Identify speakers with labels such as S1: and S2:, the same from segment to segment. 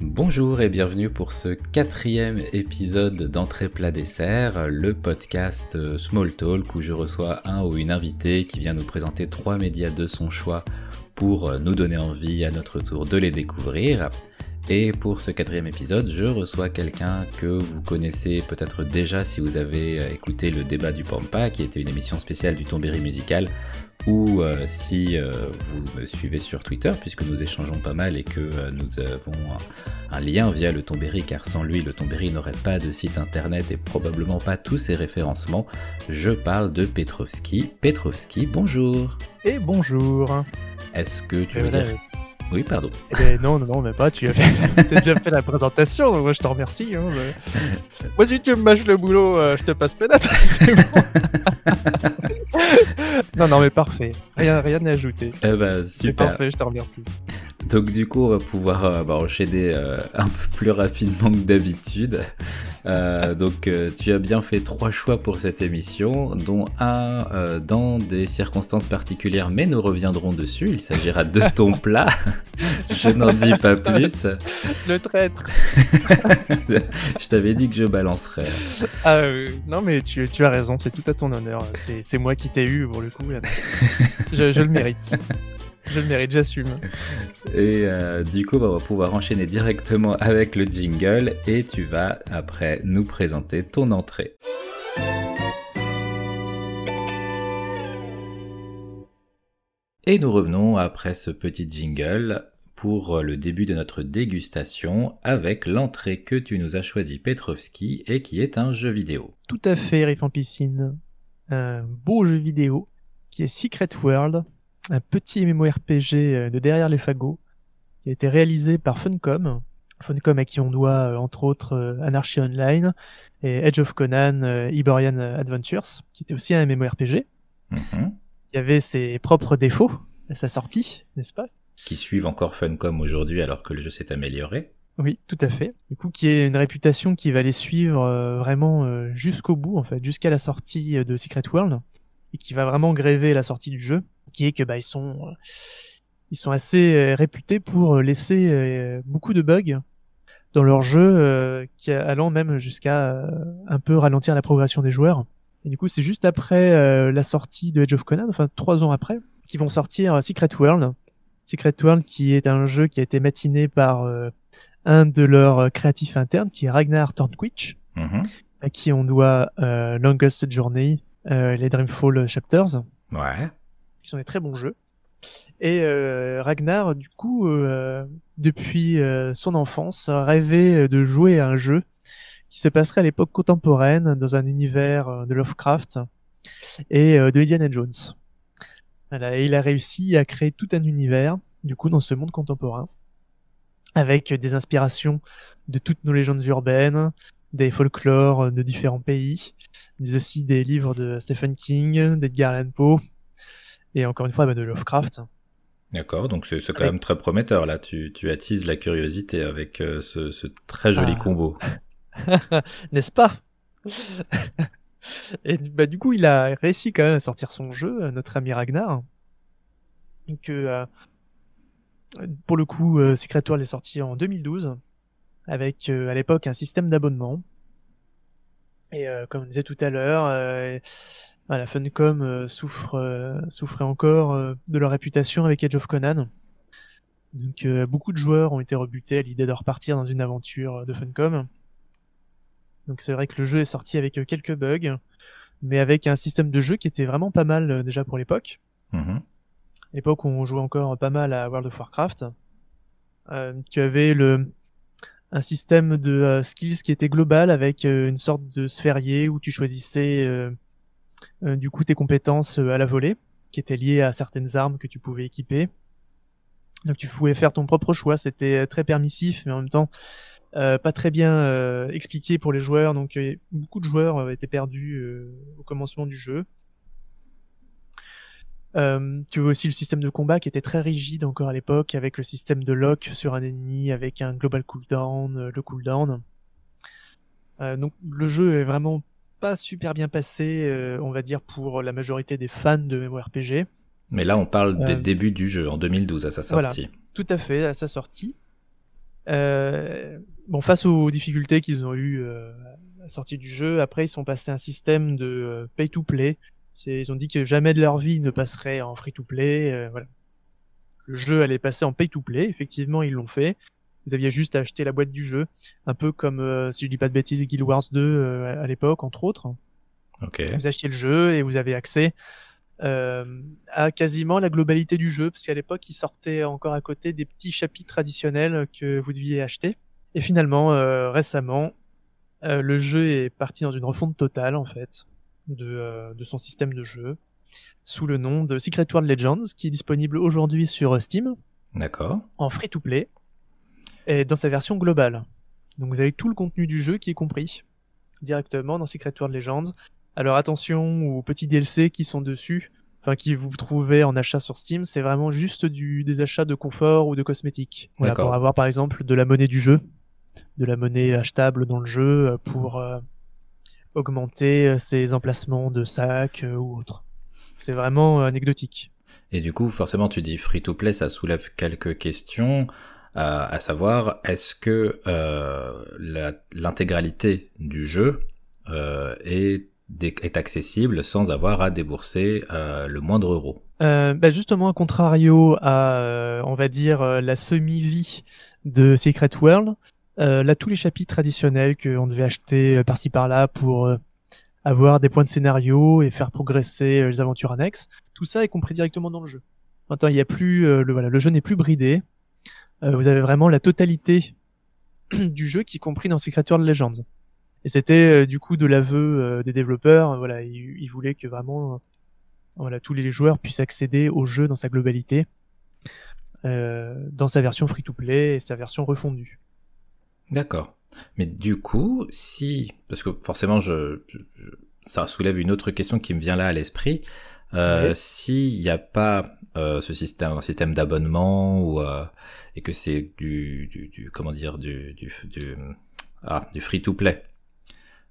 S1: Bonjour et bienvenue pour ce quatrième épisode d'Entrée plat dessert, le podcast Small Talk où je reçois un ou une invitée qui vient nous présenter trois médias de son choix pour nous donner envie à notre tour de les découvrir. Et pour ce quatrième épisode, je reçois quelqu'un que vous connaissez peut-être déjà si vous avez euh, écouté le débat du Pampa, qui était une émission spéciale du Tombéry musical, ou euh, si euh, vous me suivez sur Twitter, puisque nous échangeons pas mal et que nous avons un, lien via le Tombéry, car sans lui, le Tombéry n'aurait pas de site internet et probablement pas tous ses référencements. Je parle de Petrovski. Petrovski, bonjour.
S2: Et bonjour.
S1: Est-ce que tu veux dire oui, pardon.
S2: Eh ben, non, non, non, mais pas, tu as, déjà fait la présentation, donc moi je te remercie. Hein, moi, si tu me mâches le boulot, euh, je te passe pénètre. non, non, mais parfait. Rien, rien à ajouter.
S1: Eh ben, super.
S2: Parfait, je te remercie.
S1: Donc du coup, on va pouvoir euh, bah, enchaîner euh, un peu plus rapidement que d'habitude. Euh, donc tu as bien fait trois choix pour cette émission, dont un dans des circonstances particulières, mais nous reviendrons dessus. Il s'agira de ton plat. je n'en dis pas plus.
S2: Le traître.
S1: je t'avais dit que je balancerais.
S2: Ah, non mais tu, tu as raison, c'est tout à ton honneur. C'est moi qui t'ai eu pour le coup. Je, je le mérite. Je le mérite, j'assume.
S1: Et euh, du coup, bah, on va pouvoir enchaîner directement avec le jingle et tu vas après nous présenter ton entrée. Et nous revenons après ce petit jingle pour le début de notre dégustation avec l'entrée que tu nous as choisi Petrovski et qui est un jeu vidéo.
S2: Tout à fait, Riff en piscine. Un beau jeu vidéo qui est Secret World un petit MMORPG euh, de derrière les fagots qui a été réalisé par Funcom. Funcom à qui on doit euh, entre autres euh, Anarchy Online et Edge of Conan, Iborian Adventures, qui était aussi un MMORPG, mm qui avait ses propres défauts à sa sortie, n'est-ce pas?
S1: Qui suivent encore Funcom aujourd'hui alors que le jeu s'est amélioré.
S2: Oui, tout à fait. Du coup, qui est une réputation qui va les suivre vraiment jusqu'au bout, en fait, jusqu'à la sortie de Secret World, et qui va vraiment gréver la sortie du jeu qui est que bah, ils sont euh, ils sont assez euh, réputés pour euh, laisser beaucoup de bugs dans leur jeu, qui allant même jusqu'à un peu ralentir la progression des joueurs. Et du coup, c'est juste après la sortie de Edge of Conan, enfin trois ans après, qu'ils vont sortir Secret World. Secret World, qui est un jeu qui a été matiné par un de leurs créatifs internes, qui est Ragnar Tornquist, mm-hmm. à qui on doit Longest Journey, les Dreamfall Chapters.
S1: Ouais
S2: qui sont des très bons jeux. Et euh, Ragnar, du coup, euh, depuis euh, son enfance, rêvait de jouer à un jeu qui se passerait à l'époque contemporaine dans un univers de Lovecraft et de Indiana Jones. Voilà, et il a réussi à créer tout un univers, du coup, dans ce monde contemporain, avec des inspirations de toutes nos légendes urbaines, des folklores de différents pays, aussi des livres de Stephen King, d'Edgar Allan Poe, et encore une fois bah, de Lovecraft.
S1: D'accord, donc c'est quand même très prometteur là, tu, tu attises la curiosité avec euh, ce, très joli ah. combo.
S2: N'est-ce pas? Et bah, du coup, il a réussi quand même à sortir son jeu, euh, notre ami Ragnar. Que, euh, pour le coup, Secret World est sorti en 2012, avec à l'époque un système d'abonnement. Et comme on disait tout à l'heure, la Funcom euh, souffre, euh, souffrait encore euh, de leur réputation avec Edge of Conan. Donc beaucoup de joueurs ont été rebutés à l'idée de repartir dans une aventure de Funcom. Donc c'est vrai que le jeu est sorti avec quelques bugs, mais avec un système de jeu qui était vraiment pas mal déjà pour l'époque. Mm-hmm. L'époque où on jouait encore pas mal à World of Warcraft. tu avais le un système de skills qui était global avec une sorte de sphérié où tu choisissais euh, du coup tes compétences euh, à la volée, qui étaient liées à certaines armes que tu pouvais équiper. Donc tu pouvais faire ton propre choix, c'était très permissif, mais en même temps euh, pas très bien expliqué pour les joueurs. Donc beaucoup de joueurs étaient perdus au commencement du jeu. Tu vois aussi le système de combat qui était très rigide encore à l'époque, avec le système de lock sur un ennemi, avec un global cooldown, le cooldown. donc le jeu est vraiment pas super bien passé, on va dire, pour la majorité des fans de MMORPG.
S1: Mais là, on parle des débuts du jeu, en 2012 à sa sortie.
S2: Voilà, tout à fait, à sa sortie. bon, face aux difficultés qu'ils ont eues à la sortie du jeu, après, ils sont passés à un système de pay-to-play. Ils ont dit que jamais de leur vie ne passerait en free-to-play. voilà. Le jeu allait passer en pay-to-play. Effectivement, ils l'ont fait. Vous aviez juste à acheter la boîte du jeu, un peu comme, euh, si je dis pas de bêtises, Guild Wars 2 euh, à l'époque, entre autres. Vous achetiez le jeu et vous avez accès euh, à quasiment la globalité du jeu, parce qu'à l'époque, il sortait encore à côté des petits chapitres additionnels que vous deviez acheter. Et finalement, récemment, le jeu est parti dans une refonte totale, en fait, de, de son système de jeu, sous le nom de Secret World Legends, qui est disponible aujourd'hui sur Steam.
S1: D'accord.
S2: En free-to-play et dans sa version globale. Donc vous avez tout le contenu du jeu qui est compris directement dans Secret World Legends. Alors attention aux petits DLC qui sont dessus, enfin qui vous trouvez en achat sur Steam, c'est vraiment juste du, des achats de confort ou de cosmétiques. Voilà, pour avoir par exemple de la monnaie du jeu, de la monnaie achetable dans le jeu euh, pour euh, augmenter euh, ses emplacements de sacs ou autre. C'est vraiment anecdotique.
S1: Et du coup, forcément, tu dis free to play, ça soulève quelques questions. Euh, à savoir est-ce que euh, l'intégralité du jeu euh, est, est, accessible sans avoir à débourser le moindre euro?
S2: Bah Justement, à contrario à, on va dire, la semi-vie de Secret World, là, tous les chapitres traditionnels qu'on devait acheter par-ci par-là pour avoir des points de scénario et faire progresser les aventures annexes, tout ça est compris directement dans le jeu. Maintenant, il y a plus, le, voilà, le jeu n'est plus bridé. Euh, vous avez vraiment la totalité du jeu qui est compris dans Secret World Legends. Et c'était euh, du coup de l'aveu euh, des développeurs. voilà, ils, voulaient que vraiment voilà, tous les joueurs puissent accéder au jeu dans sa globalité, dans sa version free-to-play et sa version refondue.
S1: D'accord. Mais du coup, si, parce que forcément, je, ça soulève une autre question qui me vient là à l'esprit. Euh, S'il n'y a pas euh, ce système, un système d'abonnement ou euh, et que c'est du, du, du, comment dire du du, du, ah, du free to play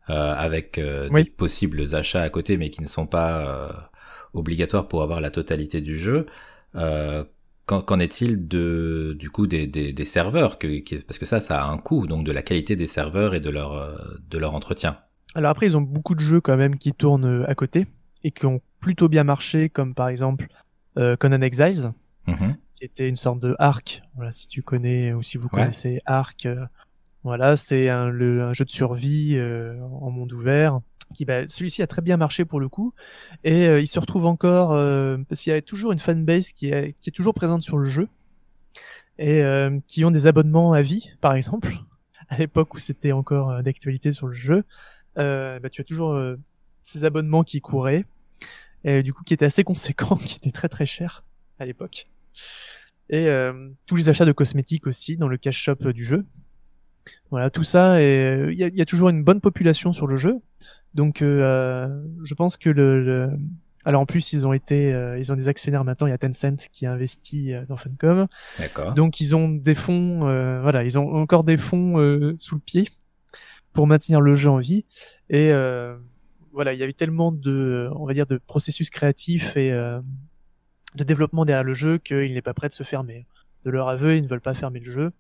S1: euh, avec euh, des possibles achats à côté mais qui ne sont pas obligatoires pour avoir la totalité du jeu. Qu'en est-il de du coup des, des, des serveurs que, parce que ça ça a un coût donc de la qualité des serveurs et de leur de leur entretien.
S2: Alors après ils ont beaucoup de jeux quand même qui tournent à côté et qui ont plutôt bien marché, comme par exemple euh, Conan Exiles, mhm. qui était une sorte de Ark. Voilà, si tu connais ou si vous connaissez Ark, euh, voilà, c'est un, un, jeu de survie euh, en monde ouvert. Qui, bah, celui-ci a très bien marché pour le coup, et il se retrouve encore parce qu'il y a toujours une fanbase qui est, qui est toujours présente sur le jeu et qui ont des abonnements à vie, par exemple. À l'époque où c'était encore d'actualité sur le jeu, bah, tu as toujours ces abonnements qui couraient et du coup qui était assez conséquent, qui était très très cher à l'époque. Et euh, tous les achats de cosmétiques aussi dans le cash shop du jeu. Voilà, tout ça, et il y a, toujours une bonne population sur le jeu. Donc, euh, je pense que le, alors en plus ils ont été, euh, ils ont des actionnaires maintenant. Il y a Tencent qui a investi dans Funcom.
S1: D'accord.
S2: Donc ils ont des fonds, voilà, ils ont encore des fonds sous le pied pour maintenir le jeu en vie. Et voilà, il y a eu tellement de, on va dire, de processus créatifs et euh, de développement derrière le jeu qu'il n'est pas prêt de se fermer. De leur aveu, ils ne veulent pas fermer le jeu,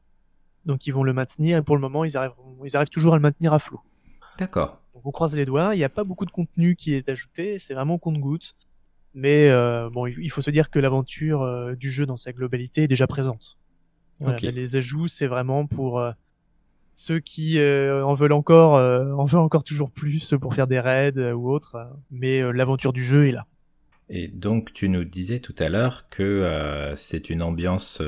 S2: donc ils vont le maintenir et pour le moment, ils arrivent, ils arrivent toujours à le maintenir à flot.
S1: D'accord.
S2: Donc on croise les doigts. Il n'y a pas beaucoup de contenu qui est ajouté, c'est vraiment compte-goutte. Mais euh, bon, il faut se dire que l'aventure euh, du jeu dans sa globalité est déjà présente. Les ajouts, c'est vraiment pour ceux qui euh, en veulent encore, euh, en veulent encore toujours plus pour faire des raids euh, ou autre. Mais l'aventure du jeu est là.
S1: Et donc tu nous disais tout à l'heure que c'est une ambiance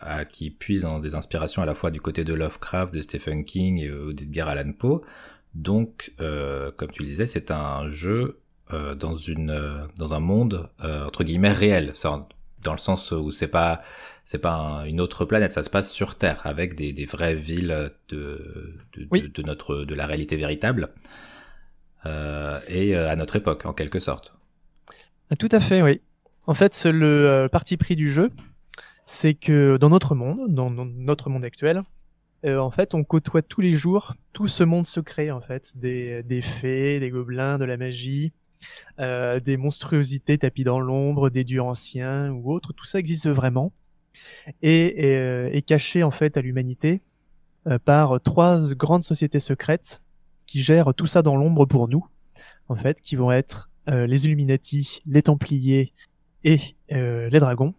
S1: à, qui puise dans des inspirations à la fois du côté de Lovecraft, de Stephen King et d'Edgar Allan Poe. Donc, comme tu le disais, c'est un jeu dans une dans un monde entre guillemets réel. Ça, dans le sens où c'est pas c'est pas une autre planète, ça se passe sur Terre avec des, des vraies villes de de, de, notre de la réalité véritable euh, et euh, à notre époque en quelque sorte.
S2: Ah, tout à fait, oui. En fait, le euh, parti pris du jeu, c'est que dans notre monde, dans, notre monde actuel, en fait, on côtoie tous les jours tout ce monde secret, en fait, des, des fées, des gobelins, de la magie, euh, des monstruosités tapis dans l'ombre, des dieux anciens ou autres. Tout ça existe vraiment et est, caché en fait à l'humanité par trois grandes sociétés secrètes qui gèrent tout ça dans l'ombre pour nous, en fait, qui vont être les Illuminati, les Templiers et les Dragons.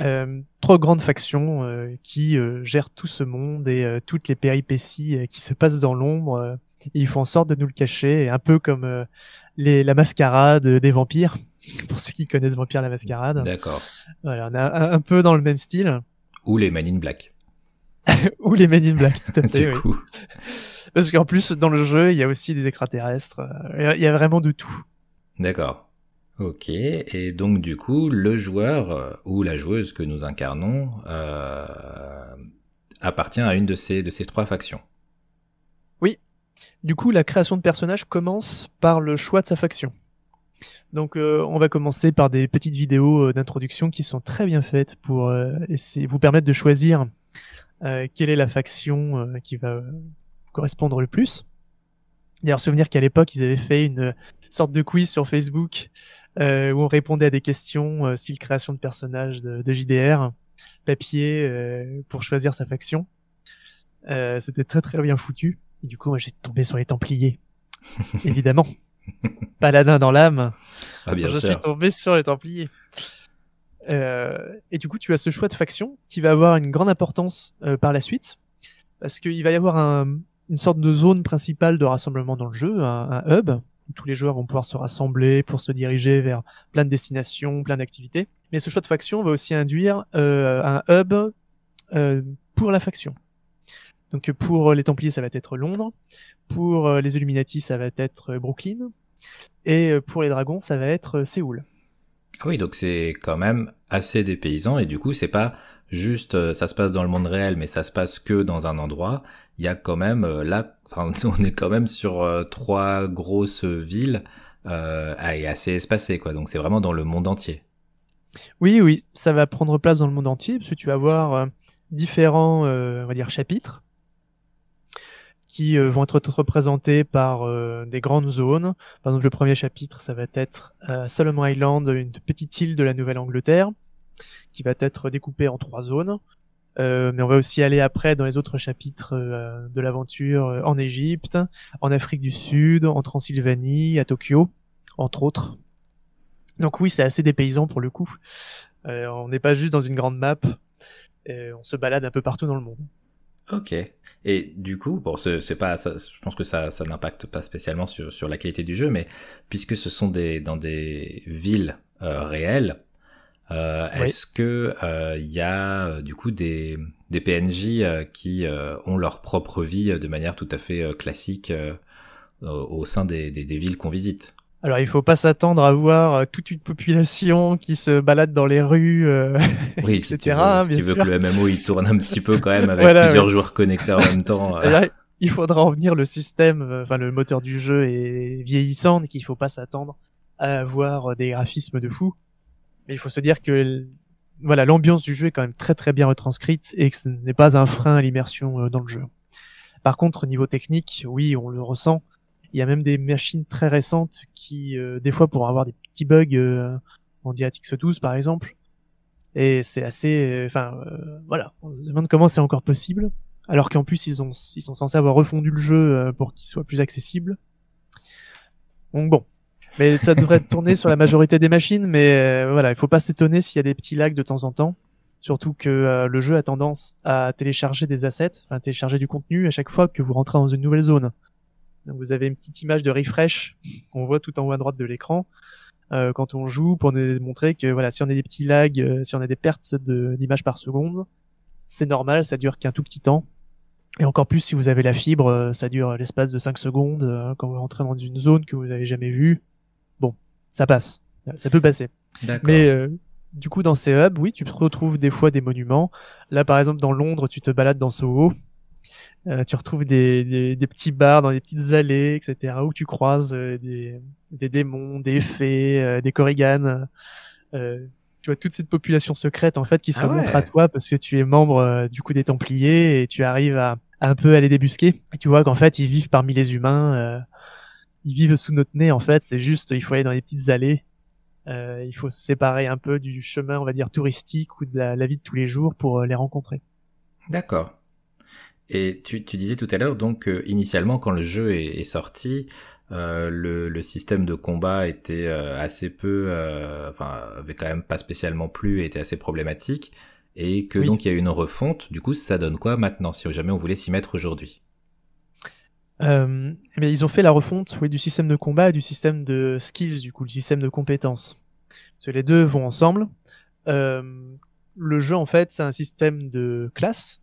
S2: Euh, trois grandes factions euh, qui euh, gèrent tout ce monde et toutes les péripéties qui se passent dans l'ombre. ils font en sorte de nous le cacher, un peu comme les, la mascarade des vampires, pour ceux qui connaissent Vampire la mascarade.
S1: D'accord.
S2: Voilà, on a un, peu dans le même style.
S1: Ou les Men in Black.
S2: Ou les Men in Black, tout à fait. du coup. Parce qu'en plus, dans le jeu, il y a aussi des extraterrestres. Il y a vraiment de tout.
S1: D'accord. Ok, et donc du coup, le joueur euh, ou la joueuse que nous incarnons euh, appartient à une de ces, de ces trois factions.
S2: Oui, du coup, la création de personnage commence par le choix de sa faction. Donc euh, on va commencer par des petites vidéos d'introduction qui sont très bien faites pour essayer, vous permettre de choisir quelle est la faction qui va correspondre le plus. D'ailleurs, souvenir qu'à l'époque, ils avaient fait une sorte de quiz sur Facebook euh, où on répondait à des questions euh, style création de personnages de, de JDR, papier euh, pour choisir sa faction. Euh, C'était très très bien foutu. Et du coup, moi, j'ai tombé sur les Templiers, évidemment. Paladin dans l'âme.
S1: Ah, bien
S2: je suis tombé sur les Templiers. Euh, et du coup, tu as ce choix de faction qui va avoir une grande importance euh, par la suite, parce qu'il va y avoir un, une sorte de zone principale de rassemblement dans le jeu, un, un hub, tous les joueurs vont pouvoir se rassembler pour se diriger vers plein de destinations, plein d'activités. Mais ce choix de faction va aussi induire euh, un hub euh, pour la faction. Donc pour les Templiers, ça va être Londres. Pour euh, les Illuminati, ça va être Brooklyn. Et pour les Dragons, ça va être Séoul.
S1: Ah oui, donc c'est quand même assez dépaysant et du coup, c'est pas juste ça se passe dans le monde réel, mais ça se passe que dans un endroit. Il y a quand même là Enfin, on est quand même sur euh, trois grosses villes euh, et assez espacées, quoi. Donc c'est vraiment dans le monde entier.
S2: Oui, oui, ça va prendre place dans le monde entier parce que tu vas avoir euh, différents, on va dire, chapitres qui vont être représentés par des grandes zones. Par exemple, le premier chapitre, ça va être Solomon Island, une petite île de la Nouvelle-Angleterre, qui va être découpée en trois zones. Euh, mais on va aussi aller après dans les autres chapitres euh, de l'aventure euh, en Égypte, en Afrique du Sud, en Transylvanie, à Tokyo, entre autres. Donc oui, c'est assez dépaysant pour le coup. on n'est pas juste dans une grande map, on se balade un peu partout dans le monde.
S1: Ok. Et du coup, bon, c'est pas, je pense que ça, ça n'impacte pas spécialement sur, sur la qualité du jeu, mais puisque ce sont des dans des villes réelles, euh, est-ce que il euh, y a euh, du coup des, des PNJ qui ont leur propre vie de manière tout à fait classique au sein des, des, des, villes qu'on visite?
S2: Alors il faut pas s'attendre à voir toute une population qui se balade dans les rues,
S1: oui,
S2: etc. Si
S1: tu, veux, hein, si tu veux que le MMO il tourne un petit peu quand même avec plusieurs joueurs connectés en même temps.
S2: Là, il faudra en venir le système, enfin le moteur du jeu est vieillissant, et qu'il faut pas s'attendre à avoir des graphismes de fou. Mais il faut se dire que voilà, l'ambiance du jeu est quand même très très bien retranscrite et que ce n'est pas un frein à l'immersion euh, dans le jeu. Par contre, au niveau technique, oui, on le ressent. Il y a même des machines très récentes qui, euh, des fois, pourront avoir des petits bugs euh, en DirectX 12 par exemple. Et c'est assez, enfin, voilà, on se demande comment c'est encore possible. Alors qu'en plus, ils, ont, ils sont censés avoir refondu le jeu pour qu'il soit plus accessible. Donc bon, mais ça devrait tourner sur la majorité des machines. Mais euh, voilà, il faut pas s'étonner s'il y a des petits lags de temps en temps. Surtout que euh, le jeu a tendance à télécharger des assets, enfin télécharger du contenu à chaque fois que vous rentrez dans une nouvelle zone. Donc vous avez une petite image de refresh qu'on voit tout en haut à droite de l'écran euh, quand on joue pour nous montrer que voilà, si on a des petits lags, si on a des pertes d'images par seconde, c'est normal, ça dure qu'un tout petit temps. Et encore plus si vous avez la fibre, ça dure l'espace de 5 secondes quand vous rentrez dans une zone que vous n'avez jamais vue ça passe. Ça peut passer. Mais euh, du coup, dans ces hubs, oui, tu retrouves des fois des monuments. Là, par exemple, dans Londres, tu te balades dans Soho. Euh, tu retrouves des, des, petits bars dans des petites allées, etc., où tu croises euh, des, des démons, des fées, des corriganes. tu vois toute cette population secrète en fait qui se
S1: Ah
S2: montre à toi parce que tu es membre euh, du coup des Templiers et tu arrives à, à un peu les débusquer. Et tu vois qu'en fait ils vivent parmi les humains, euh, ils vivent sous notre nez en fait. C'est juste il faut aller dans les petites allées, euh, il faut se séparer un peu du chemin on va dire touristique ou de la, la vie de tous les jours pour euh, les rencontrer.
S1: D'accord. Et tu, tu disais tout à l'heure donc euh, initialement quand le jeu est, est sorti, euh, le, le système de combat était euh, assez peu, enfin avait quand même pas spécialement plu et était assez problématique, et que
S2: Oui.
S1: donc il y a eu une refonte. Du coup, ça donne quoi maintenant si jamais on voulait s'y mettre aujourd'hui?
S2: Euh, mais ils ont fait la refonte oui, du système de combat et du système de skills, du coup, le système de compétences. Parce que les deux vont ensemble. Euh, le jeu, en fait, c'est un système de classes.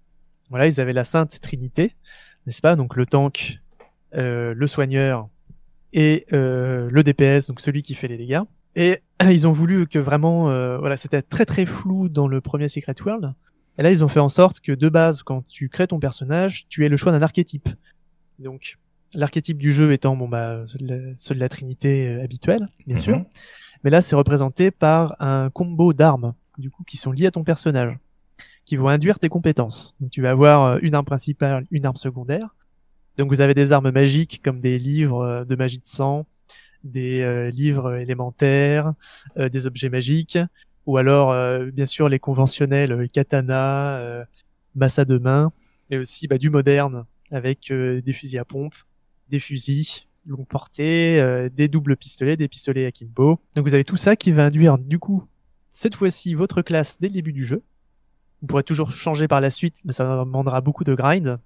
S2: Voilà, ils avaient la Sainte Trinité, n'est-ce pas? Donc le tank, euh, le soigneur et euh, le DPS, donc celui qui fait les dégâts. Et ils ont voulu que vraiment, euh, voilà, c'était très très flou dans le premier Secret World. Et là, ils ont fait en sorte que de base, quand tu crées ton personnage, tu aies le choix d'un archétype. Donc, l'archétype du jeu étant bon bah ceux de la, Trinité euh, habituelle, bien sûr.
S1: Mhm.
S2: Mais là, c'est représenté par un combo d'armes, du coup, qui sont liées à ton personnage, qui vont induire tes compétences. Donc, tu vas avoir euh, une arme principale, une arme secondaire. Donc, vous avez des armes magiques comme des livres euh, de magie de sang, des euh, livres élémentaires, euh, des objets magiques, ou alors, euh, bien sûr, les conventionnels katana, massa de main, mais aussi bah, du moderne avec euh, des fusils à pompe, des fusils longue portée, euh, des doubles pistolets, des pistolets akimbo. Donc vous avez tout ça qui va induire du coup cette fois-ci votre classe dès le début du jeu. Vous pourrez toujours changer par la suite, mais ça demandera beaucoup de grind.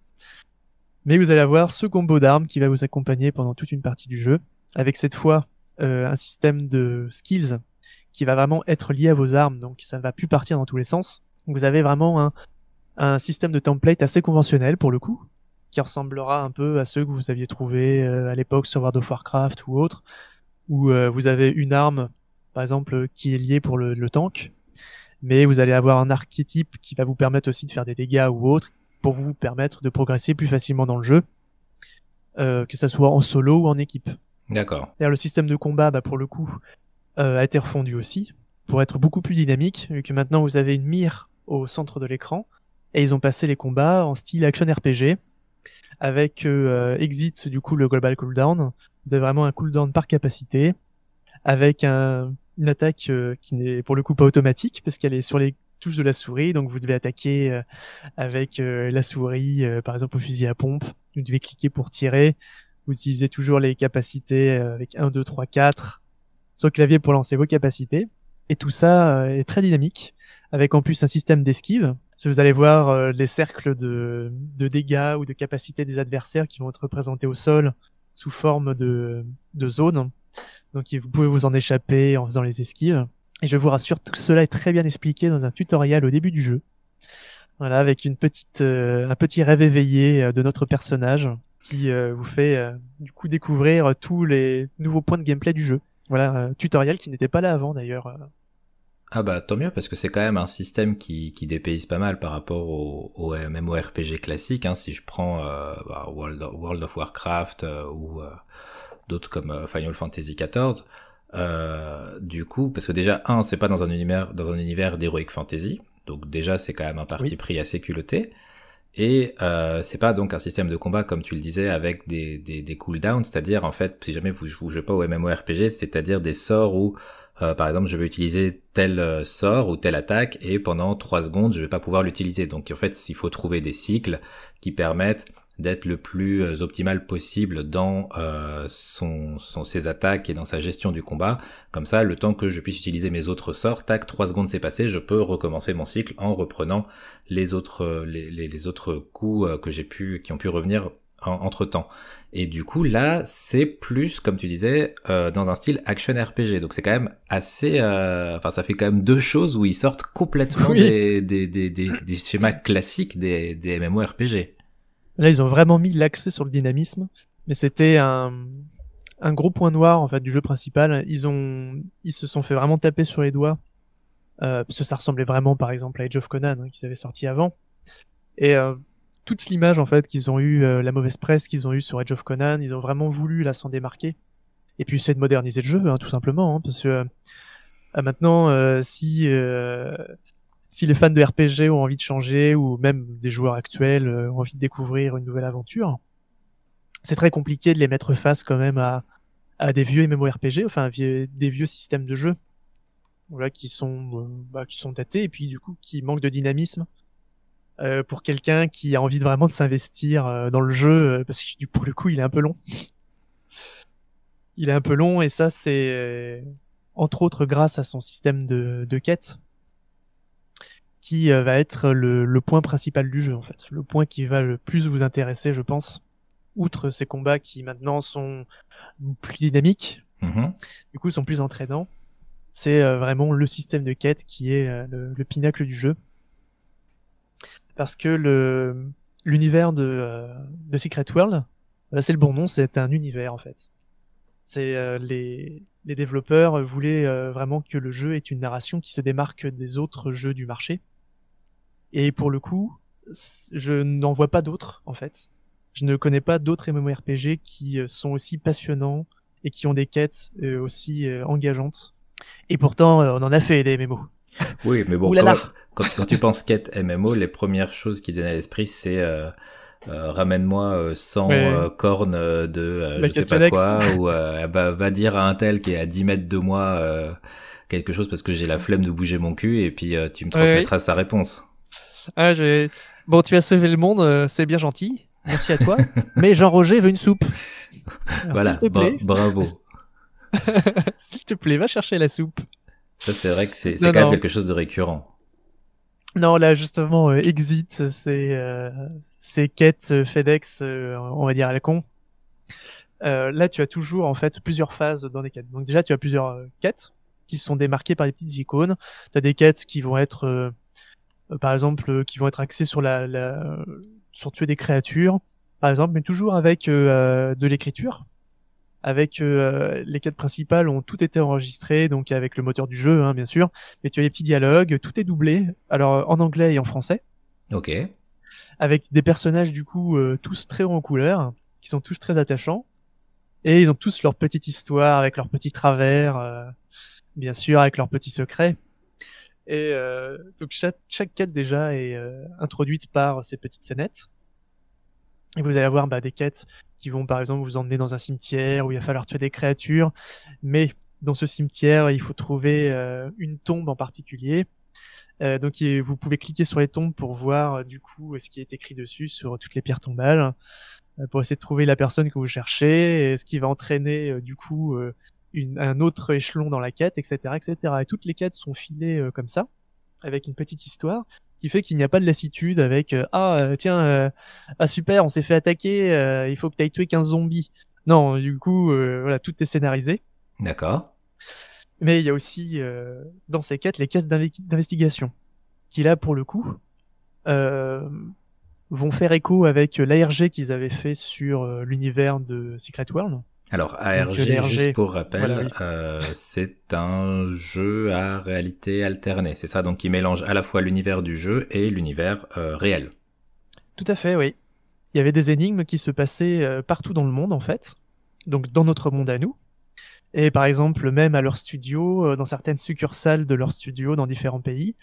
S2: Mais vous allez avoir ce combo d'armes qui va vous accompagner pendant toute une partie du jeu, avec cette fois euh, un système de skills qui va vraiment être lié à vos armes, donc ça ne va plus partir dans tous les sens. Vous avez vraiment un, un système de template assez conventionnel pour le coup, qui ressemblera un peu à ceux que vous aviez trouvés euh, à l'époque sur World of Warcraft ou autre, où euh, vous avez une arme, par exemple, qui est liée pour le, le tank, mais vous allez avoir un archétype qui va vous permettre aussi de faire des dégâts ou autre, pour vous permettre de progresser plus facilement dans le jeu, euh, que ça soit en solo ou en équipe.
S1: D'accord.
S2: D'ailleurs, le système de combat, bah, pour le coup, euh, a été refondu aussi, pour être beaucoup plus dynamique, vu que maintenant vous avez une mire au centre de l'écran, et ils ont passé les combats en style action RPG, avec euh, Exit, du coup, le global cooldown. Vous avez vraiment un cooldown par capacité, avec un, une attaque euh, qui n'est pour le coup pas automatique, parce qu'elle est sur les touches de la souris, donc vous devez attaquer euh, avec euh, la souris, euh, par exemple au fusil à pompe, vous devez cliquer pour tirer, vous utilisez toujours les capacités euh, avec 1, 2, 3, 4 sur le clavier pour lancer vos capacités. Et tout ça euh, est très dynamique, avec en plus un système d'esquive. Vous allez voir euh, les cercles de, de dégâts ou de capacités des adversaires qui vont être représentés au sol sous forme de, de zones. Donc vous pouvez vous en échapper en faisant les esquives. Et je vous rassure, tout cela est très bien expliqué dans un tutoriel au début du jeu. Voilà, avec une petite, euh, un petit rêve éveillé euh, de notre personnage qui euh, vous fait euh, du coup découvrir tous les nouveaux points de gameplay du jeu. Voilà, un tutoriel qui n'était pas là avant d'ailleurs. Euh.
S1: Ah bah tant mieux parce que c'est quand même un système qui, qui dépayse pas mal par rapport au, au MMORPG classique. Hein, si je prends euh, bah, World, of, World of Warcraft euh, ou euh, d'autres comme euh, Final Fantasy XIV. Euh, du coup, parce que déjà un, c'est pas dans un univers dans un univers d'heroic fantasy, donc déjà c'est quand même un parti
S2: Oui.
S1: pris assez culotté. Et euh, c'est pas donc un système de combat comme tu le disais avec des, des, des cooldowns, c'est-à-dire en fait si jamais vous vous jouez pas au MMORPG, c'est-à-dire des sorts où euh, par exemple je vais utiliser tel euh, sort ou telle attaque et pendant 3 secondes je vais pas pouvoir l'utiliser. Donc en fait il faut trouver des cycles qui permettent d'être le plus euh, optimal possible dans ses attaques et dans sa gestion du combat. Comme ça, le temps que je puisse utiliser mes autres sorts, tac, 3 secondes c'est passé, je peux recommencer mon cycle en reprenant les autres, les, autres coups que j'ai pu, qui ont pu revenir entre temps. Et du coup, là, c'est plus, comme tu disais, euh, dans un style action RPG. Donc c'est quand même assez, euh, enfin, ça fait quand même deux choses où ils sortent complètement
S2: Oui.
S1: des, des, des, des, des schémas classiques des, des MMORPG.
S2: Là, ils ont vraiment mis l'accès sur le dynamisme, mais c'était un, un gros point noir en fait du jeu principal. Ils ont, ils se sont fait vraiment taper sur les doigts euh, parce que ça ressemblait vraiment, par exemple, à Age of Conan hein, qui avait sorti avant. Et euh, toute l'image en fait qu'ils ont eu, euh, la mauvaise presse qu'ils ont eu sur Age of Conan, ils ont vraiment voulu là s'en démarquer. Et puis c'est de moderniser le jeu, hein, tout simplement, hein, parce que maintenant, si si les fans de RPG ont envie de changer ou même des joueurs actuels ont envie de découvrir une nouvelle aventure, c'est très compliqué de les mettre face quand même à, à des vieux MMORPG, enfin des vieux systèmes de jeu, voilà, qui sont bah, qui sont datés et puis du coup qui manquent de dynamisme. Euh, pour quelqu'un qui a envie de vraiment de s'investir euh, dans le jeu, euh, parce que pour le coup, il est un peu long. il est un peu long, et ça, c'est entre autres grâce à son système de, de quête, qui va être le, le, point principal du jeu, en fait. Le point qui va le plus vous intéresser, je pense. Outre ces combats qui maintenant sont plus dynamiques,
S1: mm-hmm.
S2: du coup, sont plus entraînants. C'est vraiment le système de quête qui est le pinacle du jeu parce que le l'univers de, euh, de Secret World, bah, c'est le bon nom, c'est un univers en fait. C'est euh, les, les développeurs voulaient euh, vraiment que le jeu ait une narration qui se démarque des autres jeux du marché. Et pour le coup, je n'en vois pas d'autres en fait. Je ne connais pas d'autres MMORPG qui sont aussi passionnants et qui ont des quêtes aussi engageantes. Et pourtant, on en a fait des MMO.
S1: Oui, mais bon, quand, quand, tu penses quête MMO, les premières choses qui viennent à l'esprit, c'est euh, euh, ramène-moi 100 euh, cornes de je sais pas quoi, ou bah, va dire à un tel qui est à 10 mètres de moi quelque chose parce que j'ai la flemme de bouger mon cul, et puis tu me transmettras sa réponse.
S2: Ah, bon, tu as sauvé le monde, c'est bien gentil, merci à toi, mais Jean-Roger veut une soupe.
S1: voilà, bravo.
S2: S'il te plaît, va chercher la soupe.
S1: Ça, c'est vrai que c'est quand même quelque chose de récurrent.
S2: Non, là, justement, euh, Exit, c'est euh, quêtes euh, FedEx, euh, on va dire à la con. là, tu as toujours, en fait, plusieurs phases dans les quêtes. Donc déjà, tu as plusieurs quêtes qui sont démarquées par des petites icônes. Tu as des quêtes qui vont être, par exemple, qui vont être axées sur la, la, sur tuer des créatures, par exemple, mais toujours avec de l'écriture avec euh, les quêtes principales ont tout été enregistrées, donc avec le moteur du jeu, hein, bien sûr. Mais tu as les petits dialogues, tout est doublé, alors en anglais et en français.
S1: Ok.
S2: Avec des personnages du coup euh, tous très en couleur, qui sont tous très attachants, et ils ont tous leur petite histoire avec leurs petits travers, euh, bien sûr avec leurs petits secrets. Et donc chaque, chaque, quête déjà est introduite par ces petites scénettes. Et vous allez avoir bah, des quêtes qui vont par exemple vous emmener dans un cimetière où il va falloir tuer des créatures, mais dans ce cimetière, il faut trouver euh, une tombe en particulier. Euh, donc vous pouvez cliquer sur les tombes pour voir euh, du coup ce qui est écrit dessus sur toutes les pierres tombales, pour essayer de trouver la personne que vous cherchez, ce qui va entraîner du coup un autre échelon dans la quête, etc., etc. Et toutes les quêtes sont filées comme ça, avec une petite histoire qui fait qu'il n'y a pas de lassitude avec euh, ah euh, tiens euh, ah super on s'est fait attaquer il faut que tu ailles tuer 15 zombies non du coup voilà tout est scénarisé.
S1: D'accord.
S2: Mais il y a aussi dans ces quêtes les caisses d'investigation qui là pour le coup vont faire écho avec l'ARG qu'ils avaient fait sur l'univers de Secret World
S1: alors ARG, juste pour rappel, euh, c'est un jeu à réalité alternée, c'est ça Donc qui mélange à la fois l'univers du jeu et l'univers euh, réel.
S2: Tout à fait, oui. Il y avait des énigmes qui se passaient euh, partout dans le monde en fait, donc dans notre monde à nous. Et par exemple, même à leur studio, dans certaines succursales de leur studio dans différents pays,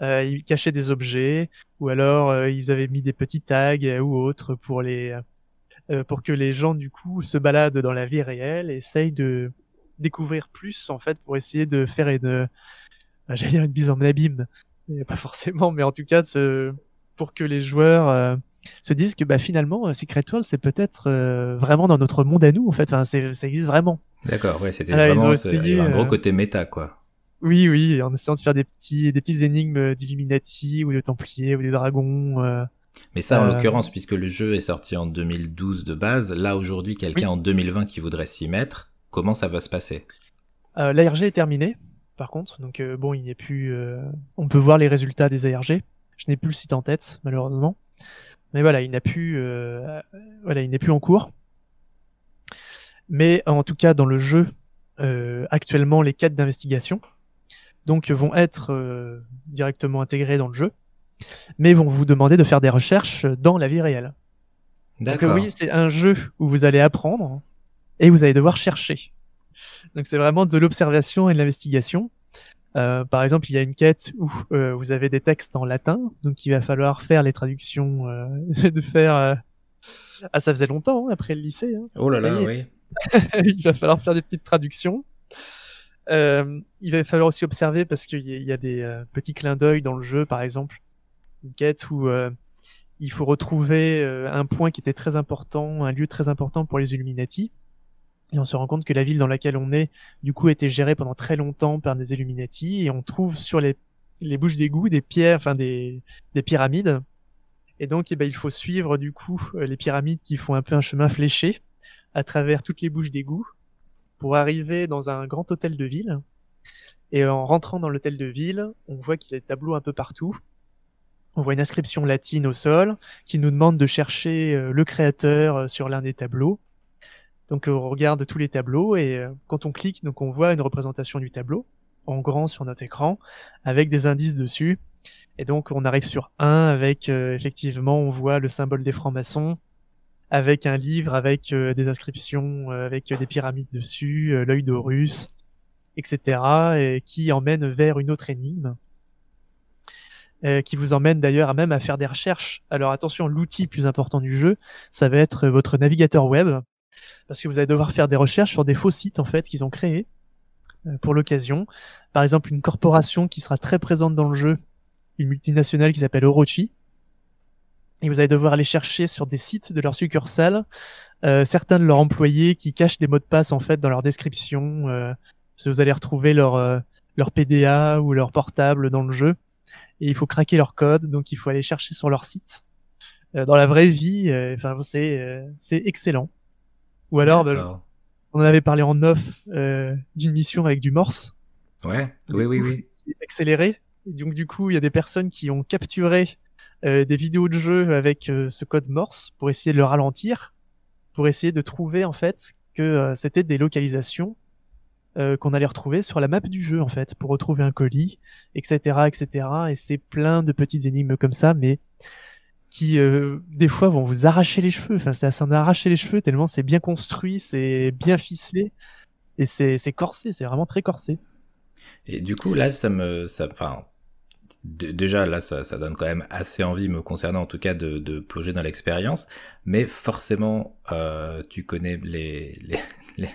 S2: ils cachaient des objets, ou alors ils avaient mis des petits tags ou autres pour les euh, pour que les gens du coup se baladent dans la vie réelle, et essayent de découvrir plus en fait pour essayer de faire une, euh, j'allais dire une bise en abîme, pas forcément, mais en tout cas pour que les joueurs euh, se disent que bah finalement Secret World c'est peut-être vraiment dans notre monde à nous en fait, enfin, ça existe vraiment.
S1: D'accord, ouais, c'était vraiment un gros côté méta quoi.
S2: Oui, oui, en essayant de faire des petits, des petites énigmes d'Illuminati ou de Templiers ou des dragons.
S1: Mais ça, en euh, l'occurrence, puisque le jeu est sorti en 2012 de base, là aujourd'hui, quelqu'un en 2020 qui voudrait s'y mettre, comment ça va se passer?
S2: Euh, L'ARG est terminé, par contre, donc euh, bon, il a plus. On peut voir les résultats des ARG. Je n'ai plus le site en tête, malheureusement. Mais voilà, il n'a plus. Voilà, il n'est plus en cours. Mais en tout cas, dans le jeu, actuellement, les quêtes d'investigation donc vont être directement intégrées dans le jeu mais vont vous demander de faire des recherches dans la vie réelle. Donc oui, c'est un jeu où vous allez apprendre et vous allez devoir chercher. Donc c'est vraiment de l'observation et de l'investigation. par exemple, il y a une quête où vous avez des textes en latin, donc il va falloir faire les traductions, de faire. Ah, ça faisait longtemps hein, après le lycée. Hein.
S1: Oh là là, oui.
S2: il va falloir faire des petites traductions. Euh, il va falloir aussi observer parce qu'il y, a des euh, petits clins d'œil dans le jeu, par exemple, une quête où euh, il faut retrouver un point qui était très important, un lieu très important pour les Illuminati. Et on se rend compte que la ville dans laquelle on est, du coup, a été gérée pendant très longtemps par des Illuminati. Et on trouve sur les, les bouches d'égout des pierres, enfin des, des pyramides. Et donc, eh ben, il faut suivre du coup les pyramides qui font un peu un chemin fléché à travers toutes les bouches d'égout pour arriver dans un grand hôtel de ville. Et en rentrant dans l'hôtel de ville, on voit qu'il y a des tableaux un peu partout. On voit une inscription latine au sol qui nous demande de chercher euh, le créateur euh, sur l'un des tableaux. Donc on regarde tous les tableaux et euh, quand on clique, donc on voit une représentation du tableau en grand sur notre écran avec des indices dessus. Et donc on arrive sur un avec effectivement on voit le symbole des francs-maçons, avec un livre avec euh, des inscriptions, euh, avec des pyramides dessus, euh, l'œil d'Horus, etc., et qui emmène vers une autre énigme, qui vous emmène d'ailleurs à même à faire des recherches. Alors attention, l'outil plus important du jeu, ça va être votre navigateur web, parce que vous allez devoir faire des recherches sur des faux sites en fait qu'ils ont créés pour l'occasion. Par exemple, une corporation qui sera très présente dans le jeu, une multinationale qui s'appelle Orochi, et vous allez devoir aller chercher sur des sites de leur succursale euh, certains de leurs employés qui cachent des mots de passe en fait dans leur description. Euh, parce que vous allez retrouver leur euh, leur PDA ou leur portable dans le jeu et il faut craquer leur code, donc il faut aller chercher sur leur site. Euh, dans la vraie vie, euh, enfin c'est c'est excellent. Ou alors, on en avait parlé en off d'une mission avec du morse.
S1: Ouais, oui, oui, oui.
S2: Accéléré. Et donc du coup, il y a des personnes qui ont capturé euh, des vidéos de jeu avec euh, ce code Morse pour essayer de le ralentir, pour essayer de trouver en fait que euh, c'était des localisations qu'on allait retrouver sur la map du jeu en fait pour retrouver un colis, etc., etc. Et c'est plein de petites énigmes comme ça, mais qui des fois vont vous arracher les cheveux. Enfin, c'est à s'en arracher les cheveux tellement c'est bien construit, c'est bien ficelé et c'est corsé, c'est vraiment très corsé.
S1: Et du coup là, ça me, ça, enfin, déjà là ça, ça, donne quand même assez envie me concernant en tout cas de, de plonger dans l'expérience mais forcément euh, tu connais les les, les,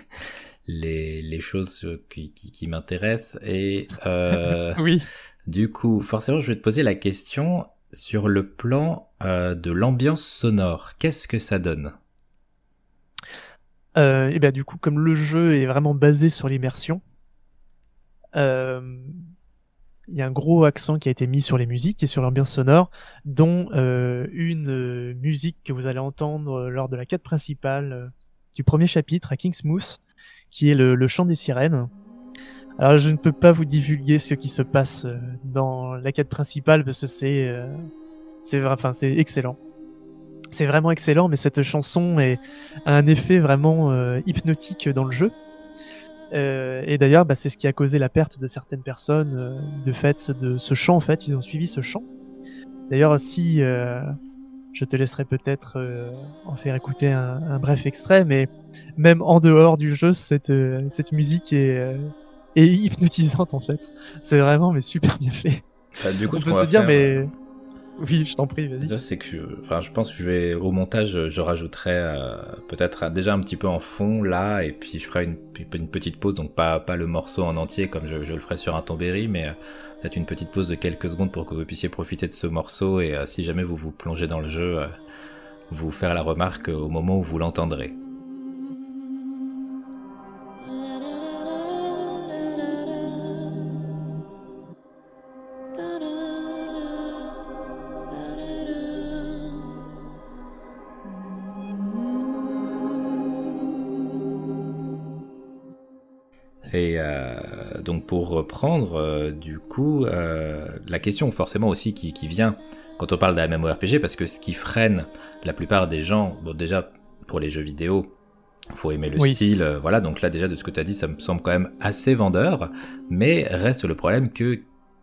S1: les, choses qui, qui, qui m'intéressent et euh,
S2: oui.
S1: du coup forcément je vais te poser la question sur le plan euh, de l'ambiance sonore. Qu'est-ce que ça donne?
S2: Euh, et bien du coup comme le jeu est vraiment basé sur l'immersion euh, il y a un gros accent qui a été mis sur les musiques et sur l'ambiance sonore, dont euh, une euh, musique que vous allez entendre lors de la quête principale euh, du premier chapitre à Kingsmouth, qui est le, chant des sirènes. Alors je ne peux pas vous divulguer ce qui se passe dans la quête principale parce que c'est c'est enfin c'est excellent. C'est vraiment excellent, mais cette chanson est, a un effet vraiment hypnotique dans le jeu. Euh, et d'ailleurs, bah, c'est ce qui a causé la perte de certaines personnes euh, de fait de ce chant. En fait, ils ont suivi ce chant. D'ailleurs, si euh, je te laisserai peut-être en faire écouter un, bref extrait, mais même en dehors du jeu, cette cette musique est, est hypnotisante en fait. C'est vraiment mais super bien fait.
S1: Bah, du coup,
S2: on peut se dire mais oui, je t'en prie, vas-y.
S1: C'est que, je, enfin, je pense que je vais au montage, je rajouterai euh, peut-être déjà un petit peu en fond là, et puis je ferai une, une petite pause, donc pas pas le morceau en entier comme je, je le ferai sur un tombéry, mais euh, peut-être une petite pause de quelques secondes pour que vous puissiez profiter de ce morceau et euh, si jamais vous vous plongez dans le jeu, vous faire la remarque au moment où vous l'entendrez. Et euh, donc pour reprendre, euh, du coup, euh, la question forcément aussi qui, qui, vient quand on parle d'un MMORPG, parce que ce qui freine la plupart des gens, bon déjà pour les jeux vidéo, faut aimer le style, voilà, donc là déjà de ce que tu as dit, ça me semble quand même assez vendeur, mais reste le problème que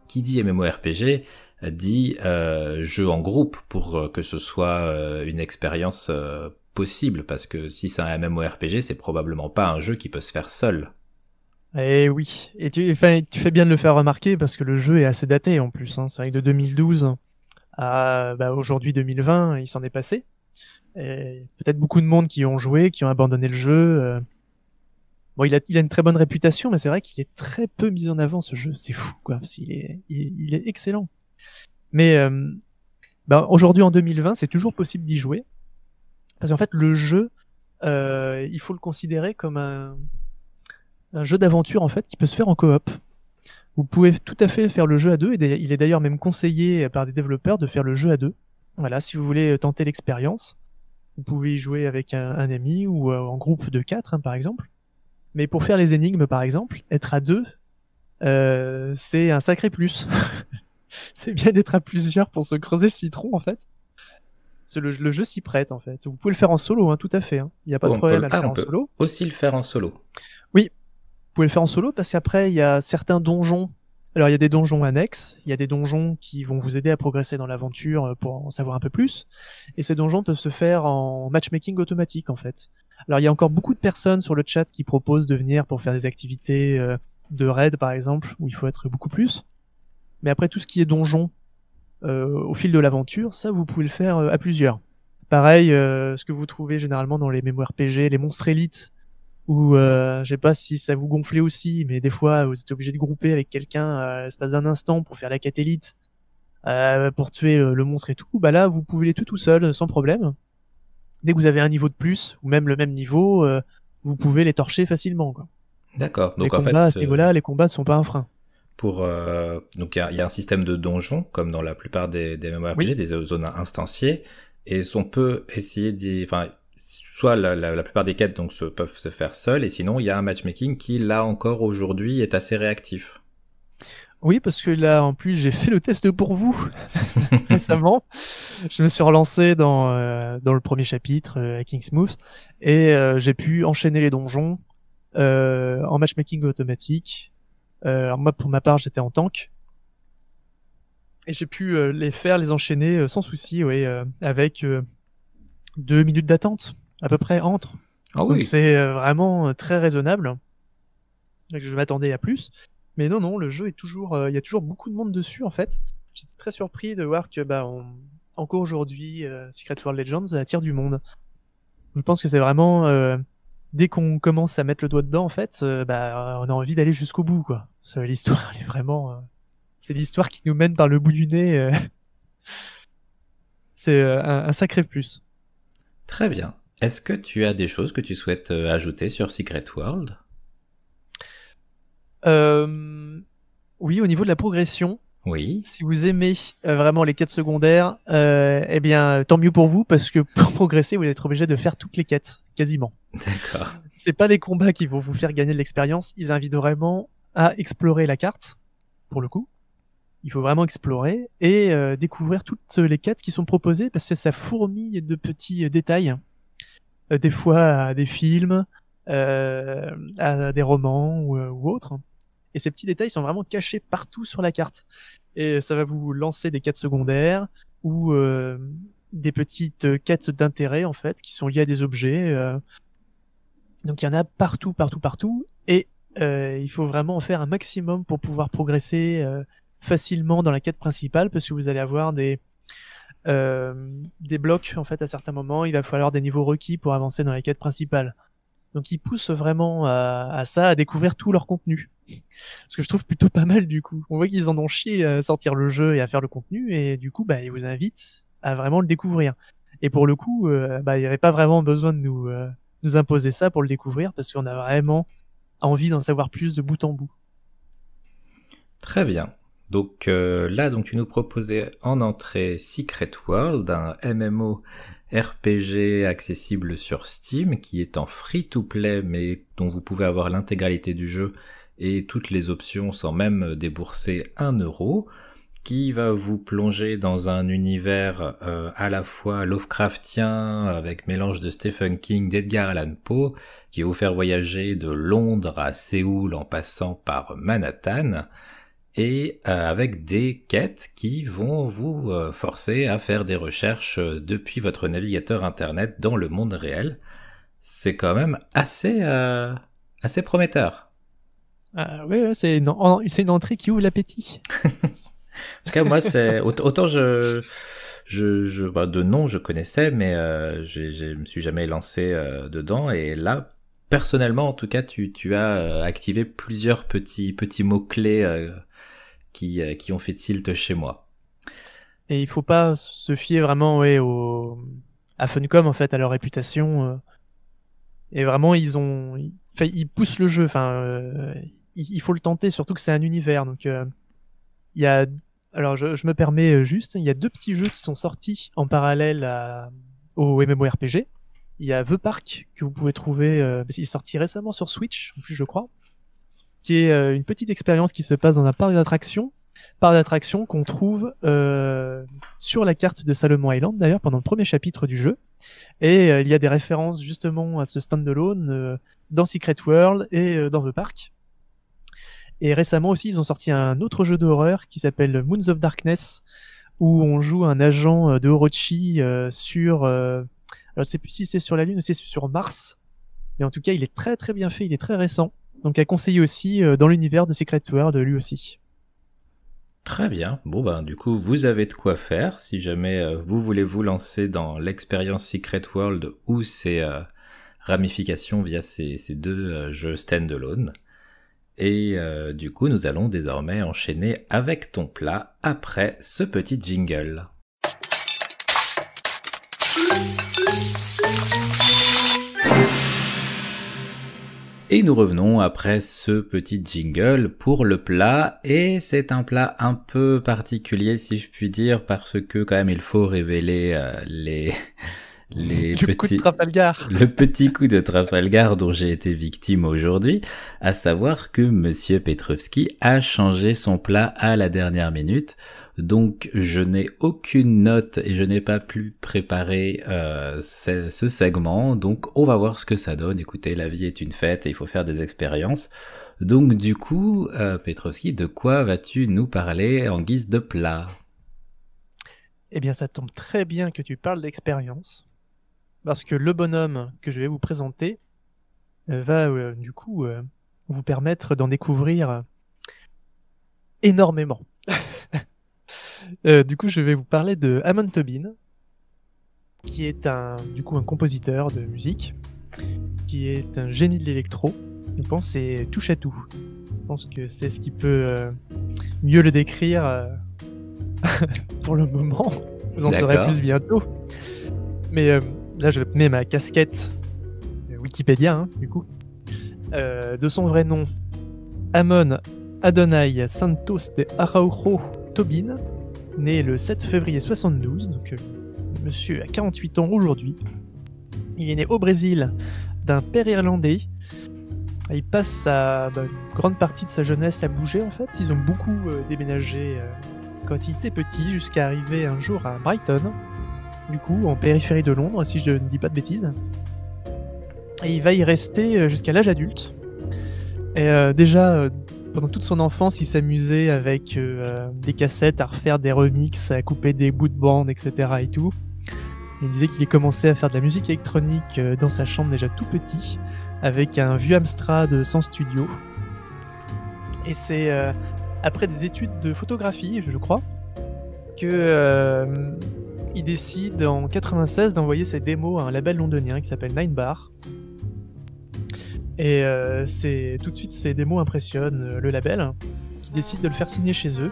S1: qui dit MMORPG dit jeu en groupe pour que ce soit une expérience possible, parce que si c'est un MMORPG, c'est probablement pas un jeu qui peut se faire seul.
S2: Eh oui, et tu, fais bien de le faire remarquer parce que le jeu est assez daté en plus. Hein. C'est vrai que de 2012 à bah, aujourd'hui 2020, il s'en est passé. Peut-être beaucoup de monde qui ont joué, qui ont abandonné le jeu. Euh. Bon, il a, il a une très bonne réputation, mais c'est vrai qu'il est très peu mis en avant ce jeu. C'est fou, quoi. Parce il, est, il, est excellent. Mais euh, bah, aujourd'hui en 2020, c'est toujours possible d'y jouer. Parce qu'en fait, le jeu, euh, il faut le considérer comme un, un jeu d'aventure en fait qui peut se faire en coop. Vous pouvez tout à fait faire le jeu à deux, et il est d'ailleurs même conseillé par des développeurs de faire le jeu à deux. Voilà, si vous voulez tenter l'expérience, vous pouvez y jouer avec un, ami ou euh, en groupe de quatre, hein, par exemple. Mais pour faire les énigmes, par exemple, être à deux, euh, c'est un sacré plus. c'est bien d'être à plusieurs pour se creuser le citron, en fait. Le, le, jeu s'y prête, en fait. Vous pouvez le faire en solo, hein, tout à fait. Hein. Il n'y a pas de problème à le
S1: faire
S2: en solo.
S1: Aussi le faire en solo.
S2: Oui, vous pouvez le faire en solo parce qu'après, il y a certains donjons. Alors, il y a des donjons annexes, il y a des donjons qui vont vous aider à progresser dans l'aventure euh, pour en savoir un peu plus. Et ces donjons peuvent se faire en matchmaking automatique, en fait. Alors, il y a encore beaucoup de personnes sur le chat qui proposent de venir pour faire des activités euh, de raid, par exemple, où il faut être beaucoup plus. Mais après, tout ce qui est donjon, euh, au fil de l'aventure, ça, vous pouvez le faire à plusieurs. Pareil, ce que vous trouvez généralement dans les mémoires PG, les monstres élites, ou euh, je sais pas si ça vous gonflait aussi, mais des fois vous êtes obligé de grouper avec quelqu'un à l'espace d'un instant pour faire la catélite, euh, pour tuer le, monstre et tout. Bah là, vous pouvez les tuer tout seul, sans problème. Dès que vous avez un niveau de plus, ou même le même niveau, euh, vous pouvez les torcher facilement.
S1: D'accord.
S2: Donc les en combats, fait, à ce niveau-là, les combats ne sont pas un frein.
S1: Pour donc il y, a un système de donjon comme dans la plupart des, des MMORPG, des zones instanciées, et on peut essayer d'y, enfin soit la, plupart des quêtes donc se, peuvent se faire seules, et sinon il y a un matchmaking qui là encore aujourd'hui est assez réactif.
S2: Oui, parce que là, en plus, j'ai fait le test pour vous récemment. Je me suis relancé dans, euh, le premier chapitre, euh, Kingsmouth, et euh, j'ai pu enchaîner les donjons euh, en matchmaking automatique. alors moi, pour ma part, j'étais en tank. Et j'ai pu les faire, les enchaîner sans souci, oui, avec deux minutes d'attente à peu près entre.
S1: Ah oui.
S2: c'est euh, vraiment euh, très raisonnable. Je m'attendais à plus. Mais non, non, le jeu est toujours, euh, il y a toujours beaucoup de monde dessus en fait. J'étais très surpris de voir que bah encore aujourd'hui, Secret World Legends attire du monde. Je pense que c'est vraiment dès qu'on commence à mettre le doigt dedans en fait, bah on a envie d'aller jusqu'au bout quoi. L'histoire, elle est vraiment, c'est l'histoire qui nous mène par le bout du nez. c'est un sacré plus.
S1: Très bien. Est-ce que tu as des choses que tu souhaites euh, ajouter sur Secret World?
S2: Euh, Oui, au niveau de la progression.
S1: Oui.
S2: Si vous aimez euh, vraiment les quêtes secondaires, eh bien, tant mieux pour vous, parce que pour progresser, vous allez être obligé de faire toutes les quêtes, quasiment.
S1: D'accord.
S2: C'est pas les combats qui vont vous faire gagner de l'expérience. Ils invitent vraiment à explorer la carte, pour le coup. Il faut vraiment explorer et découvrir toutes les quêtes qui sont proposées, parce que ça fourmille de petits détails des fois à des films, euh, à des romans ou, euh, ou autres. Et ces petits détails sont vraiment cachés partout sur la carte. Et ça va vous lancer des quêtes secondaires ou des petites quêtes d'intérêt en fait qui sont liées à des objets. Donc il y en a partout, partout, partout. Et il faut vraiment en faire un maximum pour pouvoir progresser facilement dans la quête principale parce que vous allez avoir des euh, des blocs en fait à certains moments. Il va falloir des niveaux requis pour avancer dans les quêtes principales. Donc ils poussent vraiment à, ça, à découvrir tout leur contenu. Ce que je trouve plutôt pas mal du coup. On voit qu'ils en ont chié à sortir le jeu et à faire le contenu, et du coup, bah, ils vous invitent à vraiment le découvrir. Et pour le coup, euh, bah, il n'y avait pas vraiment besoin de nous, euh, nous imposer ça pour le découvrir, parce qu'on a vraiment envie d'en savoir plus de bout en bout.
S1: Très bien. Donc euh, là, donc tu nous proposais en entrée Secret World, un MMO RPG accessible sur Steam qui est en free-to-play mais dont vous pouvez avoir l'intégralité du jeu et toutes les options sans même débourser un euro qui va vous plonger dans un univers euh, à la fois Lovecraftien avec mélange de Stephen King, d'Edgar Allan Poe, qui va vous faire voyager de Londres à Séoul en passant par Manhattan et euh, avec des quêtes qui vont vous euh, forcer à faire des recherches euh, depuis votre navigateur internet dans le monde réel. C'est quand même assez assez prometteur.
S2: Ah, ouais, c'est une, une, entrée qui ouvre l'appétit.
S1: en tout cas, moi, c'est autant je, je, je bah, de nom je connaissais, mais euh, je me suis jamais lancé euh, dedans. Et là, personnellement, en tout cas, tu, tu as euh, activé plusieurs petits petits mots clés euh, qui qui ont fait tilt chez moi.
S2: Et il faut pas se fier vraiment ouais, à Funcom en fait à leur réputation. et vraiment, ils ont, ils poussent le jeu. Enfin, il faut le tenter, surtout que c'est un univers. Donc, il y a alors, je, me permets euh, juste, il y a deux petits jeux qui sont sortis en parallèle au MMORPG. Il y a The Park que vous pouvez trouver, euh, est sorti récemment sur Switch, en plus je crois, qui est euh, une petite expérience qui se passe dans un parc d'attractions, parc d'attractions qu'on trouve euh, sur la carte de Salomon Island d'ailleurs pendant le premier chapitre du jeu. Et il y a des références justement à ce standalone dans Secret World et dans The Park. Et récemment aussi, ils ont sorti un autre jeu d'horreur qui s'appelle Moons of Darkness, où on joue un agent euh, de Orochi euh, sur... Euh, alors je sais plus si c'est sur la Lune ou si c'est sur Mars. Mais en tout cas, il est très très bien fait, il est très récent. Donc à conseiller aussi dans l'univers de Secret World lui aussi.
S1: Très bien. Bon ben du coup vous avez de quoi faire si jamais vous voulez vous lancer dans l'expérience Secret World ou ses ramifications via ces, deux jeux standalone. Et euh, du coup, nous allons désormais enchaîner avec ton plat après ce petit jingle. Et nous revenons après ce petit jingle pour le plat et c'est un plat un peu particulier si je puis dire parce que quand même il faut révéler euh, les
S2: les le petits, coup de
S1: Le petit coup de Trafalgar dont j'ai été victime aujourd'hui, à savoir que Monsieur Petrovski a changé son plat à la dernière minute. Donc je n'ai aucune note et je n'ai pas pu préparer euh, ce, segment. Donc on va voir ce que ça donne. Écoutez, la vie est une fête et il faut faire des expériences. Donc du coup, euh, Petrovski, de quoi vas-tu nous parler en guise de plat?
S2: Eh bien, ça tombe très bien que tu parles d'expérience parce que le bonhomme que je vais vous présenter euh, va euh, du coup vous permettre d'en découvrir énormément. Du coup, je vais vous parler de Amon Tobin, qui est un du coup un compositeur de musique, qui est un génie de l'électro. Je pense c'est touche à tout. Je pense que c'est ce qui peut mieux le décrire pour le moment. Vous en saurez plus bientôt. Mais là je mets ma casquette Wikipédia, hein, du coup, euh, de son vrai nom, Amon Adonai Santos de Araujo Tobin, né le 7 février 72, donc euh, monsieur a 48 ans aujourd'hui. Il est né au Brésil d'un père irlandais. Il passe bah, grande partie de sa jeunesse à bouger en fait. Ils ont beaucoup euh, déménagé quand il était petit jusqu'à arriver un jour à Brighton, du coup, en périphérie de Londres, si je ne dis pas de bêtises. Et il va y rester euh, jusqu'à l'âge adulte. Et euh, déjà, euh, pendant toute son enfance, il s'amusait avec des cassettes à refaire des remixes, à couper des bouts de bande, etc. et tout. Il disait qu'il commençait à faire de la musique électronique dans sa chambre déjà tout petit, avec un vieux Amstrad sans studio. Et c'est après des études de photographie, je crois, que décide en 96 d'envoyer ses démos à un label londonien qui s'appelle Nine Bar. Et euh, tout de suite ces démos impressionnent euh, le label, qui décide de le faire signer chez eux.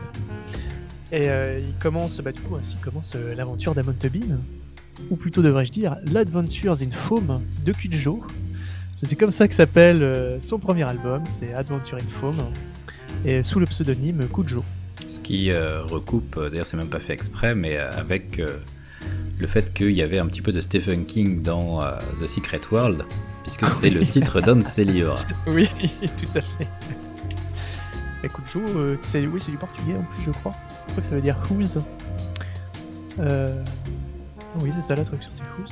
S2: Et euh, il commence, bah, du coup, ainsi commence l'aventure d'Amon Tobin, ou plutôt devrais-je dire l'Adventures in Foam de Kujo. C'est comme ça que s'appelle son premier album, c'est Adventure in Foam, et sous le pseudonyme Kujo
S1: qui euh, recoupe, d'ailleurs c'est même pas fait exprès, mais avec le fait qu'il y avait un petit peu de Stephen King dans The Secret World, puisque c'est le titre d'Anceliora.
S2: oui, tout à fait. Écoute, Joe, c'est oui, c'est du portugais en plus, je crois. Je crois que ça veut dire who's. Oui, c'est ça la traduction, c'est who's.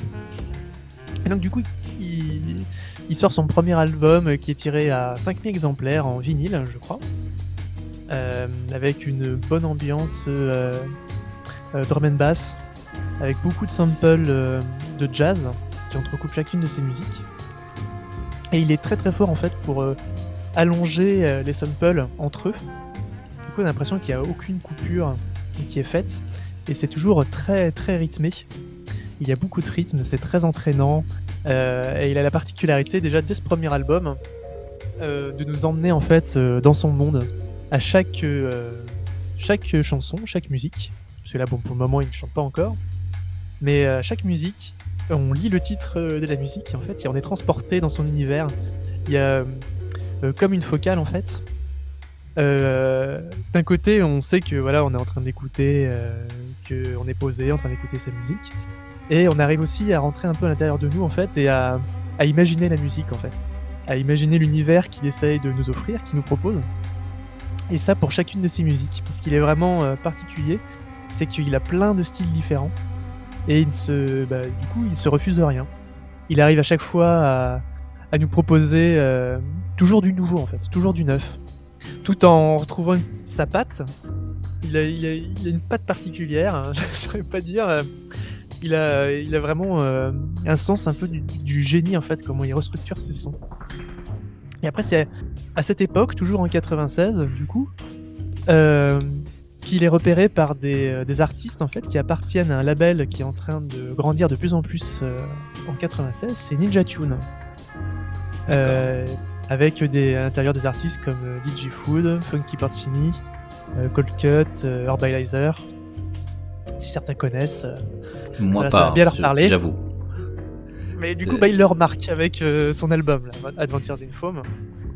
S2: Et donc, du coup, il, sort son premier album qui est tiré à 5000 exemplaires en vinyle, je crois. Euh, avec une bonne ambiance euh, euh, drum and bass, avec beaucoup de samples de jazz qui entrecoupent chacune de ses musiques. Et il est très très fort en fait pour allonger les samples entre eux. Du coup, on a l'impression qu'il n'y a aucune coupure qui est faite. Et c'est toujours très très rythmé. Il y a beaucoup de rythme, c'est très entraînant. et il a la particularité déjà dès ce premier album de nous emmener en fait dans son monde à chaque, chaque chanson, chaque musique. Parce que là, bon, pour le moment, il ne chante pas encore. Mais chaque musique, on lit le titre de la musique en fait, et on est transporté dans son univers. Il y a euh, comme une focale en fait. Euh, d'un côté, on sait que voilà, on est en train d'écouter, euh, que on est posé, en train d'écouter sa musique, et on arrive aussi à rentrer un peu à l'intérieur de nous en fait, et à, à imaginer la musique en fait, à imaginer l'univers qu'il essaye de nous offrir, qu'il nous propose. Et ça pour chacune de ses musiques, parce qu'il est vraiment particulier, c'est qu'il a plein de styles différents et il se, bah, du coup, il se refuse de rien. Il arrive à chaque fois à, nous proposer euh, toujours du nouveau en fait, toujours du neuf, tout en retrouvant sa patte. Il a, une patte particulière, hein, je ne saurais pas dire. Il a, il a vraiment euh, un sens un peu du, du, génie en fait, comment il restructure ses sons. Et après, c'est à cette époque, toujours en 96, du coup, euh, qu'il est repéré par des, des, artistes en fait qui appartiennent à un label qui est en train de grandir de plus en plus euh, en 96, c'est Ninja Tune. Euh, avec des, à l'intérieur des artistes comme euh, DJ Food, Funky Porcini, euh, Cold Cut, euh, Herbalizer. Si certains connaissent.
S1: Moi
S2: voilà,
S1: pas,
S2: ça va bien leur parler.
S1: j'avoue.
S2: Mais du coup, bah, il le remarque avec euh, son album, là, Adventures in Foam,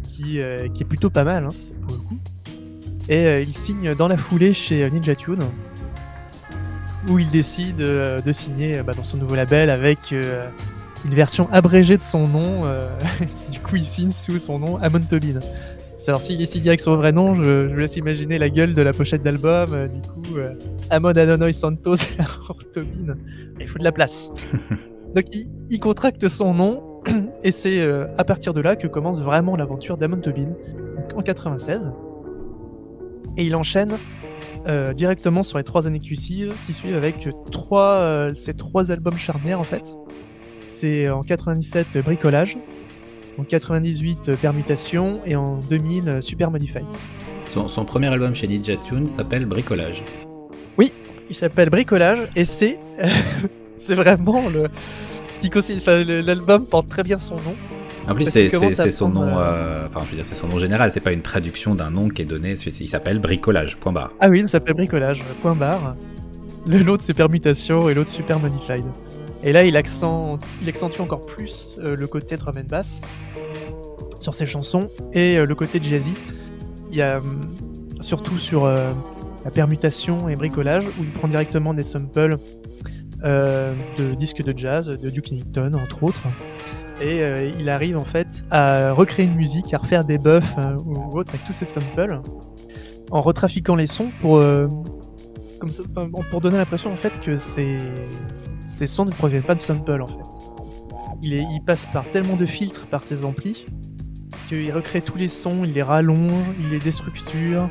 S2: qui, euh, qui est plutôt pas mal, hein, pour le coup. Et euh, il signe dans la foulée chez euh, Ninja Tune, où il décide euh, de signer bah, dans son nouveau label avec une version abrégée de son nom. du coup, il signe sous son nom Amon Tobin. Alors, s'il est signé avec son vrai nom, je, je vous laisse imaginer la gueule de la pochette d'album. euh, du coup, euh, Amon Anonoy Santos et Tobin. Il faut de la place. Donc il, il contracte son nom et c'est euh, à partir de là que commence vraiment l'aventure d'Amon Tobin en 96. Et il enchaîne euh, directement sur les trois années qui suivent, qui suivent avec trois, euh, ces trois albums charnières en fait. C'est en 97 euh, Bricolage, en 98 euh, Permutation et en 2000 euh, Super Modified.
S1: Son, son premier album chez Ninja Tune s'appelle Bricolage.
S2: Il s'appelle Bricolage et c'est c'est vraiment le ce qui l'album porte très bien son nom.
S1: En plus, c'est son
S2: prendre,
S1: nom,
S2: euh,
S1: enfin, je veux dire, c'est son nom général. C'est pas une traduction d'un nom qui est donné. Il s'appelle Bricolage. Point barre.
S2: Ah oui, ça s'appelle bricolage, point barre. Le l'autre c'est permutation et l'autre super modified. Et là il, accent... il accentue encore plus euh, le côté drum and bass sur ses chansons et euh, le côté jazzy. Il y a hum, surtout sur euh, la permutation et bricolage où il prend directement des samples de disques de jazz, de Duke Ellington entre autres. Et euh, il arrive en fait à recréer une musique, à refaire des buffs euh, ou autre avec tous ces samples en retrafiquant les sons pour, euh, pour donner l'impression en fait que ces, sons ne proviennent pas de sample en fait. Il, il passe par tellement de filtres par ses amplis qu'il recrée tous les sons, il les rallonge, il les déstructure,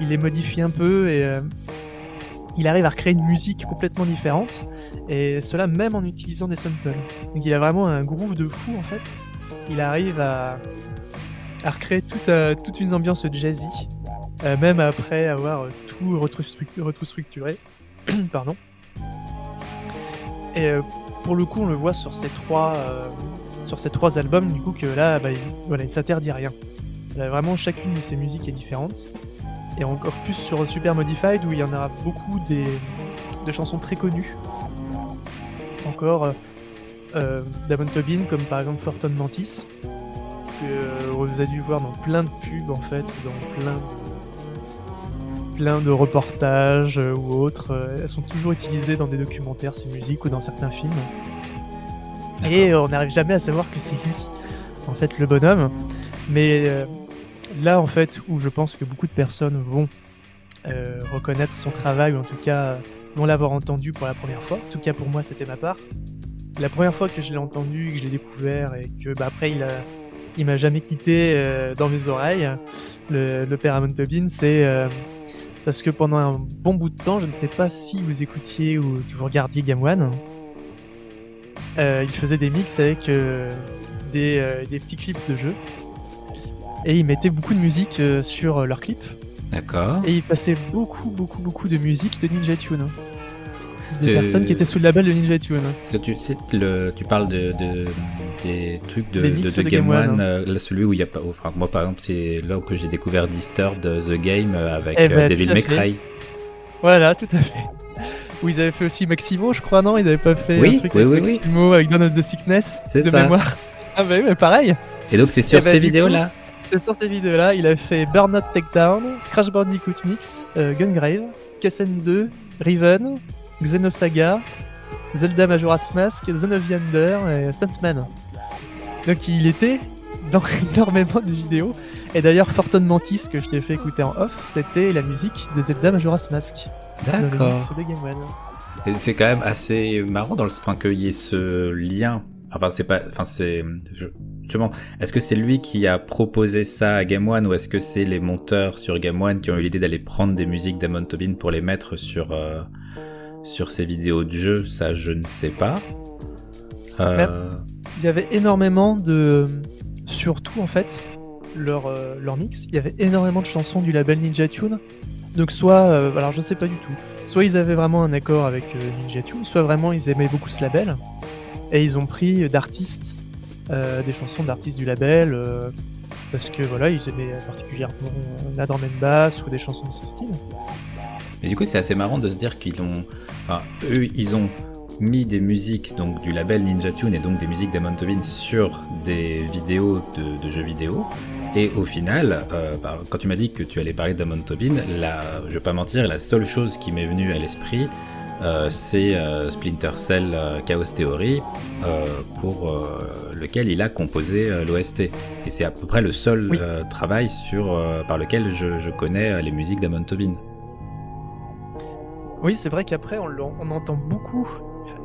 S2: il les modifie un peu et il arrive à recréer une musique complètement différente et cela même en utilisant des samples. Donc il a vraiment un groove de fou en fait. Il arrive à, recréer toute, euh, toute une ambiance jazzy euh, même après avoir euh, tout retrostructuré. Pardon. Et pour le coup, on le voit sur ces trois, albums, du coup, que là, bah, il, voilà, il ne s'interdit rien. Vraiment, chacune de ses musiques est différente. Et encore plus sur Super Modified, où il y en a beaucoup des, de chansons très connues. Encore euh, euh, Damon Tobin, comme par exemple Forton Mantis, que euh, vous avez dû voir dans plein de pubs, en fait, ou dans plein de plein de reportages euh, ou autres. elles sont toujours utilisées dans des documentaires, ces musiques ou dans certains films. Et on n'arrive jamais à savoir que c'est lui, en fait, le bonhomme. Mais euh, là, en fait, où je pense que beaucoup de personnes vont euh, reconnaître son travail, ou en tout cas euh, vont l'avoir entendu pour la première fois. En tout cas, pour moi, c'était ma part. La première fois que je l'ai entendu, que je l'ai découvert, et que bah, après, il m'a jamais quitté euh, dans mes oreilles, le, le père Amon c'est parce que pendant un bon bout de temps, je ne sais pas si vous écoutiez ou que vous regardiez Game One, il faisait des mix avec des, des petits clips de jeux. Et ils mettaient beaucoup de musique euh, sur leurs clips.
S1: D'accord.
S2: Et ils passaient beaucoup, beaucoup, beaucoup de musique de Ninja Tune. De personnes qui étaient sous le label de Ninja Tune.
S1: Tu, le, tu parles de, de, des trucs de,
S2: Des
S1: de, Game,
S2: Game
S1: One,
S2: One,
S1: euh, là, celui où il y a pas. Enfin, moi, par exemple, c'est là que j'ai découvert Disturbed The Game euh, avec
S2: Eh
S1: euh,
S2: ben,
S1: Devil May. Cry.
S2: Voilà, tout à fait. Où ils avaient fait aussi Maximo, je crois, non? Ils avaient pas fait
S1: Oui,
S2: un truc
S1: oui,
S2: avec
S1: oui, oui.
S2: Maximo avec Dawn of the Sickness
S1: C'est
S2: de
S1: ça.
S2: mémoire. Ah bah oui, mais pareil.
S1: Et donc, c'est sur
S2: Eh ben,
S1: ces vidéos-là
S2: sur ces vidéos-là, il a fait Burnout Takedown, Crash Bandicoot Mix, euh, Gungrave, Kessen 2, Riven, Xenosaga, Zelda Majora's Mask, Zone of the et Stuntman. Donc il était dans énormément de vidéos. Et d'ailleurs, Fortune Mantis, que je t'ai fait écouter en off, c'était la musique de Zelda Majora's Mask.
S1: D'accord. C'est quand même assez marrant dans le point qu'il y ait ce lien. Enfin, c'est pas. Enfin, c'est. Est-ce que c'est lui qui a proposé ça à Game One ou est-ce que c'est les monteurs sur Game One qui ont eu l'idée d'aller prendre des musiques d'Amon Tobin pour les mettre sur, euh, sur ces vidéos de jeu? Ça, je ne sais pas. Euh,
S2: Il y avait énormément de. Surtout en fait, leur, euh, leur mix, il y avait énormément de chansons du label Ninja Tune. Donc, soit. alors, je sais pas du tout. Soit ils avaient vraiment un accord avec Ninja Tune, soit vraiment ils aimaient beaucoup ce label. Et ils ont pris d'artistes, des chansons d'artistes du label. euh, parce que voilà, ils aimaient particulièrement euh, la drum and bass ou des chansons de ce style.
S1: Mais du coup, c'est assez marrant de se dire qu'ils ont. Eux, ils ont mis des musiques donc du label Ninja Tune et donc des musiques d'Amon Tobin sur des vidéos de, jeux vidéo. Et au final, euh, quand tu m'as dit que tu allais parler d'Amon Tobin, la, je vais pas mentir, la seule chose qui m'est venue à l'esprit, euh, c'est euh, Splinter Cell euh, Chaos Theory, pour lequel il a composé l'OST. Et c'est à peu près le seul
S2: Oui.
S1: travail sur, par lequel je, je connais les musiques d'Amon Tobin.
S2: Oui, c'est vrai qu'après, on, entend beaucoup.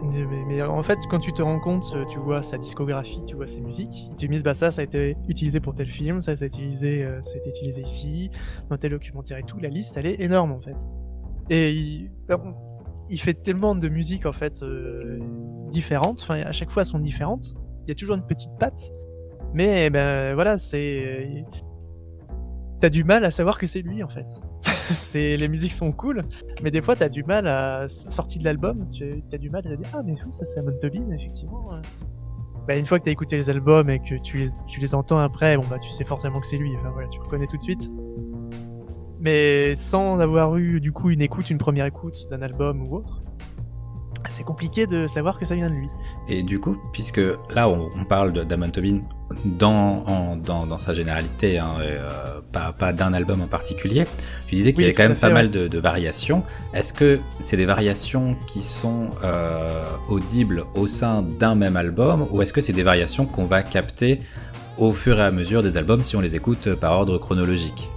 S2: Mais, mais en fait, quand tu te rends compte, tu vois sa discographie, tu vois ses musiques, tu dis, bah ça, ça a été utilisé pour tel film, ça, ça a été utilisé, euh, ça a été utilisé ici, dans tel documentaire et tout. La liste, elle est énorme en fait. Et il, bah, il fait tellement de musiques en fait euh, différentes, enfin, à chaque fois, elles sont différentes. Il y a toujours une petite patte, mais ben voilà, c'est. T'as du mal à savoir que c'est lui en fait. c'est les musiques sont cool, mais des fois, t'as du mal à sortir de l'album, tu as du mal à dire ah mais ça c'est Amon Tobin effectivement. euh. Bah, une fois que t'as écouté les albums et que tu les, tu les entends après, bon bah tu sais forcément que c'est lui. Enfin voilà, tu reconnais tout de suite. Mais sans avoir eu du coup une écoute, une première écoute d'un album ou autre, c'est compliqué de savoir que ça vient de lui.
S1: Et du coup, puisque là on, on parle de- d'Amon Tobin dans, en- dans, dans sa généralité, hein, et, euh, pas, pas d'un album en particulier, tu disais qu'il y avait quand même
S2: fait,
S1: pas
S2: ouais.
S1: mal de, de variations. Est-ce que c'est des variations qui sont euh, audibles au sein d'un même album ou est-ce que c'est des variations qu'on va capter au fur et à mesure des albums si on les écoute par ordre chronologique?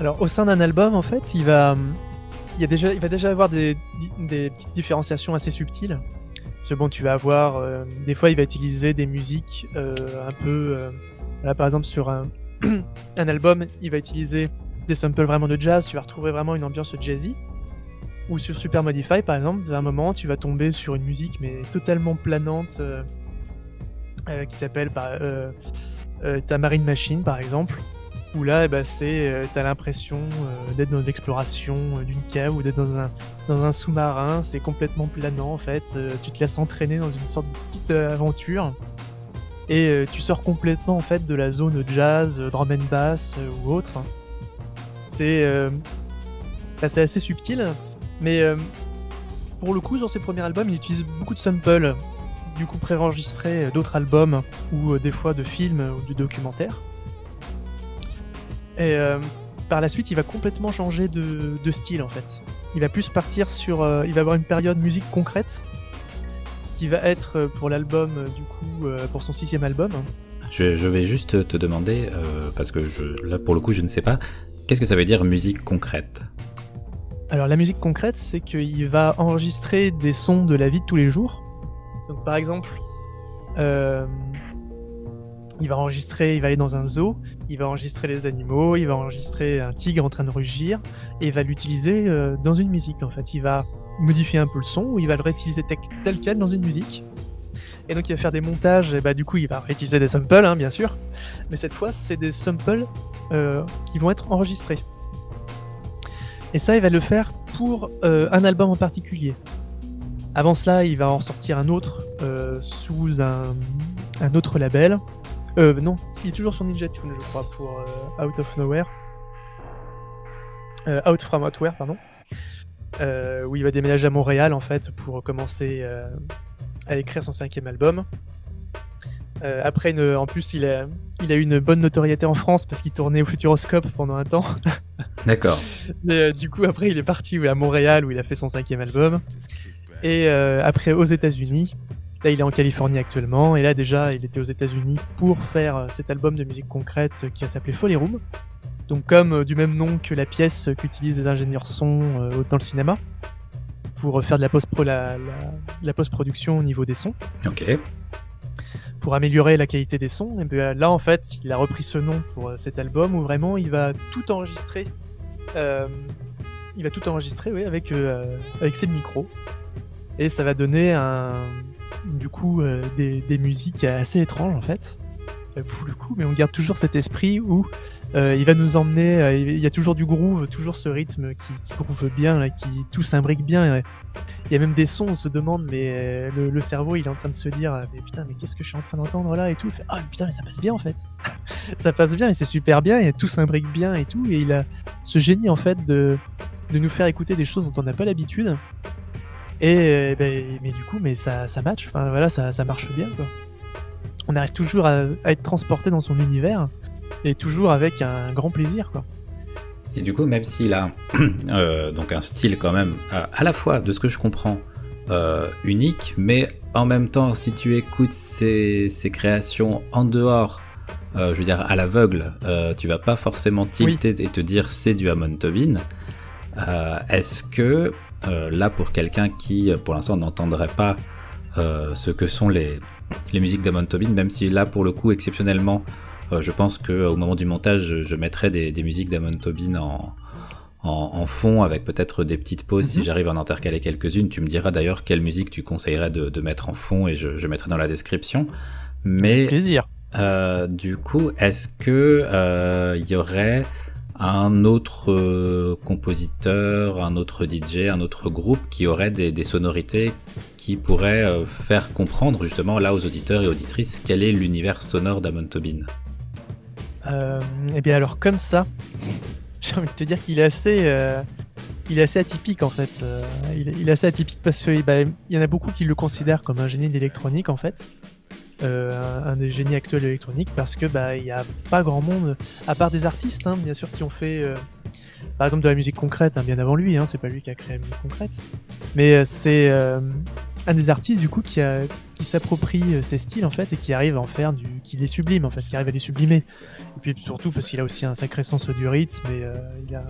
S2: Alors au sein d'un album, en fait, il va, il, y a déjà, il va déjà avoir des, des petites différenciations assez subtiles. Bon, tu vas avoir, euh, des fois, il va utiliser des musiques euh, un peu, euh, là par exemple sur un, un album, il va utiliser des samples vraiment de jazz. Tu vas retrouver vraiment une ambiance jazzy. Ou sur Super Modify, par exemple, à un moment, tu vas tomber sur une musique mais totalement planante euh, euh, qui s'appelle bah, euh, euh, ta Marine Machine, par exemple où là, eh ben, euh, t'as l'impression euh, d'être dans l'exploration euh, d'une cave ou d'être dans un, sous-marin. C'est complètement planant en fait. Euh, tu te laisses entraîner dans une sorte de petite aventure et tu sors complètement en fait de la zone jazz, drum and bass ou autre. C'est, bah, c'est assez subtil, mais pour le coup, sur ses premiers albums, il utilise beaucoup de samples, du coup préenregistrés d'autres albums ou des fois de films ou de documentaires. Et euh, par la suite, il va complètement changer de, de style en fait. Il va plus partir sur. euh, il va avoir une période musique concrète qui va être euh, pour l'album, du coup, pour son sixième album.
S1: je, je vais juste te demander, parce que je, là pour le coup je ne sais pas, qu'est-ce que ça veut dire musique concrète?
S2: Alors la musique concrète, c'est qu'il va enregistrer des sons de la vie de tous les jours. Donc par exemple, euh, il va enregistrer, il va aller dans un zoo, il va enregistrer les animaux, il va enregistrer un tigre en train de rugir, et il va l'utiliser euh, dans une musique en fait. Il va modifier un peu le son, ou il va le réutiliser tel, quel dans une musique. Et donc il va faire des montages, et bah du coup il va réutiliser des samples, hein, bien sûr. Mais cette fois, c'est des samples euh, qui vont être enregistrés. Et ça, il va le faire pour euh, un album en particulier. Avant cela, il va en sortir un autre sous un, autre label. Euh, non, il est toujours sur Ninja Tune, je crois, pour euh, Out of Nowhere. Euh, Out from Outware, pardon. Euh, où il va déménager à Montréal, en fait, pour commencer à écrire son cinquième album. Après, une, en plus, il a, il a eu une bonne notoriété en France parce qu'il tournait au Futuroscope pendant un temps.
S1: D'accord.
S2: Mais du coup, après, il est parti à Montréal où il a fait son cinquième album. Et après, aux États-Unis. Là, il est en Californie actuellement. Et là, déjà, il était aux États-Unis pour faire euh, cet album de musique concrète qui a s'appelé Folly Room. Donc, comme euh, du même nom que la pièce qu'utilisent les ingénieurs son euh, dans le cinéma pour faire de la post-pro- la, la- la post-production au niveau des sons
S1: Ok.
S2: pour améliorer la qualité des sons. Et bien là, en fait, il a repris ce nom pour cet album où vraiment il va tout enregistrer. Euh, il va tout enregistrer, oui, avec, euh, avec ses micros. Et ça va donner un, du coup euh, des, musiques assez étranges en fait, euh, pour le coup. Mais on garde toujours cet esprit où euh, il va nous emmener. il y a toujours du groove, toujours ce rythme qui, groove bien, qui tout s'imbrique bien. Il y a même des sons, on se demande, mais le, cerveau il est en train de se dire, mais putain, mais qu'est-ce que je suis en train d'entendre là et tout. Il fait, Ah putain, mais ça passe bien en fait. ça passe bien et c'est super bien et tout s'imbrique bien et tout. Et il a ce génie en fait de nous faire écouter des choses dont on n'a pas l'habitude. Et euh, ben, mais du coup, mais ça, ça match, enfin voilà, ça, ça marche bien quoi. On arrive toujours à, à être transporté dans son univers et toujours avec un grand plaisir quoi.
S1: Et du coup, même s'il a euh, donc un style quand même à la fois, de ce que je comprends, euh, unique, mais en même temps, si tu écoutes ses, ses créations en dehors, euh, je veux dire à l'aveugle, euh, tu vas pas forcément tilter et te dire c'est du Amon Tobin. Euh, Est-ce que là, pour quelqu'un qui, euh, pour l'instant, n'entendrait pas euh, ce que sont les, les musiques d'Amon Tobin, même si là, pour le coup, exceptionnellement, euh, je pense que au moment du montage, je, je mettrai des, des musiques d'Amon Tobin en, en, en fond avec peut-être des petites pauses si
S2: Mhm.
S1: j'arrive à en intercaler quelques-unes. Tu me diras d'ailleurs quelle musique tu conseillerais de, de mettre en fond et je, je mettrai dans la description. Mais
S2: Plaisir.
S1: euh, du coup, est-ce que euh, il y aurait un autre euh, compositeur, un autre DJ, un autre groupe qui aurait des, sonorités qui pourraient euh, faire comprendre justement là aux auditeurs et auditrices quel est l'univers sonore d'Amon Tobin
S2: Euh, et bien alors comme ça, j'ai envie de te dire qu'il est assez, il est assez atypique en fait. Il, est- assez atypique parce qu'il il y en a beaucoup qui le considèrent comme un génie de l'électronique en fait. Euh, un, des génies actuels de l'électronique parce que bah il y a pas grand monde à part des artistes hein, bien sûr qui ont fait euh, par exemple de la musique concrète hein, bien avant lui hein, c'est pas lui qui a créé la musique concrète. Mais euh, c'est un des artistes du coup qui a qui s'approprie ces styles en fait et qui arrive à en faire du qui les sublime en fait qui arrive à les sublimer. Et puis surtout parce qu'il a aussi un sacré sens du rythme et il a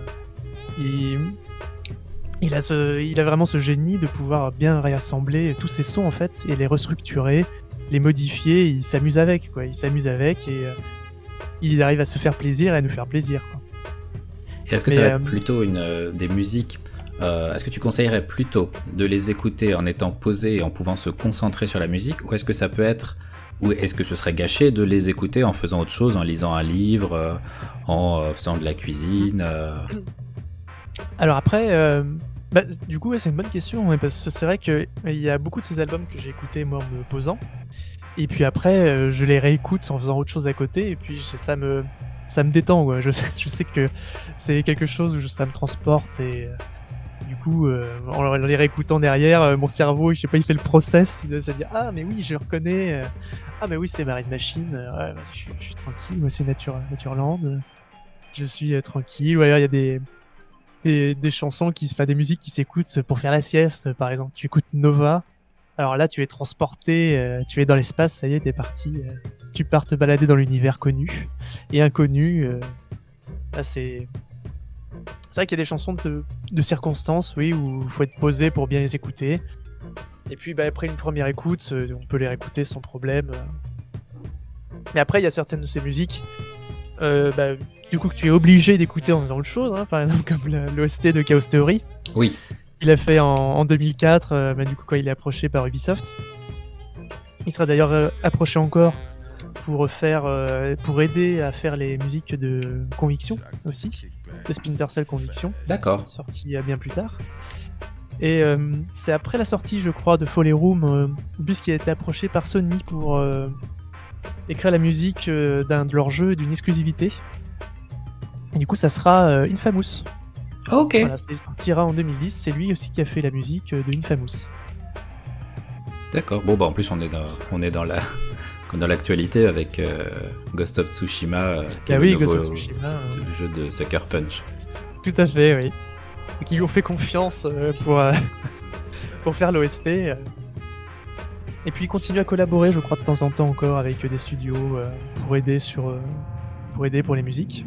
S2: il, a il a vraiment ce génie de pouvoir bien réassembler tous ces sons en fait et les restructurer les modifier il s'amuse avec quoi. Il s'amuse avec et euh, il arrive à se faire plaisir et à nous faire plaisir
S1: est-ce que
S2: Mais,
S1: ça va
S2: euh,
S1: être plutôt une, euh, des musiques euh, Est-ce que tu conseillerais plutôt de les écouter en étant posé et en pouvant se concentrer sur la musique Ou est-ce que ça peut être. Ou est-ce que ce serait gâché de les écouter en faisant autre chose, en lisant un livre, euh, en euh, faisant de la cuisine
S2: Alors après, bah, du coup, ouais, c'est une bonne question, parce que c'est vrai qu'il y a beaucoup de ces albums que j'ai écoutés moi en me posant, et puis après, euh, je les réécoute en faisant autre chose à côté, et puis ça me, ça me détend, quoi. Je, sais, je sais que c'est quelque chose où ça me transporte, et euh, du coup, euh, en les réécoutant derrière, mon cerveau, je sais pas, il fait le process, il se dire ah mais oui, je reconnais, ah mais oui, c'est Marine Machine, ouais, je, je suis tranquille, moi c'est Nature, Natureland, je suis tranquille, ou alors il y a des des, des chansons qui enfin, des musiques qui s'écoutent pour faire la sieste par exemple. Tu écoutes Nova alors là tu es transporté euh, tu es dans l'espace ça y est t'es parti euh, tu pars te balader dans l'univers connu et inconnu euh, c'est c'est vrai qu'il y a des chansons de, de circonstances oui où il faut être posé pour bien les écouter et puis bah, après une première écoute on peut les réécouter sans problème mais après il y a certaines de ces musiques bah, du coup que tu es obligé d'écouter en faisant autre chose, hein, par exemple comme l'OST de Chaos Theory.
S1: Oui.
S2: Il a fait en, en 2004, euh, bah, du coup quand il est approché par Ubisoft. Il sera d'ailleurs euh, approché encore pour faire, euh, pour aider à faire les musiques de Conviction aussi, de Splinter Cell Conviction,
S1: D'accord.
S2: sorti bien plus tard. Et euh, c'est après la sortie, je crois, de Foley Room, euh, Bus qui a été approché par Sony pour euh, écrire la musique d'un de leurs jeux d'une exclusivité. Et du coup, ça sera Infamous.
S1: Ok.
S2: Voilà, sortira en 2010. C'est lui aussi qui a fait la musique de Infamous.
S1: D'accord. Bon, bah en plus, on est dans, on est dans la. Dans l'actualité avec euh, Ghost of Tsushima, euh, qui est
S2: Ah
S1: le
S2: oui,
S1: nouveau
S2: Ghost of Tsushima, euh,
S1: le jeu de Sucker Punch.
S2: Tout à fait, oui. Et qui lui ont fait confiance euh, pour, euh, pour faire l'OST. euh. Et puis il continue à collaborer, je crois, de temps en temps encore avec des studios euh, pour aider sur, euh, pour aider pour les musiques.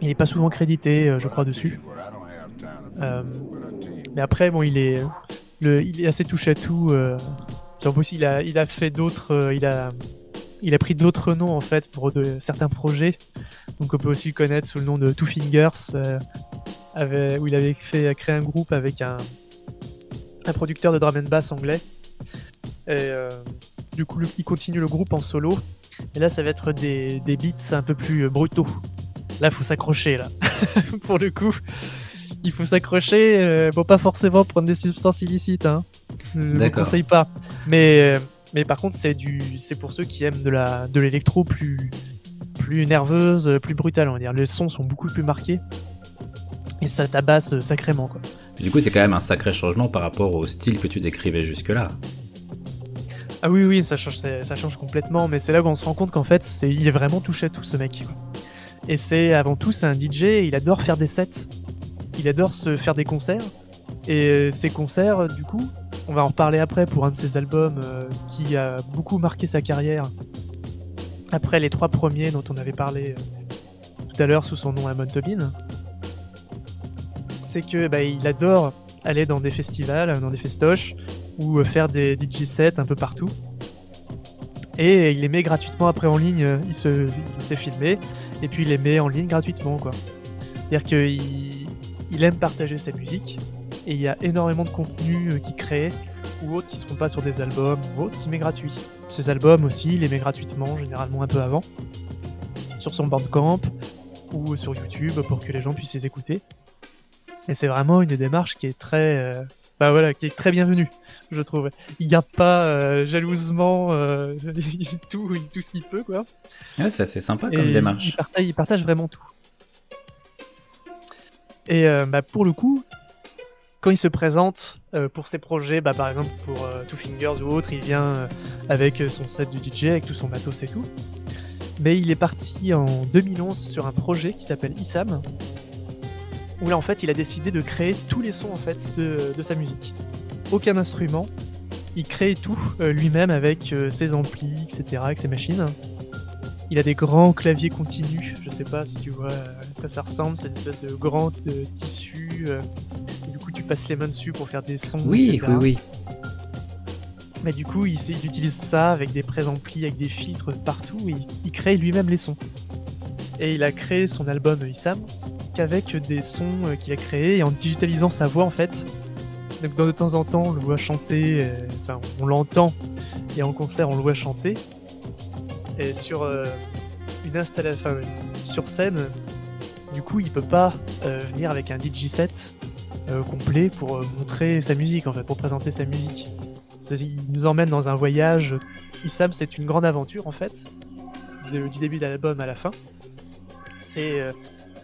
S2: Il n'est pas souvent crédité, euh, je crois, dessus. Euh, mais après, bon, il est, assez touche à tout. Euh, il a, fait d'autres, il a, pris d'autres noms en fait pour certains projets. Donc on peut aussi le connaître sous le nom de Two Fingers, où il avait fait, créé un groupe avec un, producteur de drum and bass anglais. Et du coup, il continue le groupe en solo. Et là, ça va être des, beats un peu plus brutaux. Là, faut s'accrocher là. pour le coup, il faut s'accrocher. euh, bon, pas forcément prendre des substances illicites. Hein. Je ne conseille pas. Mais, euh, mais par contre, c'est du, c'est pour ceux qui aiment de la, de l'électro plus, plus nerveuse, euh, plus brutale, on va dire. Les sons sont beaucoup plus marqués et ça tabasse sacrément, quoi.
S1: Du coup, c'est quand même un sacré changement par rapport au style que tu décrivais jusque-là.
S2: Ah oui, oui, ça change, ça change complètement, mais c'est là qu'on se rend compte qu'en fait, c'est, il est vraiment touché à tout ce mec. quoi. Et c'est avant tout, c'est un DJ, il adore faire des sets, il adore se faire des concerts, et ces concerts, du coup, on va en reparler après pour un de ses albums euh, qui a beaucoup marqué sa carrière. Après les trois premiers dont on avait parlé euh, tout à l'heure sous son nom Amon Tobin, c'est que bah, il adore aller dans des festivals, dans des festoches, ou euh, faire des DJ sets un peu partout. Et il les met gratuitement après en ligne, il se s'est filmé, et puis il les met en ligne gratuitement quoi. C'est-à-dire qu'il il aime partager sa musique, et il y a énormément de contenu euh, qu'il crée, ou autres qui ne seront pas sur des albums, ou autres qui met gratuit. Ces albums aussi, il les met gratuitement, généralement un peu avant, sur son Bandcamp, ou sur YouTube pour que les gens puissent les écouter. Et c'est vraiment une démarche qui est très, euh, bah voilà, qui est très bienvenue, je trouve. Il garde pas euh, jalousement euh, tout, tout ce qu'il peut, quoi.
S1: Ouais, c'est assez sympa
S2: Et
S1: comme
S2: Il
S1: démarche.
S2: partage, il partage vraiment tout. Et euh, bah, pour le coup, quand il se présente pour ses projets, bah, par exemple pour Two Fingers ou autre, il vient avec son set du DJ, avec tout son matos et tout. Mais il est parti en 2011 sur un projet qui s'appelle ISAM, où là en fait il a décidé de créer tous les sons en fait de, de sa musique. Aucun instrument, il crée tout euh, lui-même avec euh, ses amplis, etc., avec ses machines. Il a des grands claviers continus, je sais pas si tu vois euh, à quoi ça ressemble, c'est une espèce de grand tissu. du coup, tu passes les mains dessus pour faire des sons.
S1: Oui,
S2: etc.
S1: oui, oui.
S2: Mais du coup, il, il utilise ça avec des préamplis, avec des filtres partout, et il, il crée lui-même les sons. Et il a créé son album Issam qu'avec des sons qu'il a créés et en digitalisant sa voix en fait. Donc de temps en temps, on le voit chanter, euh, enfin on l'entend, et en concert, on le voit chanter. Et sur euh, une installation, sur scène, du coup, il peut pas euh, venir avec un DJ set complet pour montrer sa musique en fait, pour présenter sa musique. Il nous emmène dans un voyage. Issam, c'est une grande aventure en fait, de- du début de l'album à la fin. C'est,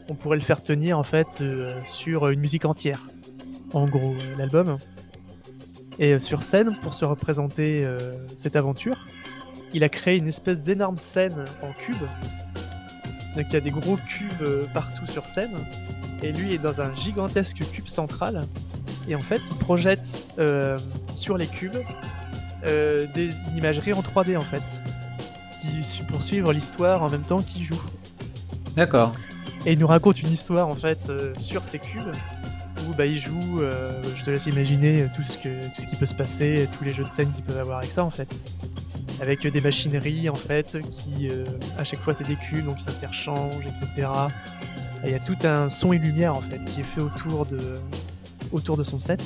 S2: on pourrait le faire tenir en fait sur une musique entière, en gros euh, l'album. Et euh, sur scène, pour se représenter euh, cette aventure, il a créé une espèce d'énorme scène en cube. Donc il y a des gros cubes partout sur scène. Et lui est dans un gigantesque cube central. Et en fait, il projette euh, sur les cubes euh, des une imagerie en 3D en fait. Qui su- pour suivre l'histoire en même temps qu'il joue.
S1: D'accord.
S2: Et il nous raconte une histoire en fait sur ces cubes il joue, euh, je te laisse imaginer euh, tout ce, que, qui peut se passer, tous les jeux de scène qu'il peut avoir avec ça en fait. Avec euh, des machineries en fait qui euh, à chaque fois c'est des cubes donc ils s'interchangent, etc. Et Il y a tout un son et lumière en fait qui est fait autour de, son set.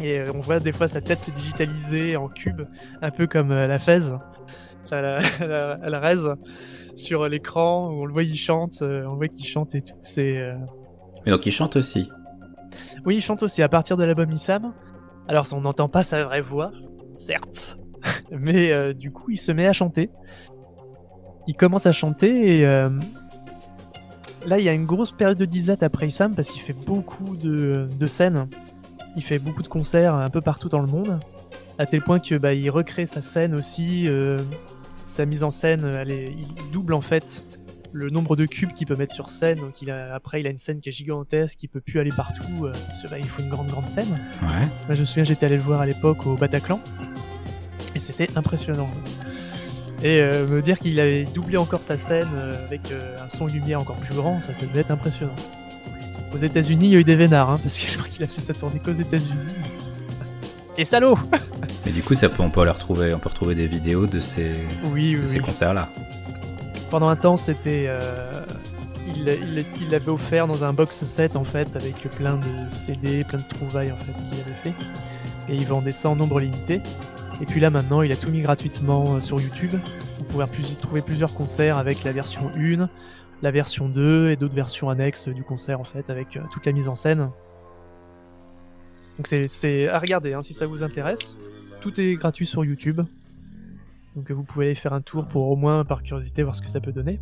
S2: Et on voit des fois sa tête se digitaliser en cube, un peu comme la Fez, la, la, sur l'écran, on le voit, il chante, on voit qu'il chante et tout. C'est.
S1: Mais donc il chante aussi.
S2: Oui, il chante aussi à partir de l'album Issam. Alors on n'entend pas sa vraie voix, certes, mais du coup il se met à chanter. Il commence à chanter et là il y a une grosse période de disette après Issam parce qu'il fait beaucoup de, scènes. Il fait beaucoup de concerts un peu partout dans le monde, à tel point que bah, il recrée sa scène aussi, sa mise en scène, il double en fait le nombre de cubes qu'il peut mettre sur scène. Donc il a, après, il a une scène qui est gigantesque, il peut plus aller partout. Euh, il faut une grande, grande scène.
S1: Ouais.
S2: je me souviens, j'étais allé le voir à l'époque au Bataclan. Et c'était impressionnant. Et euh, me dire qu'il avait doublé encore sa scène euh, avec un son lumière encore plus grand, ça, ça devait être impressionnant. Aux États-Unis, il y a eu des vénards, hein, parce que je crois qu'il a fait sa tournée qu'aux États-Unis. Et salaud
S1: Mais du coup, ça peut, on peut retrouver, on peut retrouver des vidéos de ces,
S2: oui,
S1: ces concerts-là
S2: pendant un temps, c'était. Euh, il l'avait offert dans un box set en fait, avec plein de CD, plein de trouvailles en fait, qu'il avait fait. Et il vendait ça en nombre limité. Et puis là maintenant, il a tout mis gratuitement euh, sur YouTube. Vous pouvez trouver plusieurs concerts avec la version 1, la version 2 et d'autres versions annexes du concert en fait, avec euh, toute la mise en scène. Donc c'est à regarder hein, si ça vous intéresse. Tout est gratuit sur YouTube. Donc vous pouvez aller faire un tour pour au moins par curiosité voir ce que ça peut donner.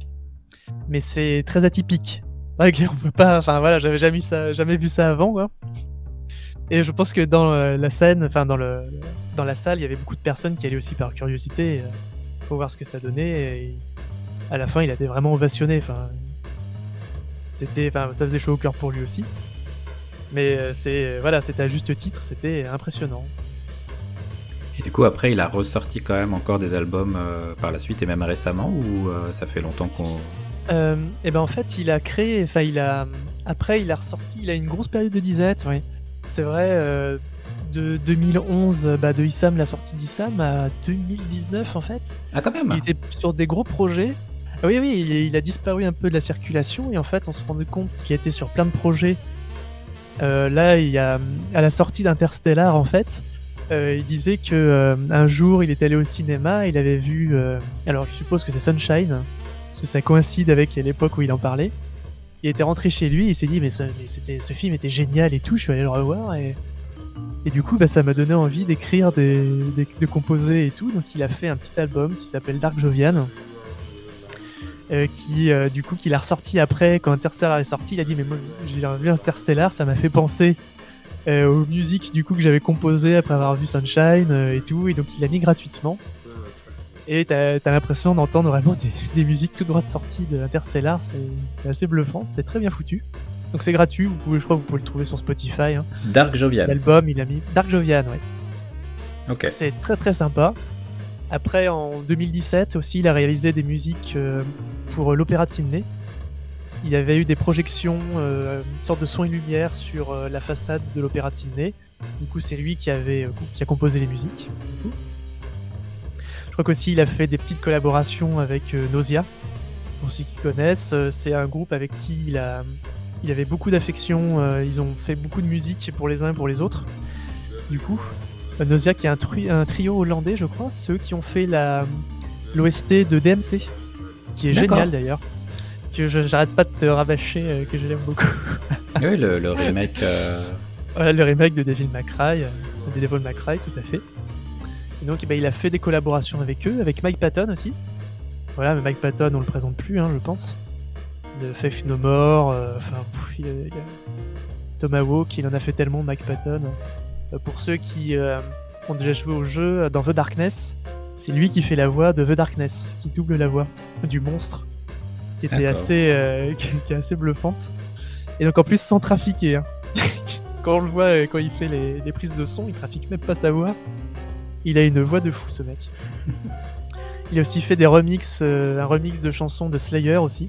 S2: Mais c'est très atypique. Ok, on peut pas. Enfin voilà, j'avais jamais, ça, jamais vu ça avant. Quoi. Et je pense que dans euh, la scène, enfin dans, le, dans la salle, il y avait beaucoup de personnes qui allaient aussi par curiosité euh, pour voir ce que ça donnait. Et à la fin, il a été vraiment ovationné. Enfin, c'était, enfin, ça faisait chaud au cœur pour lui aussi. Mais euh, c'est, voilà, c'était à juste titre, c'était impressionnant.
S1: Et du coup, après, il a ressorti quand même encore des albums euh, par la suite et même récemment ou euh, ça fait longtemps qu'on.
S2: Euh, et ben en fait, il a créé, enfin, il a. Après, il a ressorti, il a une grosse période de disette, oui. C'est vrai, de 2011, bah, de Issam, la sortie d'Issam, à 2019 en fait.
S1: Ah, quand même
S2: Il était sur des gros projets. Ah oui, oui, il, il, a disparu un peu de la circulation et en fait, on se rendait compte qu'il était sur plein de projets. là, il y a, à la sortie d'Interstellar, en fait, euh, il disait que euh, un jour il était allé au cinéma, il avait vu, euh, alors je suppose que c'est Sunshine, parce que ça coïncide avec l'époque où il en parlait. Il était rentré chez lui, il s'est dit mais, ce film était génial et tout, je suis allé le revoir et, et du coup bah, ça m'a donné envie d'écrire, des, de composer et tout, donc il a fait un petit album qui s'appelle Dark Jovian. qui du coup qu'il a ressorti après quand Interstellar est sorti il a dit mais moi j'ai vu Interstellar ça m'a fait penser euh, aux musiques du coup que j'avais composées après avoir vu Sunshine euh, et tout, et donc il l'a mis gratuitement. Et t'as as, l'impression d'entendre vraiment des, musiques tout droit de sortie de Interstellar, c'est assez bluffant, c'est très bien foutu. Donc c'est gratuit, vous pouvez, je crois que vous pouvez le trouver sur Spotify. Hein.
S1: Dark Jovian.
S2: L'album, il a mis Dark Jovian, ouais.
S1: Ok.
S2: C'est très très sympa. Après, en 2017 aussi, il a réalisé des musiques euh, pour l'Opéra de Sydney il y avait eu des projections, euh, une sorte de son et lumière sur euh, la façade de l'Opéra de Sydney. Du coup, c'est lui qui, avait, euh, qui a composé les musiques. Je crois qu'aussi il a fait des petites collaborations avec Nausea. Pour ceux qui connaissent, c'est un groupe avec qui il, a, il avait beaucoup d'affection. ils ont fait beaucoup de musique pour les uns et pour les autres. Du coup, Nausea qui est un, un trio hollandais, je crois, ceux qui ont fait la l'OST de DMC, qui est génial d'ailleurs que j'arrête pas de te rabâcher euh, que je l'aime beaucoup.
S1: oui, le, remake. Euh,
S2: le remake de Devil May Cry, euh, de Devil May Cry, tout à fait. Et donc, eh ben, il a fait des collaborations avec eux, avec Mike Patton aussi. Voilà, mais Mike Patton, on le présente plus, hein, je pense. De Faith No More, enfin, il, y a, Tomahawk, il en a fait tellement, Mike Patton. pour ceux qui ont déjà joué au jeu dans The Darkness, c'est lui qui fait la voix de The Darkness, qui double la voix du monstre qui était assez, euh, qui, est assez bluffante. Et donc en plus sans trafiquer. Hein. quand on le voit, euh, quand il fait les, prises de son, il trafique même pas sa voix. Il a une voix de fou ce mec. il a aussi fait des remixes, euh, un remix de chansons de Slayer aussi.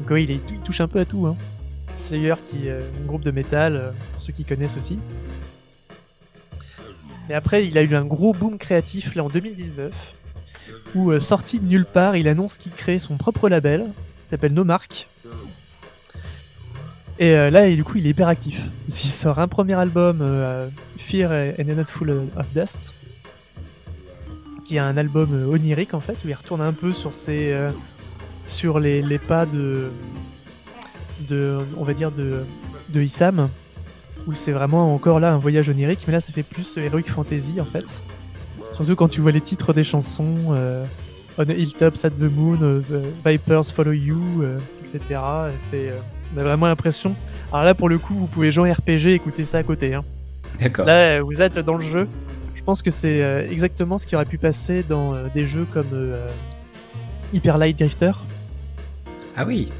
S2: Donc oui, il, touche un peu à tout. Hein. Slayer qui est un groupe de métal, pour ceux qui connaissent aussi. Mais après, il a eu un gros boom créatif là en 2019, où sorti de nulle part, il annonce qu'il crée son propre label, s'appelle No Mark. Et euh, là, du coup, il est hyper actif. Il sort un premier album, euh, Fear and a Not Full of Dust, qui est un album euh, onirique en fait, où il retourne un peu sur ses, sur les, les pas de, de, on va dire de, de Issam, où c'est vraiment encore là un voyage onirique, mais là, ça fait plus heroic fantasy en fait. Surtout quand tu vois les titres des chansons, On a Hilltop, At the Moon, euh, The Vipers Follow You, euh, etc. Et C'est, euh, on a vraiment l'impression. Alors là, pour le coup, vous pouvez jouer RPG, écouter ça à côté. hein.
S1: D'accord.
S2: Là, vous êtes dans le jeu. Je pense que c'est exactement ce qui aurait pu passer dans des jeux comme Hyper Light Drifter.
S1: Ah oui.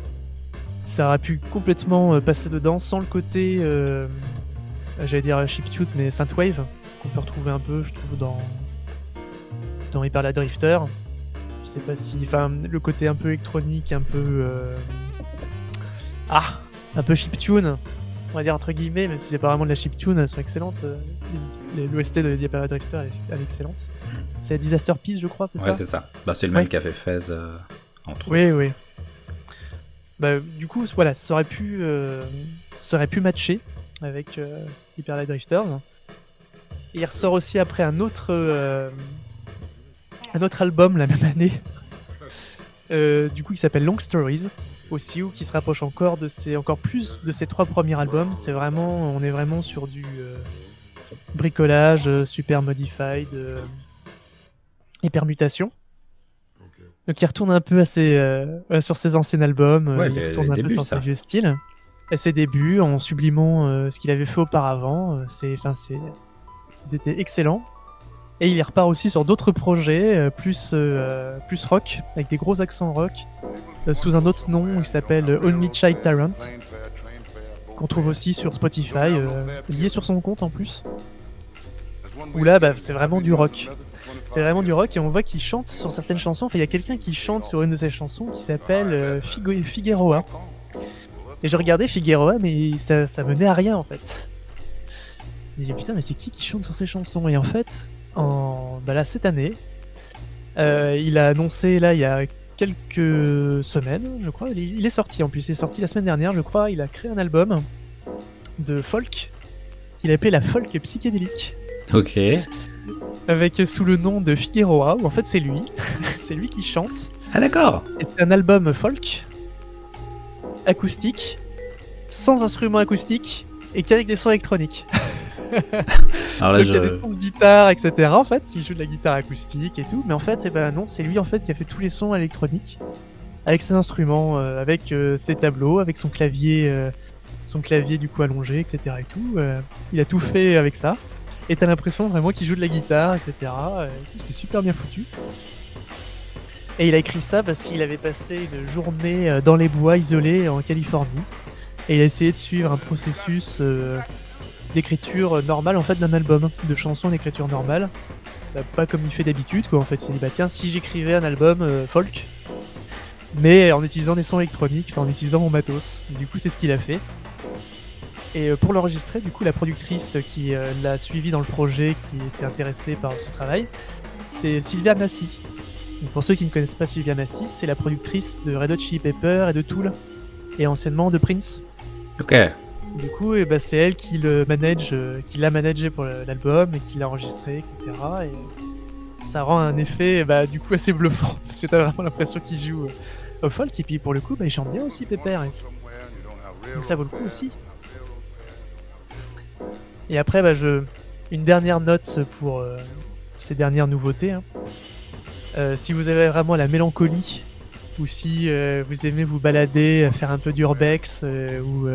S2: Ça aurait pu complètement passer dedans sans le côté, euh, j'allais dire chiptune, mais synthwave qu'on peut retrouver un peu, je trouve, dans dans Hyper Light Drifter. Je sais pas si, enfin, le côté un peu électronique, un peu euh, ah, un peu chiptune, on va dire entre guillemets, même si c'est pas vraiment de la chiptune, elles sont excellentes. euh, L'OST de Light Drifter elle est, elle est excellente. C'est Disaster Peace, je crois, c'est
S1: Ouais,
S2: ça
S1: c'est ça. Bah, c'est le même
S2: Ouais.
S1: qu'a fait Fez euh, entre autres.
S2: Oui, oui. Bah, du coup, voilà, ça aurait pu, euh, ça aurait pu matcher avec Hyper Light Drifters. Et il ressort aussi après un autre, un autre album la même année, euh, du coup, qui s'appelle Long Stories aussi, ou qui se rapproche encore de ses, encore plus de ses trois premiers albums. C'est vraiment, on est vraiment sur du euh, bricolage, euh, super modified et permutation. Donc il retourne un peu à ses, euh, sur ses anciens albums,
S1: Ouais,
S2: il retourne
S1: les
S2: un
S1: débuts,
S2: peu sur ses vieux styles. À ses débuts, en sublimant euh, ce qu'il avait fait auparavant, c'est, enfin c'est, ils étaient excellents. Et il repart aussi sur d'autres projets, euh, plus, euh, plus rock, avec des gros accents rock, euh, sous un autre nom qui s'appelle Only Child Tyrant, qu'on trouve aussi sur Spotify, lié sur son compte en plus. Où là, bah, c'est vraiment du rock. C'est vraiment du rock et on voit qu'il chante sur certaines chansons. Enfin, il y a quelqu'un qui chante sur une de ses chansons qui s'appelle Figueroa. Et je regardais Figueroa, mais ça, ça menait à rien en fait. Je me disais putain, mais c'est qui qui chante sur ces chansons? Et en fait, en, bah là, cette année, euh, il a annoncé là il y a quelques semaines, je crois. Il est, sorti en plus, il est sorti la semaine dernière, je crois. Il a créé un album de folk qu'il a appelé la folk psychédélique
S1: Ok.
S2: avec sous le nom de Figueroa, où en fait c'est lui, c'est lui qui chante.
S1: Ah d'accord.
S2: Et c'est un album folk, acoustique, sans instruments acoustiques et qu'avec des sons électroniques.
S1: Alors là,
S2: Donc il y a des sons de guitare, etc. En fait, il joue de la guitare acoustique et tout, mais en fait, eh ben non, c'est lui en fait qui a fait tous les sons électroniques avec ses instruments, euh, avec euh, ses tableaux, avec son clavier, euh, son clavier du coup allongé, etc. Et tout. il a tout fait avec ça. Et t'as l'impression vraiment qu'il joue de la guitare, etc. et c'est super bien foutu. Et il a écrit ça parce qu'il avait passé une journée dans les bois isolés en Californie. Et il a essayé de suivre un processus d'écriture normale en fait d'un album, de chansons d'écriture normale. Bah, pas comme il fait d'habitude quoi en fait. Il s'est dit bah tiens si j'écrivais un album euh, folk, mais en utilisant des sons électroniques, en utilisant mon matos. Du coup c'est ce qu'il a fait. Et euh, pour l'enregistrer, du coup la productrice qui euh, l'a suivi dans le projet, qui était intéressée par ce travail, c'est Sylvia Massy. Donc, pour ceux qui ne connaissent pas Sylvia Massy, c'est la productrice de Red Hot Chili Pepper et de Tool, et anciennement de Prince.
S1: Ok.
S2: Du coup, eh ben, c'est elle qui le manage, euh, qui l'a managé pour l'album et qui l'a enregistré, etc. Et ça rend un effet, bah, du coup, assez bluffant parce que t'as vraiment l'impression qu'il joue euh, au folk. Et puis pour le coup, bah, il chante bien aussi, Pépère. et- Donc ça vaut le coup aussi. Et après, bah, je... une dernière note pour euh, ces dernières nouveautés. hein. Si vous avez vraiment la mélancolie ou si vous aimez vous balader, faire un peu d'urbex ou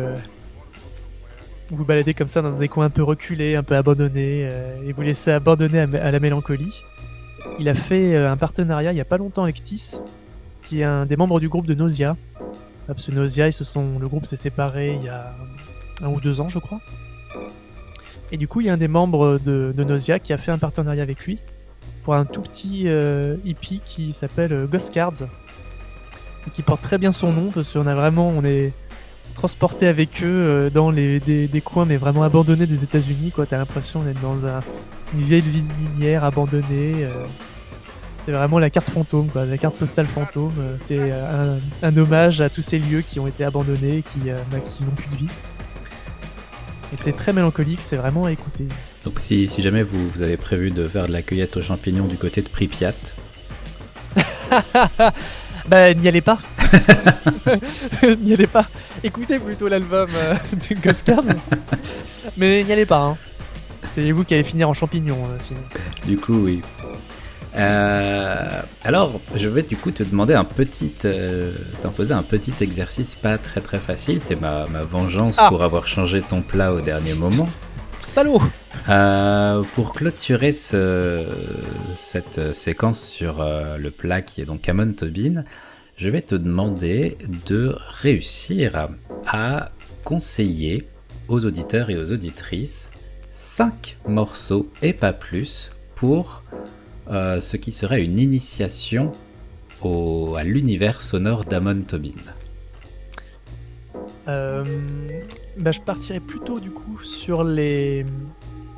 S2: vous balader comme ça dans des coins un peu reculés, un peu abandonnés euh, et vous laisser abandonner à, la mélancolie, il a fait euh, un partenariat il y a pas longtemps avec Tis, qui est un des membres du groupe de Nausea. Ah, Parce que Nausea, ils se sont, le groupe s'est séparé il y a un ou deux ans, je crois. Et du coup, il y a un des membres de, de Nausea qui a fait un partenariat avec lui pour un tout petit euh, hippie qui s'appelle Ghost Cards qui porte très bien son nom parce qu'on a vraiment, on est transporté avec eux euh, dans les, des, des coins mais vraiment abandonnés des États-Unis. Quoi, t'as l'impression d'être dans un, une vieille ville minière abandonnée. euh. C'est vraiment la carte fantôme, quoi, la carte postale fantôme. Euh, C'est un, un hommage à tous ces lieux qui ont été abandonnés, qui, bah, qui n'ont plus de vie. Et c'est très mélancolique, c'est vraiment à écouter.
S1: Donc si, si jamais vous, vous avez prévu de faire de la cueillette aux champignons du côté de Pripyat,
S2: Bah, n'y allez pas. n'y allez pas. Écoutez plutôt l'album euh, de Ghost Card. Mais n'y allez pas. Hein. C'est vous qui allez finir en champignon, euh, sinon.
S1: du coup oui. Euh, alors, je vais du coup te demander un petit, euh, t'imposer un petit exercice pas très très facile. C'est ma, ma vengeance
S2: Ah.
S1: pour avoir changé ton plat au dernier moment.
S2: Salaud
S1: Euh, pour clôturer ce- cette séquence sur le plat qui est donc Amon Tobin, je vais te demander de réussir à conseiller aux auditeurs et aux auditrices 5 morceaux et pas plus pour euh, ce qui serait une initiation au- à l'univers sonore d'Amon Tobin.
S2: Euh, bah, je partirais plutôt du coup sur les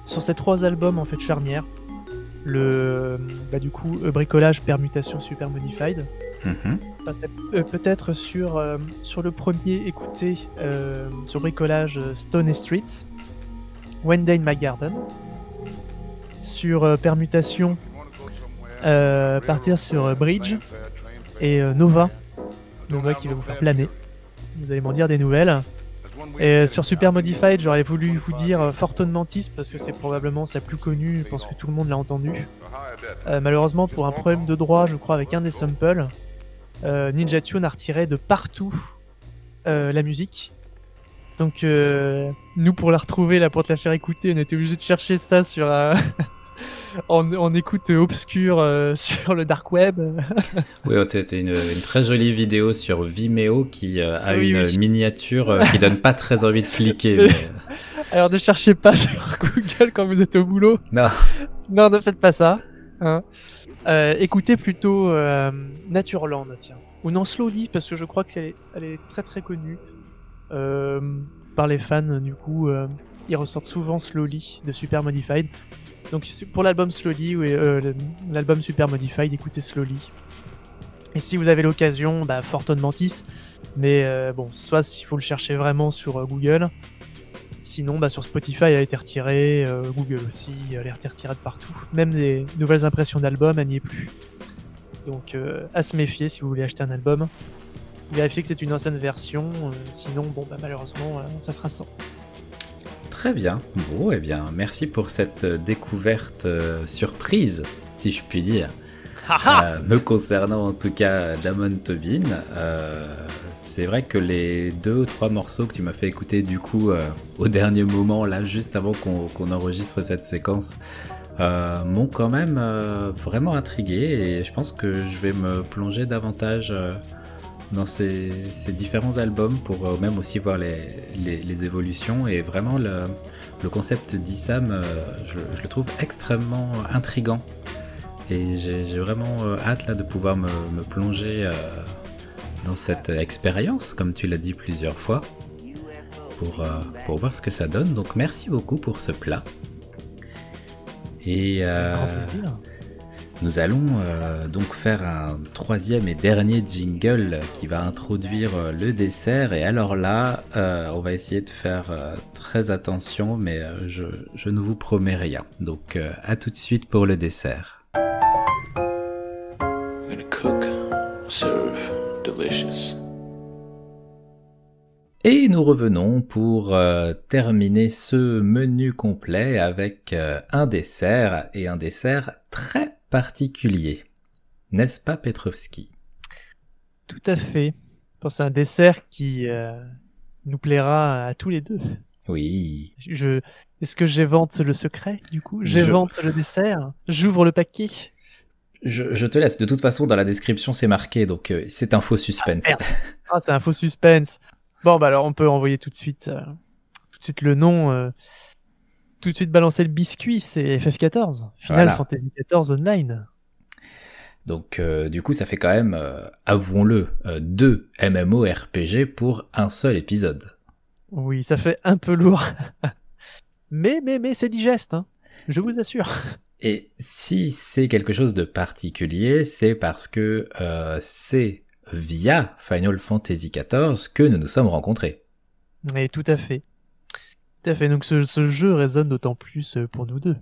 S2: sur ces trois albums en fait charnières. Le bah, du coup bricolage, permutation, super modified.
S1: Mhm.
S2: Peut-être sur euh, sur le premier écouté euh, sur bricolage euh, Stone Street, One Day in My Garden. Sur euh, permutation, euh, partir sur euh, Bridge et euh, Nova. Nova qui va vous faire planer. Vous allez m'en dire des nouvelles. Et euh, sur Super Modified, j'aurais voulu vous dire euh, Fortune Mantis parce que c'est probablement sa plus connue, je pense que tout le monde l'a entendu. Euh, malheureusement, pour un problème de droit, je crois, avec un des samples, euh, Ninja Tune a retiré de partout euh, la musique. Donc, euh, nous, pour la retrouver, là, pour te la faire écouter, on était obligé de chercher ça sur euh, en, en écoute obscure euh, sur le dark web.
S1: Oui, c'était une, une très jolie vidéo sur Vimeo qui euh, a
S2: Oui,
S1: une
S2: oui.
S1: miniature euh, qui donne pas très envie de cliquer. mais, euh,
S2: Alors, ne cherchez pas sur Google quand vous êtes au boulot.
S1: Non.
S2: Non, ne faites pas ça. hein. Euh, écoutez plutôt euh, Natureland, tiens. Ou non, Slowly, parce que je crois qu'elle est, elle est très très connue euh, par les fans. Du coup, euh, ils ressortent souvent Slowly de Super Modified. Donc pour l'album Slowly, l'album Super Modified, écoutez Slowly. Et si vous avez l'occasion, bah, Fortune Mantis. Mais bon, soit s'il faut le chercher vraiment sur Google. Sinon, bah, sur Spotify, elle a été retirée, euh, Google aussi, elle a été retirée de partout. Même les nouvelles impressions d'albums, elle n'y est plus. Donc, euh, à se méfier si vous voulez acheter un album. Vérifiez que c'est une ancienne version, euh, sinon, bon, bah, malheureusement, ça sera sans.
S1: Très bien. Bon, eh bien, merci pour cette découverte surprise, si je puis dire. Me concernant en tout cas Damon Tobin, c'est vrai que les deux ou trois morceaux que tu m'as fait écouter du coup euh, au dernier moment, là juste avant qu'on enregistre cette séquence, euh, m'ont quand même euh, vraiment intrigué et je pense que je vais me plonger davantage dans ces, différents albums pour même aussi voir les, évolutions et vraiment le, concept d'Issam, je, le trouve extrêmement intrigant. Et j'ai vraiment hâte là de pouvoir me, plonger dans cette expérience, comme tu l'as dit plusieurs fois, pour, euh, pour voir ce que ça donne. Donc merci beaucoup pour ce plat. Et euh, nous allons euh, donc faire un troisième et dernier jingle qui va introduire le dessert. Et alors là, euh, on va essayer de faire euh, très attention, mais euh, je, je ne vous promets rien. Donc euh, à tout de suite pour le dessert.
S3: I'm gonna cook, serve, delicious.
S1: Et nous revenons pour euh, terminer ce menu complet avec euh, un dessert et un dessert très particulier. N'est-ce pas Petrovski?
S2: Tout à fait. Je pense c'est un dessert qui euh, nous plaira à tous les deux.
S1: Oui.
S2: Je... Est-ce que j'évente le secret, du coup?
S1: Je-
S2: J'évente le dessert? J'ouvre le paquet?
S1: Je, je te laisse. De toute façon, dans la description, c'est marqué, donc euh, c'est un faux suspense.
S2: merde. Ah, c'est un faux suspense. Bon, bah alors on peut envoyer tout de suite, euh, tout de suite le nom. euh, tout de suite balancer le biscuit, c'est FF14. Final
S1: Voilà.
S2: Fantasy XIV Online.
S1: donc, du coup, ça fait quand même, avouons-le, deux MMORPG pour un seul épisode.
S2: Oui, ça fait un peu lourd. mais, mais, mais, c'est digeste, hein. Je vous assure.
S1: Et si c'est quelque chose de particulier, c'est parce que euh, c'est via Final Fantasy XIV que nous nous sommes rencontrés.
S2: Et tout à fait. Tout à fait. Donc ce, ce jeu résonne d'autant plus euh, pour nous deux.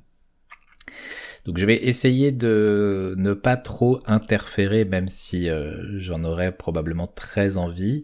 S1: Donc je vais essayer de ne pas trop interférer, même si euh, j'en aurais probablement très envie.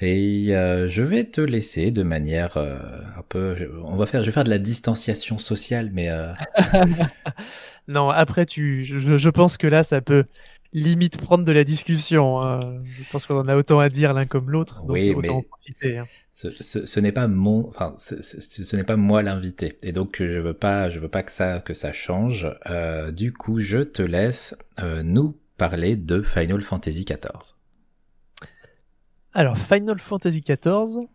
S1: Et euh, je vais te laisser de manière euh, un peu. On va faire, je vais faire de la distanciation sociale, mais euh,
S2: Non, après, tu, je, je pense que là, ça peut limite prendre de la discussion. hein. Je pense qu'on en a autant à dire l'un comme l'autre.
S1: Oui,
S2: autant
S1: mais-
S2: en profiter. hein.
S1: ce, ce- ce n'est pas mon, enfin, ce, ce- ce n'est pas moi l'invité, et donc je veux pas, je veux pas que ça, que ça change. Euh, du coup, je te laisse euh, nous parler de Final Fantasy XIV.
S2: Alors, Final Fantasy XIV,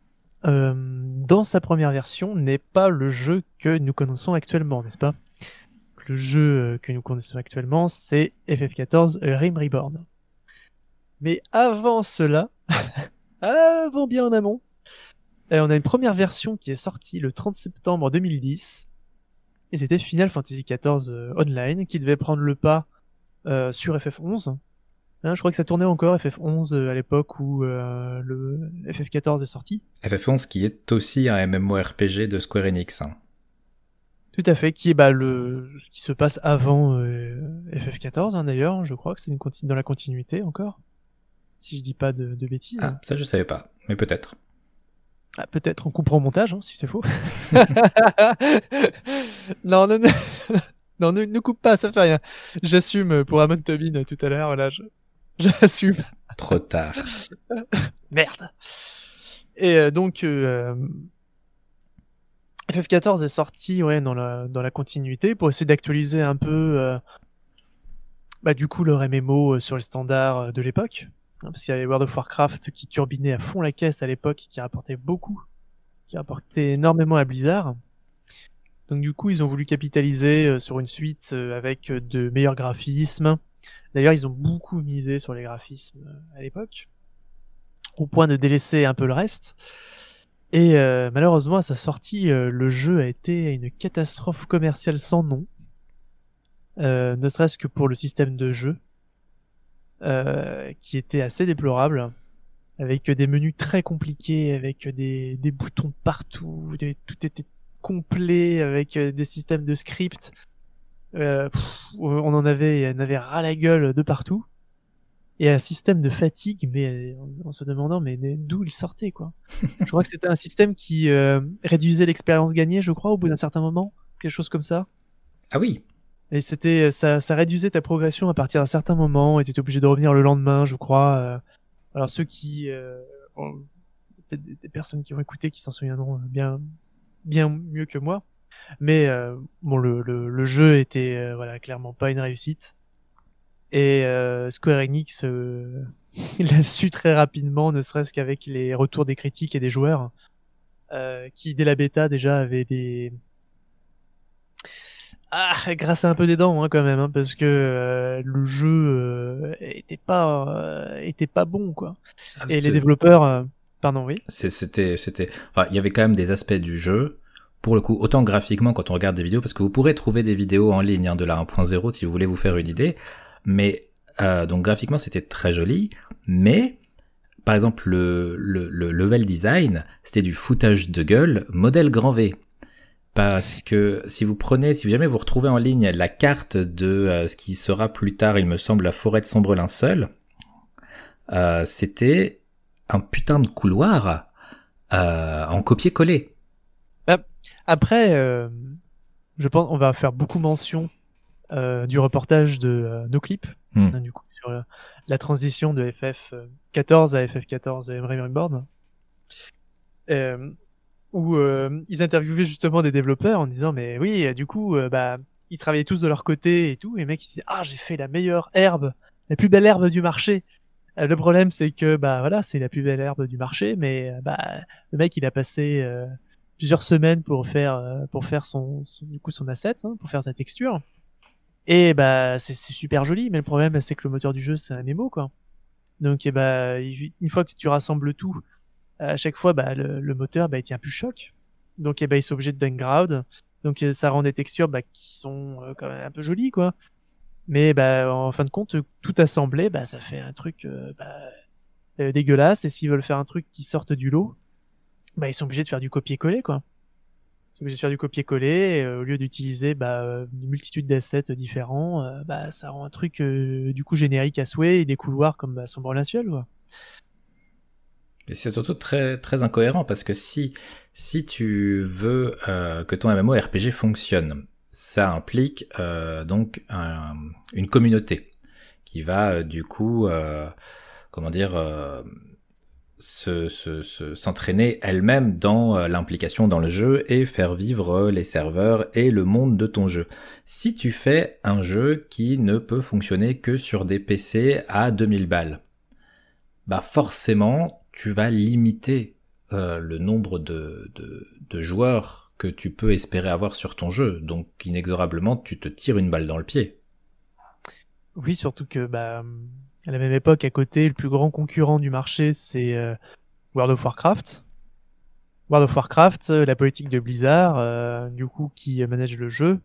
S2: euh, dans sa première version, n'est pas le jeu que nous connaissons actuellement, n'est-ce pas? Le jeu euh, que nous connaissons actuellement, c'est FF14 Rim Reborn. Mais avant cela, avant bien en amont, euh, on a une première version qui est sortie le 30 septembre 2010, et c'était Final Fantasy XIV Online, qui devait prendre le pas sur FF11, Hein, je crois que ça tournait encore FF11 euh, à l'époque où euh, le FF14 est sorti.
S1: FF11 qui est aussi un MMORPG de Square Enix. hein.
S2: Tout à fait, qui est bah, le ce qui se passe avant euh, FF14 hein, d'ailleurs. Je crois que c'est dans la continuité encore, si je dis pas de, de bêtises.
S1: Ah, ça je savais pas, mais peut-être.
S2: Ah, Peut-être on coupera au montage hein, si c'est faux. non, non, non, non, ne, ne coupe pas, ça fait rien. J'assume pour Amon Tobin tout à l'heure. Voilà, je- j'assume.
S1: Trop tard.
S2: Merde. Et euh, donc, euh, FF14 est sorti ouais, dans, la, dans la continuité pour essayer d'actualiser un peu, euh, bah, du coup, leur MMO euh, sur les standards euh, de l'époque. Hein, parce qu'il y avait World of Warcraft qui turbinait à fond la caisse à l'époque, qui rapportait beaucoup, qui rapportait énormément à Blizzard. Donc du coup, ils ont voulu capitaliser sur une suite avec de meilleurs graphismes. D'ailleurs, ils ont beaucoup misé sur les graphismes euh, à l'époque au point de délaisser un peu le reste. Et euh, malheureusement, à sa sortie, euh, le jeu a été une catastrophe commerciale sans nom. Ne serait-ce que pour le système de jeu, qui était assez déplorable, avec des menus très compliqués, avec des, boutons partout, tout était complet, avec des systèmes de script. Euh, pff, on en avait, on avait ras la gueule de partout et un système de fatigue, mais en- en se demandant mais d'où il sortait quoi. je crois que c'était un système qui euh, réduisait l'expérience gagnée, je crois, au bout d'un certain moment, quelque chose comme ça.
S1: Ah oui,
S2: Et c'était ça, ça réduisait ta progression à partir d'un certain moment, et tu étais obligé de revenir le lendemain, je crois. euh. Alors ceux qui, euh, ont- peut-être des, personnes qui vont écouter, qui s'en souviendront bien, bien mieux que moi. Mais euh, bon, le, le, le jeu était euh, voilà clairement pas une réussite. Et euh, Square Enix l'a su très rapidement, ne serait-ce qu'avec les retours des critiques et des joueurs, qui dès la bêta déjà avaient des ah, grâce à un peu des dents hein, quand même, hein, parce que le jeu était pas était pas bon quoi. Et les développeurs, pardon oui.
S1: c'était, c'était, enfin, il y avait quand même des aspects du jeu. Pour le coup, autant graphiquement quand on regarde des vidéos, parce que vous pourrez trouver des vidéos en ligne hein, de la 1.0 si vous voulez vous faire une idée. Mais euh, donc graphiquement c'était très joli, mais par exemple le, le, le level design c'était du foutage de gueule modèle grand V. Parce que si vous prenez, si jamais vous retrouvez en ligne la carte de euh, ce qui sera plus tard, il me semble, la forêt de sombre linceul, euh, c'était un putain de couloir euh, en copier-coller.
S2: Après, euh, je pense on va faire beaucoup mention euh, du reportage de euh, NoClip,
S1: Hmm.
S2: hein, du coup sur la, la transition de FF 14 à FF 14 Emery Reborn, euh, où euh, ils interviewaient justement des développeurs en disant mais oui, euh, du coup, euh, bah ils travaillaient tous de leur côté et tout, et les mecs ils disaient ah j'ai fait la meilleure herbe, la plus belle herbe du marché. Euh, le problème c'est que bah voilà c'est la plus belle herbe du marché, mais euh, bah le mec il a passé euh, plusieurs semaines pour faire euh, pour faire son, du coup son asset hein, pour faire sa texture et bah c'est super joli mais le problème c'est que le moteur du jeu c'est un MMO quoi donc et bah il- une fois que tu rassembles tout à chaque fois bah le, le moteur bah il tient plus choc donc et bah ils sont obligés de downgrade Donc euh, ça rend des textures bah, qui sont euh, quand même un peu jolies, quoi. Mais bah, en fin de compte, tout assemblé, bah, ça fait un truc euh, bah, dégueulasse. Et s'ils veulent faire un truc qui sorte du lot, bah, ils sont obligés de faire du copier-coller, quoi. Ils sont obligés de faire du copier-coller. euh, au lieu d'utiliser bah, euh, une multitude d'assets différents, euh, bah, ça rend un truc du coup générique à souhait et des couloirs comme bah, son branle-ciel, quoi.
S1: Et c'est surtout très très incohérent parce que si si tu veux que ton MMORPG fonctionne, ça implique donc un- une communauté qui va du coup comment dire euh, se- se- s'entraîner elle-même dans euh, l'implication dans le jeu et faire vivre euh, les serveurs et le monde de ton jeu. Si tu fais un jeu qui ne peut fonctionner que sur des PC à 2000 balles, bah forcément tu vas limiter euh, le nombre de, de, de joueurs que tu peux espérer avoir sur ton jeu. Donc inexorablement tu te tires une balle dans le pied.
S2: Oui, surtout que bah, à la même époque, à côté, le plus grand concurrent du marché, c'est euh, World of Warcraft. World of Warcraft, euh, la politique de Blizzard, euh, du coup, qui euh, manage le jeu,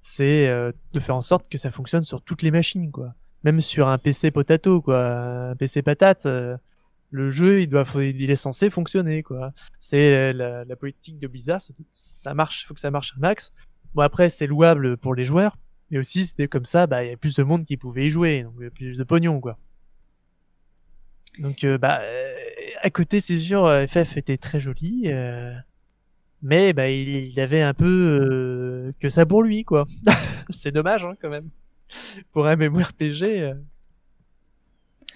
S2: c'est euh, de faire en sorte que ça fonctionne sur toutes les machines, quoi. Même sur un PC potato, quoi, un PC patate, euh, le jeu, il doit, il est censé fonctionner, quoi. C'est euh, la, la politique de Blizzard, ça marche, faut que ça marche un max. Bon après, c'est louable pour les joueurs, mais aussi, c'était comme ça, bah, il y a plus de monde qui pouvait y jouer, donc y a plus de pognon, quoi. Donc, euh, bah, euh, à côté, c'est sûr, euh, FF était très joli, euh, mais bah, il, avait un peu euh, que ça pour lui, quoi. c'est dommage, hein, quand même. Pour un MMORPG, euh,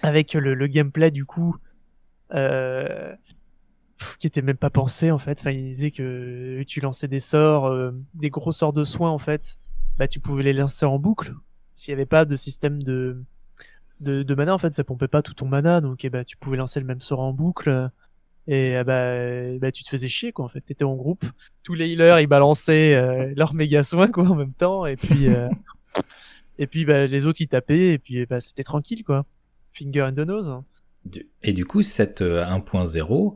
S2: avec le, gameplay, du coup, euh, qui était même pas pensé, en fait. Enfin, il disait que tu lançais des sorts, euh, des gros sorts de soins, en fait, bah, tu pouvais les lancer en boucle. S'il y avait pas de système de, de, mana, en fait, ça pompait pas tout ton mana, donc eh bah, tu pouvais lancer le même sort en boucle. Et eh bah, eh bah, tu te faisais chier, quoi, en fait. T'étais en groupe. Tous les healers, ils balançaient euh, leurs méga soins, quoi, en même temps. Et puis, euh, et puis bah, les autres, ils tapaient, et puis eh bah, c'était tranquille, quoi. Finger and the nose.
S1: Et du coup, cette euh, 1.0,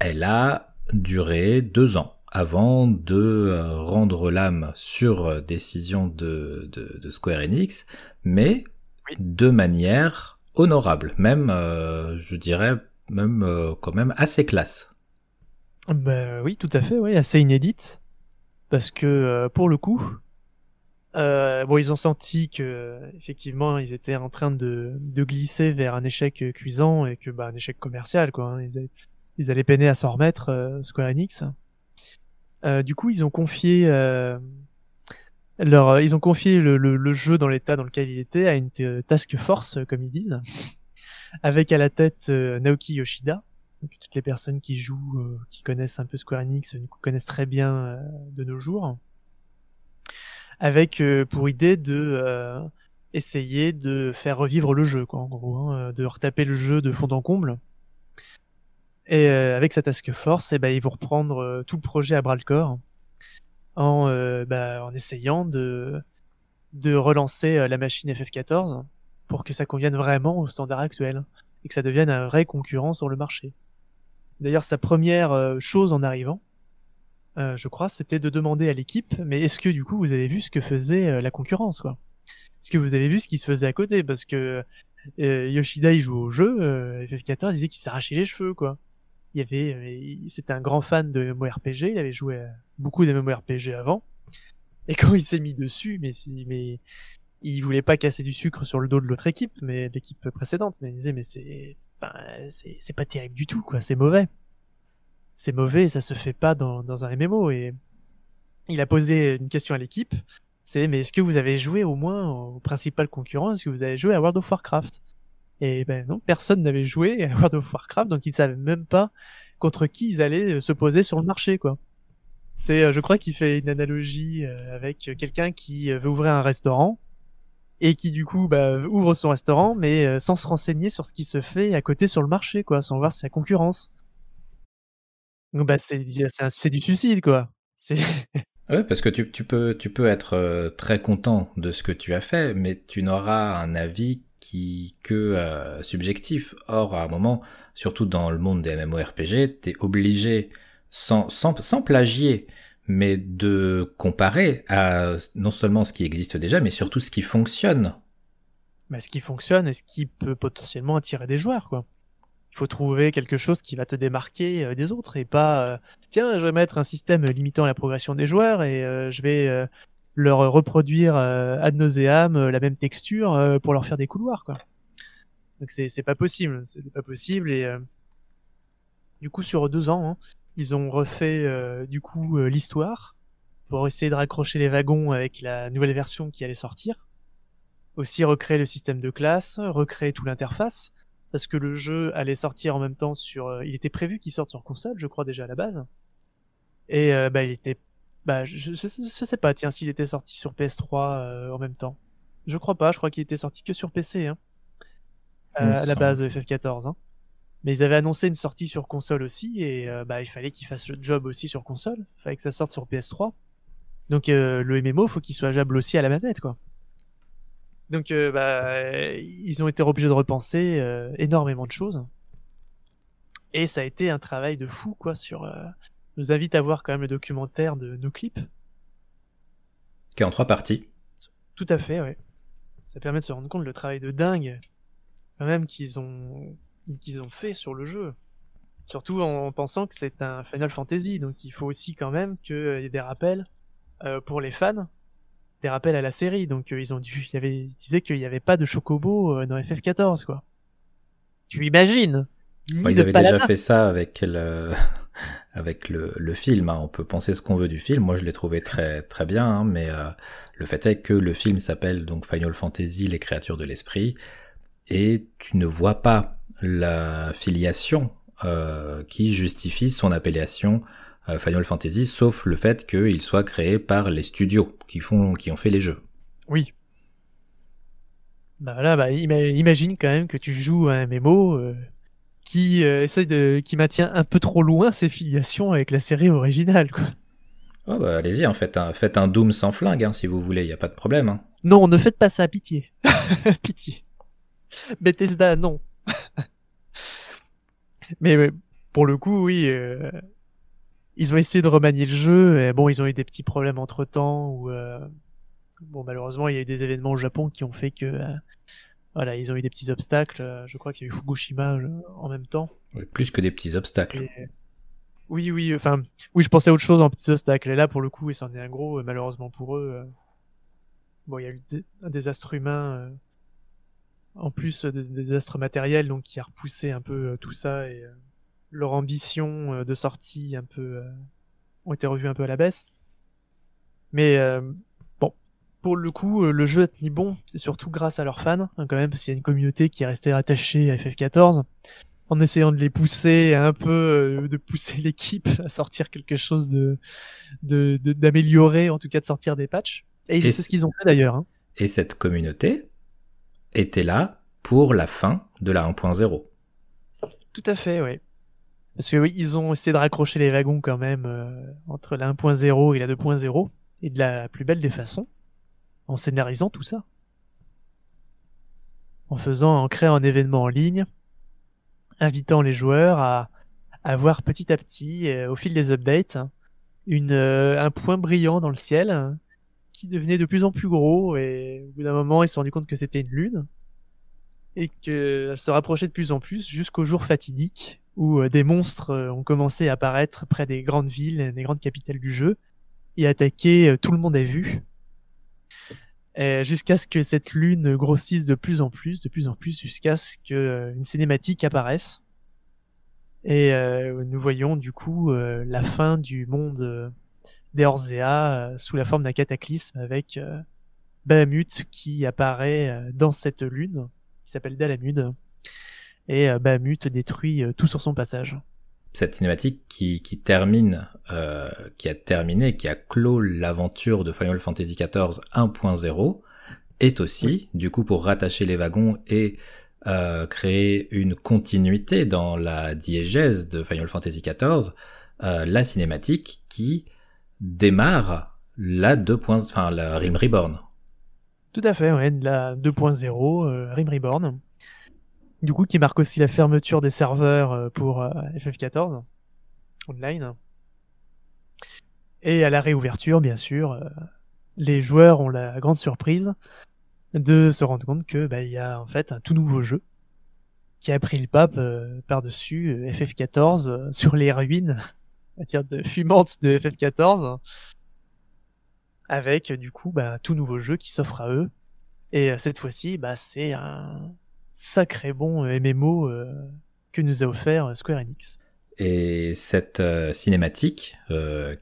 S1: elle a duré deux ans avant de euh, rendre l'âme sur euh, décision de, de, de Square Enix, mais
S2: Oui.
S1: de manière honorable, même, euh, je dirais, même euh, quand même assez classe.
S2: Bah oui, tout à fait, oui, assez inédite. Parce que euh, pour le coup, euh, bon, ils ont senti que effectivement, ils étaient en train de, de glisser vers un échec cuisant et que bah un échec commercial, quoi. hein. Ils, allaient- ils allaient peiner à s'en remettre, euh, Square Enix. Euh, du coup, ils ont confié euh, leur, euh, ils ont confié le, le, jeu dans l'état dans lequel il était à une task force, comme ils disent, avec à la tête Naoki Yoshida. Donc, toutes les personnes qui jouent, qui connaissent un peu Square Enix, connaissent très bien de nos jours. Avec pour idée de essayer de faire revivre le jeu, quoi, en gros, hein, de retaper le jeu de fond en comble. Et euh, avec sa task force, eh ben, ils vont reprendre euh, tout le projet à bras le corps en, euh, bah, en essayant de, de relancer la machine FF14 pour que ça convienne vraiment aux standards actuels et que ça devienne un vrai concurrent sur le marché. D'ailleurs, sa première chose en arrivant, euh, je crois, c'était de demander à l'équipe, mais est-ce que du coup vous avez vu ce que faisait euh, la concurrence, quoi? Est-ce que vous avez vu ce qui se faisait à côté? Parce que Yoshida, il joue au jeu, euh, FF14 disait qu'il s'arrachait les cheveux, quoi. Il y avait, euh, c'était un grand fan de MMORPG, il avait joué à beaucoup de MMORPG avant, et quand il s'est mis dessus, mais mais il voulait pas casser du sucre sur le dos de l'autre équipe, mais l'équipe précédente, mais il disait mais c'est, pas terrible du tout, quoi, c'est mauvais. C'est mauvais, ça se fait pas dans, dans un MMO, et il a posé une question à l'équipe, c'est mais est-ce que vous avez joué au moins au principal concurrent, est-ce que vous avez joué à World of Warcraft? Et ben non, personne n'avait joué à World of Warcraft, donc ils savaient même pas contre qui ils allaient euh, se poser sur le marché, quoi. C'est, euh, je crois qu'il fait une analogie euh, avec quelqu'un qui veut ouvrir un restaurant et qui du coup bah, ouvre son restaurant, mais sans se renseigner sur ce qui se fait à côté sur le marché, quoi, sans voir sa concurrence. Bah c'est du suicide, quoi. C'est
S1: parce que tu, peux, tu peux être très content de ce que tu as fait, mais tu n'auras un avis qui que euh, subjectif. Or, à un moment, surtout dans le monde des MMORPG, t'es obligé, sans, sans, sans plagier, mais de comparer à non seulement ce qui existe déjà, mais surtout ce qui fonctionne.
S2: Bah, ce qui fonctionne et ce qui peut potentiellement attirer des joueurs, quoi. Il faut trouver quelque chose qui va te démarquer euh, des autres et pas euh, tiens, je vais mettre un système limitant la progression des joueurs et je vais leur reproduire ad nauseam la même texture pour leur faire des couloirs, quoi. Donc c'est pas possible, c'est pas possible et du coup sur deux ans, hein, ils ont refait du coup l'histoire pour essayer de raccrocher les wagons avec la nouvelle version qui allait sortir. Aussi recréer le système de classe, recréer tout l'interface parce que le jeu allait sortir en même temps sur. Euh, il était prévu qu'il sorte sur console, je crois déjà à la base. Et euh, bah il était. Bah je, je, sais pas, tiens, s'il était sorti sur PS3 euh, en même temps. Je crois pas, je crois qu'il était sorti que sur PC, hein. à la base de FF14. Hein. Mais ils avaient annoncé une sortie sur console aussi, et bah il fallait qu'il fasse le job aussi sur console. Il fallait que ça sorte sur PS3. Donc le MMO, faut qu'il soit jouable aussi à la manette, quoi. Donc, euh, bah, ils ont été obligés de repenser euh, énormément de choses. Et ça a été un travail de fou, quoi, sur... Euh, nous invite à voir quand même le documentaire de nos clips.
S1: Qui est en trois parties.
S2: Tout à fait, ouais. Ça permet de se rendre compte le travail de dingue, quand même, qu'ils ont, qu'ils ont fait sur le jeu. Surtout en pensant que c'est un Final Fantasy, donc il faut aussi quand même qu'il y ait des rappels pour les fans des rappels à la série. Donc euh, ils ont dû, il y avait, ils disaient qu'il n'y avait pas de chocobo euh, dans FF14 quoi. Tu imagines
S1: Ils avaient déjà fait ça avec le avec le, le film. Hein. On peut penser ce qu'on veut du film. Moi, je l'ai trouvé très très bien, hein, mais euh, le fait est que le film s'appelle donc Final Fantasy, les créatures de l'esprit, et tu ne vois pas la filiation euh, qui justifie son appellation euh, Final Fantasy, sauf le fait qu'il soit créé par les studios qui, font, qui ont fait les jeux.
S2: Oui. Bah là, bah, imagine quand même que tu joues à un MMO euh, qui euh, essaye de, qui maintient un peu trop loin ses filiations avec la série originale, quoi.
S1: Oh bah allez-y, en fait, un, faites un Doom sans flingue, hein, si vous voulez, il y a pas de problème. Hein.
S2: Non, ne faites pas ça, pitié. pitié. Bethesda, non. Mais pour le coup, oui, ils ont essayé de remanier le jeu. Et bon, ils ont eu des petits problèmes entre temps. Où, euh, bon, malheureusement, il y a eu des événements au Japon qui ont fait que. Euh, voilà, ils ont eu des petits obstacles. Je crois qu'il y a eu Fukushima euh, en même temps.
S1: Oui, plus que des petits obstacles.
S2: Oui, oui, enfin, oui, je pensais à autre chose en petits obstacles. Et là, pour le coup, il s'en est un gros, malheureusement pour eux. Bon, il y a eu un désastre humain, en plus des désastres matériels, donc qui a repoussé un peu tout ça. Et leur ambition euh, de sortie un peu euh, ont été revues un peu à la baisse. Mais euh, pour le coup, le jeu a tenu bon, c'est surtout grâce à leurs fans, hein, quand même, parce qu'il y a une communauté qui est restée attachée à FF14, en essayant de les pousser un peu, de pousser l'équipe à sortir quelque chose de d'améliorer, en tout cas de sortir des patchs. Et, c'est ce qu'ils ont fait d'ailleurs. Hein.
S1: Et cette communauté était là pour la fin de la 1.0.
S2: Tout à fait, oui. Parce que oui, ils ont essayé de raccrocher les wagons quand même euh, entre la 1.0 et la 2.0, et de la plus belle des façons, en scénarisant tout ça. En faisant, en créant un événement en ligne, invitant les joueurs à, voir petit à petit, euh, au fil des updates, euh, un point brillant dans le ciel qui devenait de plus en plus gros, et au bout d'un moment, ils se sont rendu compte que c'était une lune, et qu'elle se rapprochait de plus en plus jusqu'au jour fatidique où euh, des monstres ont commencé à apparaître près des grandes villes, des grandes capitales du jeu, et attaquer tout le monde à vue. Jusqu'à ce que cette lune grossisse de plus en plus, de plus en plus, jusqu'à ce qu'une cinématique apparaisse. Et nous voyons du coup la fin du monde d'Eorzea sous la forme d'un cataclysme avec Bahamut qui apparaît dans cette lune, qui s'appelle Dalamud et euh, Bahamut détruit euh, tout sur son passage.
S1: Cette cinématique qui, qui termine, euh, qui a terminé, qui a clos l'aventure de Final Fantasy XIV 1.0, est aussi, du coup, pour rattacher les wagons et euh, créer une continuité dans la diégèse de Final Fantasy XIV, euh, la cinématique qui démarre la 2. enfin la Rim Reborn.
S2: Tout à fait, ouais, la 2.0 euh, Rim Reborn du coup qui marque aussi la fermeture des serveurs euh, pour euh, FF14 online. Et à la réouverture, bien sûr, euh, les joueurs ont la grande surprise de se rendre compte que bah, il y a en fait un tout nouveau jeu qui a pris le pape par-dessus euh, FF14 euh, sur les ruines, dire de fumantes de FF14, avec du coup bah, un tout nouveau jeu qui s'offre à eux. Et cette fois-ci, bah, c'est un sacré bon euh, MMO euh, que nous a offert euh, Square Enix.
S1: Et cette cinématique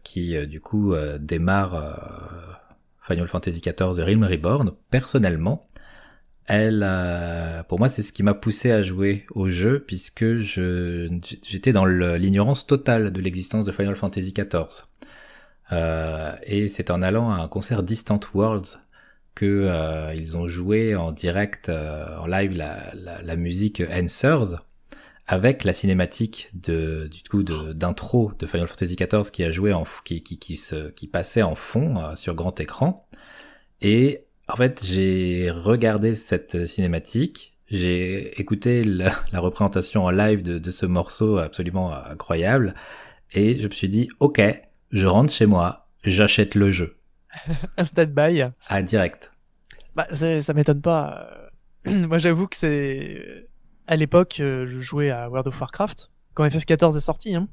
S1: qui du coup démarre Final Fantasy XIV Realm Reborn, personnellement, elle, pour moi, c'est ce qui m'a poussé à jouer au jeu puisque je j'étais dans l'ignorance totale de l'existence de Final Fantasy XIV. Et c'est en allant à un concert Distant Worlds que euh, ils ont joué en direct, euh, en live, la, la, la musique Answers avec la cinématique de du coup d'intro de Final Fantasy XIV qui a joué en qui qui qui se qui passait en fond euh, sur grand écran. Et en fait j'ai regardé cette cinématique. J'ai écouté la, la représentation en live de, de ce morceau absolument incroyable. Et je me suis dit ok je rentre chez moi j'achète le jeu
S2: Un stand-by.
S1: à direct
S2: Bah, ça m'étonne pas. Euh, Moi, j'avoue que c'est. À l'époque, euh, je jouais à World of Warcraft, quand FF14 est sorti. Hein.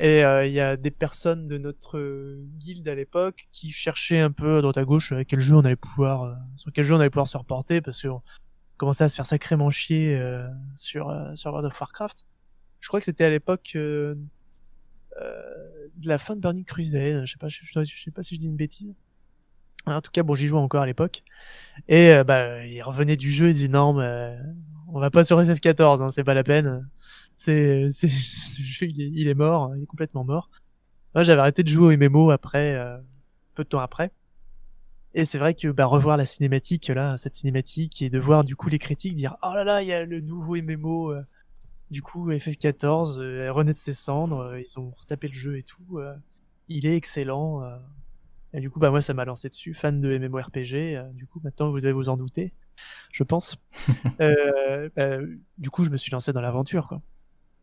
S2: Et euh, il y a des personnes de notre euh, guilde à l'époque qui cherchaient un peu à droite à gauche euh, quel jeu on allait pouvoir, sur quel jeu on allait pouvoir se reporter parce qu'on commençait à se faire sacrément chier sur, sur World of Warcraft. Je crois que c'était à l'époque de la fin de Burning Crusade. Je sais pas, je, sais pas si je dis une bêtise. En tout cas, bon, j'y jouais encore à l'époque. Et euh, bah, il revenait du jeu, il dit non, mais euh, on va pas sur FF14, hein, c'est pas la peine. C'est, c'est, il est, mort, il est complètement mort. Moi, j'avais arrêté de jouer au MMO après, euh, peu de temps après. Et c'est vrai que bah, revoir la cinématique là, cette cinématique et de voir du coup les critiques dire oh là là, il y a le nouveau MMO, euh, du coup FF14 euh, renaît de ses cendres, euh, ils ont retapé le jeu et tout, euh, il est excellent. euh. Et du coup bah moi ça m'a lancé dessus, fan de MMORPG. du coup maintenant vous devez vous en douter, je pense. Bah, du coup je me suis lancé dans l'aventure quoi.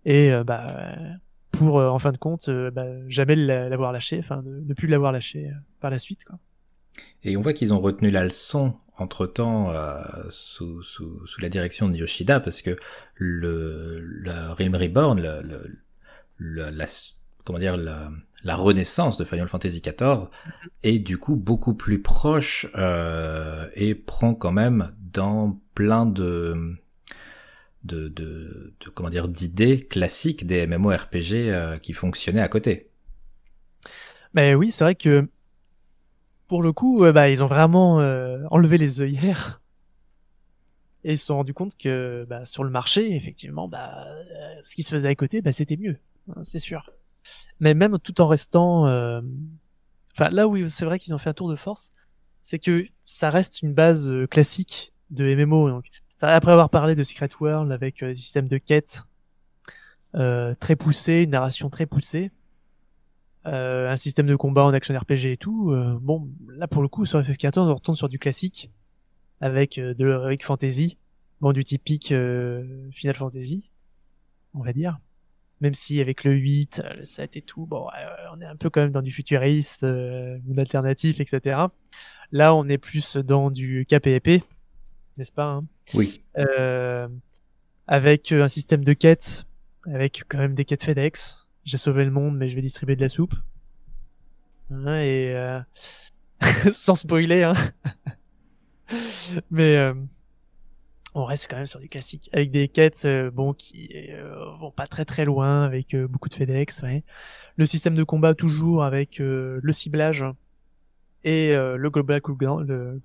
S2: Et bah pour euh, en fin de compte euh, bah, jamais l'a- l'avoir lâché, enfin de ne plus l'avoir lâché euh, par la suite quoi.
S1: Et on voit qu'ils ont retenu la leçon entre-temps euh, sous, sous, sous la direction de Yoshida parce que le, le Realm Reborn, le, le- le- la, comment dire, la, la renaissance de Final Fantasy XIV est du coup beaucoup plus proche euh, et prend quand même dans plein de de, de, de comment dire d'idées classiques des MMORPG euh, qui fonctionnaient à côté.
S2: Mais oui, c'est vrai que pour le coup, euh, bah, ils ont vraiment euh, enlevé les œillères et ils se sont rendus compte que bah, sur le marché, effectivement, bah, euh, ce qui se faisait à côté, bah, c'était mieux, hein, c'est sûr. Mais même tout en restant, enfin là où c'est vrai qu'ils ont fait un tour de force, c'est que ça reste une base classique de MMO. Après avoir parlé de Secret World avec des systèmes de quête euh, très poussés, une narration très poussée un système de combat en action RPG et tout. euh, bon, là pour le coup sur FF14 on retourne sur du classique avec euh, de l'heroic fantasy, bon du typique euh, Final Fantasy, on va dire. Même si avec le 8, euh, le 7 et tout, bon, euh, on est un peu quand même dans du futuriste, euh, une alternative, etc. Là, on est plus dans du épée, n'est-ce pas hein?
S1: Oui.
S2: euh, avec euh, un système de quêtes, avec quand même des quêtes FedEx. J'ai sauvé le monde, mais je vais distribuer de la soupe. Et euh, sans spoiler, hein. mais euh, on reste quand même sur du classique, avec des quêtes euh, bon qui euh, vont pas très très loin, avec euh, beaucoup de FedEx. Ouais. Le système de combat toujours avec euh, le ciblage et le global cooldown. Le.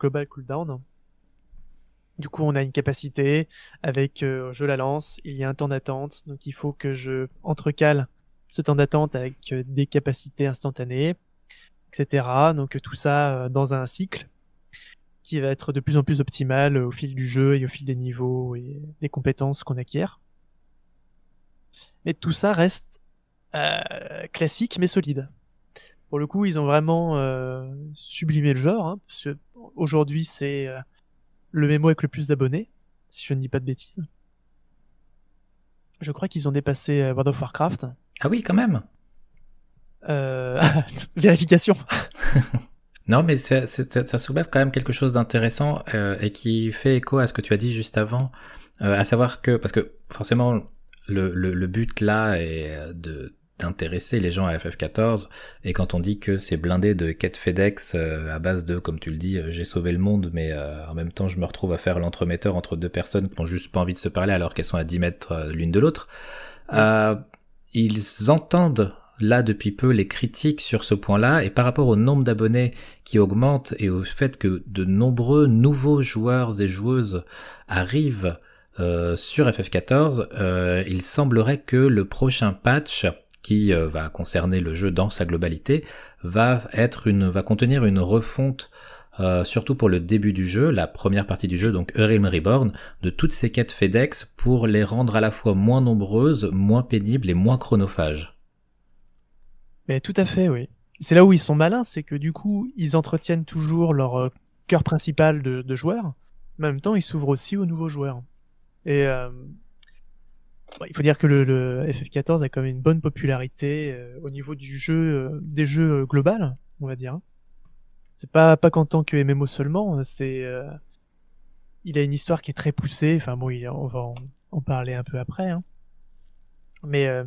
S2: Du coup, on a une capacité avec je la lance, il y a un temps d'attente, donc il faut que je entrecale ce temps d'attente avec euh, des capacités instantanées, etc. Donc euh, tout ça euh, dans un cycle qui va être de plus en plus optimal au fil du jeu et au fil des niveaux et des compétences qu'on acquiert. Mais tout ça reste classique mais solide. Pour le coup, ils ont vraiment sublimé le genre. Hein, aujourd'hui, c'est le mémo avec le plus d'abonnés, si je ne dis pas de bêtises. Je crois qu'ils ont dépassé World of Warcraft.
S1: Ah oui, quand même.
S2: Euh... Vérification.
S1: non, mais ça soulève quand même quelque chose d'intéressant euh, et qui fait écho à ce que tu as dit juste avant, euh, à savoir que, parce que forcément, le, le, le but là est de d'intéresser les gens à FF14 et quand on dit que c'est blindé de quêtes FedEx euh, à base de comme tu le dis j'ai sauvé le monde mais en même temps je me retrouve à faire l'entremetteur entre deux personnes qui n'ont juste pas envie de se parler alors qu'elles sont à 10 mètres l'une de l'autre euh, ils entendent là depuis peu les critiques sur ce point-là et par rapport au nombre d'abonnés qui augmente et au fait que de nombreux nouveaux joueurs et joueuses arrivent euh, sur FF14, euh, il semblerait que le prochain patch qui euh, va concerner le jeu dans sa globalité va être une va contenir une refonte euh, surtout pour le début du jeu, la première partie du jeu, donc Eurim Reborn, de toutes ces quêtes FedEx pour les rendre à la fois moins nombreuses, moins pénibles et moins chronophages.
S2: Mais tout à fait, oui. C'est là où ils sont malins, c'est que du coup, ils entretiennent toujours leur euh, cœur principal de, joueurs, en même temps, ils s'ouvrent aussi aux nouveaux joueurs. Et euh, il faut dire que le, FF14 a quand même une bonne popularité au niveau du jeu, des jeux global, on va dire. C'est pas pas qu'en tant que MMO seulement, c'est euh, il a une histoire qui est très poussée. Enfin bon, on va en, parler un peu après. Hein. Mais euh,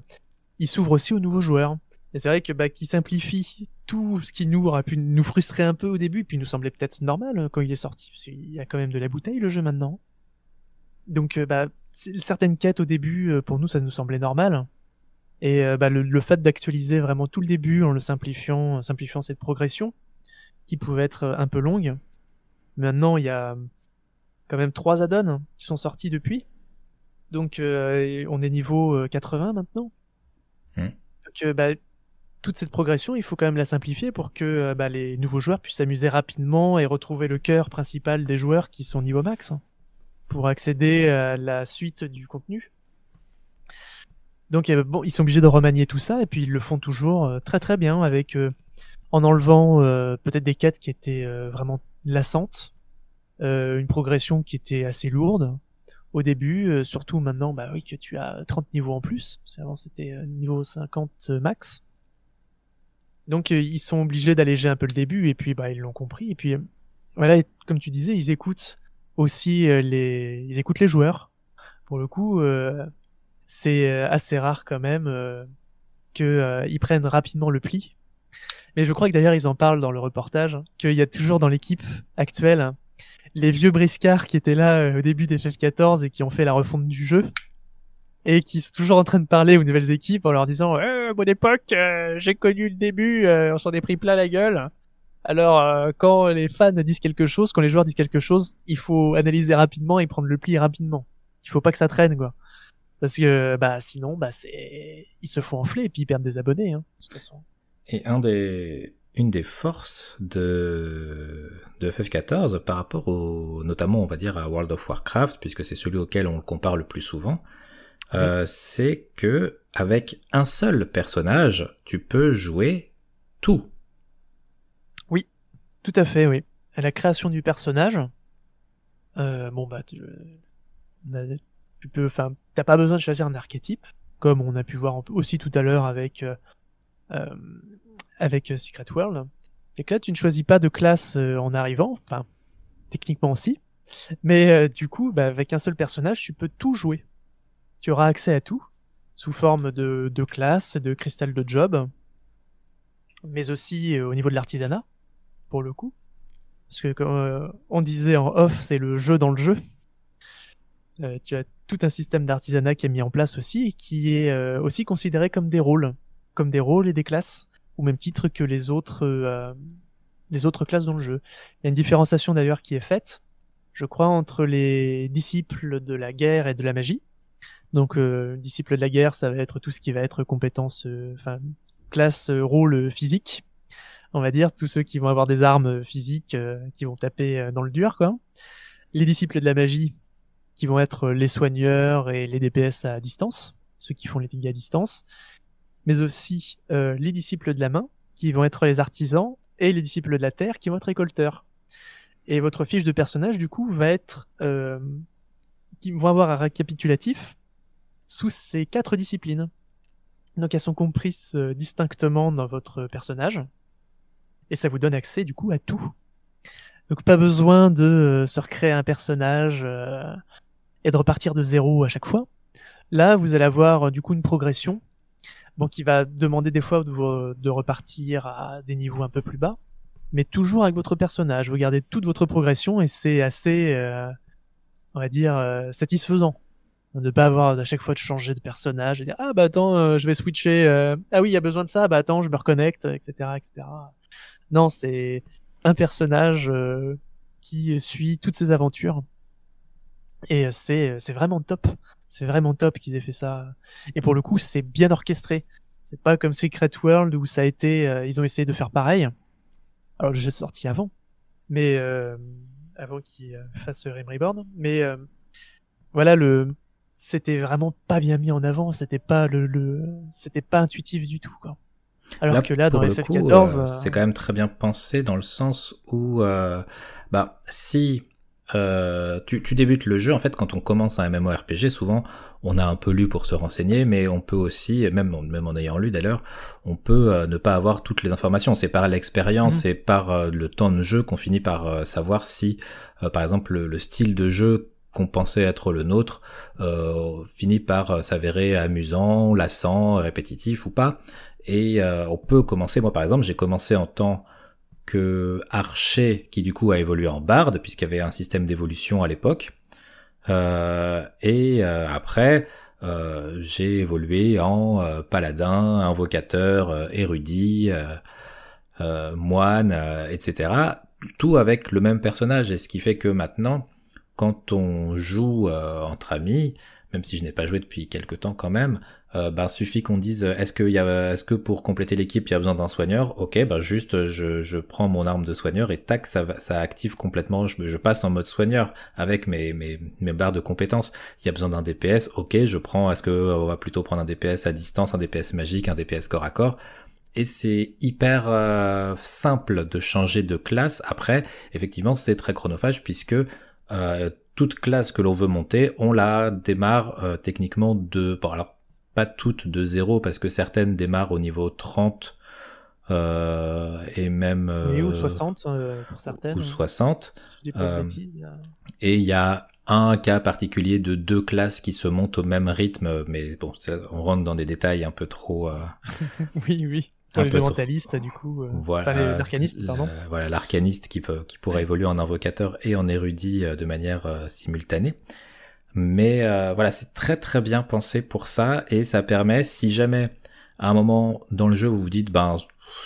S2: il s'ouvre aussi aux nouveaux joueurs. Et c'est vrai que bah, qui simplifie tout ce qui nous aurait pu nous frustrer un peu au début, puis nous semblait peut-être normal euh, quand il est sorti. Parce qu'il y a quand même de la bouteille le jeu maintenant. Donc bah certaines quêtes au début pour nous ça nous semblait normal. Et bah, le, le fait d'actualiser vraiment tout le début en le simplifiant, simplifiant cette progression, qui pouvaient être euh, un peu longues. Maintenant, il y a quand même trois add-ons qui sont sortis depuis. Donc, euh, on est niveau 80 euh, maintenant. Hmm. Donc, bah, toute cette progression, il faut quand même la simplifier pour que bah, les nouveaux joueurs puissent s'amuser rapidement et retrouver le cœur principal des joueurs qui sont niveau max hein, pour accéder à la suite du contenu. Donc bon, ils sont obligés de remanier tout ça et puis ils le font toujours très très bien avec en enlevant euh, peut-être des quêtes qui étaient euh, vraiment lassantes, euh, une progression qui était assez lourde au début, surtout maintenant bah oui que tu as 30 niveaux en plus, avant c'était niveau 50 max. Donc ils sont obligés d'alléger un peu le début et puis bah ils l'ont compris et puis voilà comme tu disais ils écoutent aussi les joueurs. Pour le coup c'est assez rare quand même que ils prennent rapidement le pli mais je crois que d'ailleurs ils en parlent dans le reportage, qu'il y a toujours dans l'équipe actuelle les vieux briscards qui étaient là euh, au début des FF14 et qui ont fait la refonte du jeu et qui sont toujours en train de parler aux nouvelles équipes en leur disant eh, bonne époque, euh, j'ai connu le début, euh, on s'en est pris plein la gueule. Alors quand les fans disent quelque chose, quand les joueurs disent quelque chose, il faut analyser rapidement et prendre le pli rapidement. Il faut pas que ça traîne quoi. Parce que bah sinon bah c'est ils se font enfler et puis ils perdent des abonnés hein, de toute façon.
S1: Et un des, une des forces de, de FF14 par rapport au, notamment on va dire à World of Warcraft, puisque c'est celui auquel on le compare le plus souvent, euh, c'est que avec un seul personnage, tu peux jouer tout.
S2: Oui, tout à fait, oui. À la création du personnage, euh, bon bah tu, tu peux, enfin, t'as pas besoin de choisir un archétype, comme on a pu voir aussi tout à l'heure avec euh, euh, avec euh, Secret World, c'est que là tu ne choisis pas de classe euh, en arrivant, enfin techniquement aussi, mais du coup bah, avec un seul personnage tu peux tout jouer. Tu auras accès à tout sous forme de, de classe, de cristal de job, mais aussi au niveau de l'artisanat pour le coup, parce que comme on disait en off, c'est le jeu dans le jeu. tu as tout un système d'artisanat qui est mis en place aussi qui est aussi considéré comme des rôles comme des rôles et des classes, au même titre que les autres, euh, les autres classes dans le jeu. Il y a une différenciation d'ailleurs qui est faite, je crois, entre les disciples de la guerre et de la magie. Donc, euh, disciples de la guerre, ça va être tout ce qui va être compétences, euh, enfin, classe, rôle physique. On va dire tous ceux qui vont avoir des armes physiques, qui vont taper dans le dur, quoi. Les disciples de la magie, qui vont être les soigneurs et les DPS à distance, ceux qui font les dégâts à distance mais aussi euh, les disciples de la main, qui vont être les artisans, et les disciples de la terre, qui vont être récolteurs. Et votre fiche de personnage, du coup, va être... Euh, qui vont avoir un récapitulatif sous ces quatre disciplines. Donc elles sont comprises euh, distinctement dans votre personnage. Et ça vous donne accès du coup à tout. Donc pas besoin de se recréer un personnage et de repartir de zéro à chaque fois. Là, vous allez avoir du coup une progression. Bon, qui va demander des fois de, repartir à des niveaux un peu plus bas. Mais toujours avec votre personnage. Vous gardez toute votre progression et c'est assez, euh, on va dire, euh, satisfaisant de ne pas avoir à chaque fois de changer de personnage et dire ah bah attends euh, je vais switcher ah oui il y a besoin de ça bah attends je me reconnecte etc etc non c'est un personnage qui suit toutes ses aventures et c'est vraiment top. C'est vraiment top qu'ils aient fait ça. Et pour le coup c'est bien orchestré. C'est pas comme Secret World où ça a été euh, ils ont essayé de faire pareil. Alors le jeu est sorti avant mais euh, avant qu'il euh, fasse Rim Reborn. Mais euh, voilà le c'était vraiment pas bien mis en avant, c'était pas le, le c'était pas intuitif du tout quoi. Alors que là dans
S1: pour le
S2: FF14
S1: coup, euh,
S2: euh,
S1: c'est quand même très bien pensé dans le sens où, bah, si euh, tu, tu débutes le jeu, en fait, quand on commence un MMORPG, souvent, on a un peu lu pour se renseigner, mais on peut aussi, même, même en ayant lu d'ailleurs, on peut euh, ne pas avoir toutes les informations. C'est par l'expérience
S2: Mhm.
S1: et par euh, le temps de jeu qu'on finit par savoir si, par exemple, le, le style de jeu qu'on pensait être le nôtre finit par s'avérer amusant, lassant, répétitif ou pas. Et on peut commencer, moi par exemple, j'ai commencé en tant que archer qui du coup a évolué en barde puisqu'il y avait un système d'évolution à l'époque. Euh, et euh, après, euh, j'ai évolué en euh, paladin, invocateur, euh, érudit, euh, moine, etc. Tout avec le même personnage. Et ce qui fait que maintenant, quand on joue entre amis, même si je n'ai pas joué depuis quelque temps quand même, euh, ben suffit qu'on dise euh, est-ce que y a, est-ce que pour compléter l'équipe il y a besoin d'un soigneur? Ok, ben juste je, je prends mon arme de soigneur et tac ça ça active complètement. Je, je passe en mode soigneur avec mes mes mes barres de compétences. Il y a besoin d'un DPS, ok, je prends. Est-ce que euh, on va plutôt prendre un DPS à distance, un DPS magique, un DPS corps à corps? Et c'est hyper euh, simple de changer de classe. Après, effectivement, c'est très chronophage puisque euh, toute classe que l'on veut monter, on la démarre euh, techniquement de... Bon, alors, pas toutes de zéro parce que certaines démarrent au niveau 30 euh, et même...
S2: oui, ou
S1: euh,
S2: 60 euh, pour certaines.
S1: Ou 60.
S2: Si je dis pas de
S1: euh,
S2: bêtises, il y a-
S1: Et il y a un cas particulier de deux classes qui se montent au même rythme, mais bon, ça, on rentre dans des détails un peu trop... euh,
S2: Oui, oui.
S1: Un peu trop.
S2: mentalistes, du coup. euh,
S1: Voilà,
S2: l'arcaniste, pardon.
S1: voilà, l'arcaniste qui, peut, qui pourra évoluer en invocateur et en érudit euh, de manière euh, simultanée. Mais euh, voilà, c'est très très bien pensé pour ça et ça permet, si jamais à un moment dans le jeu vous vous dites, ben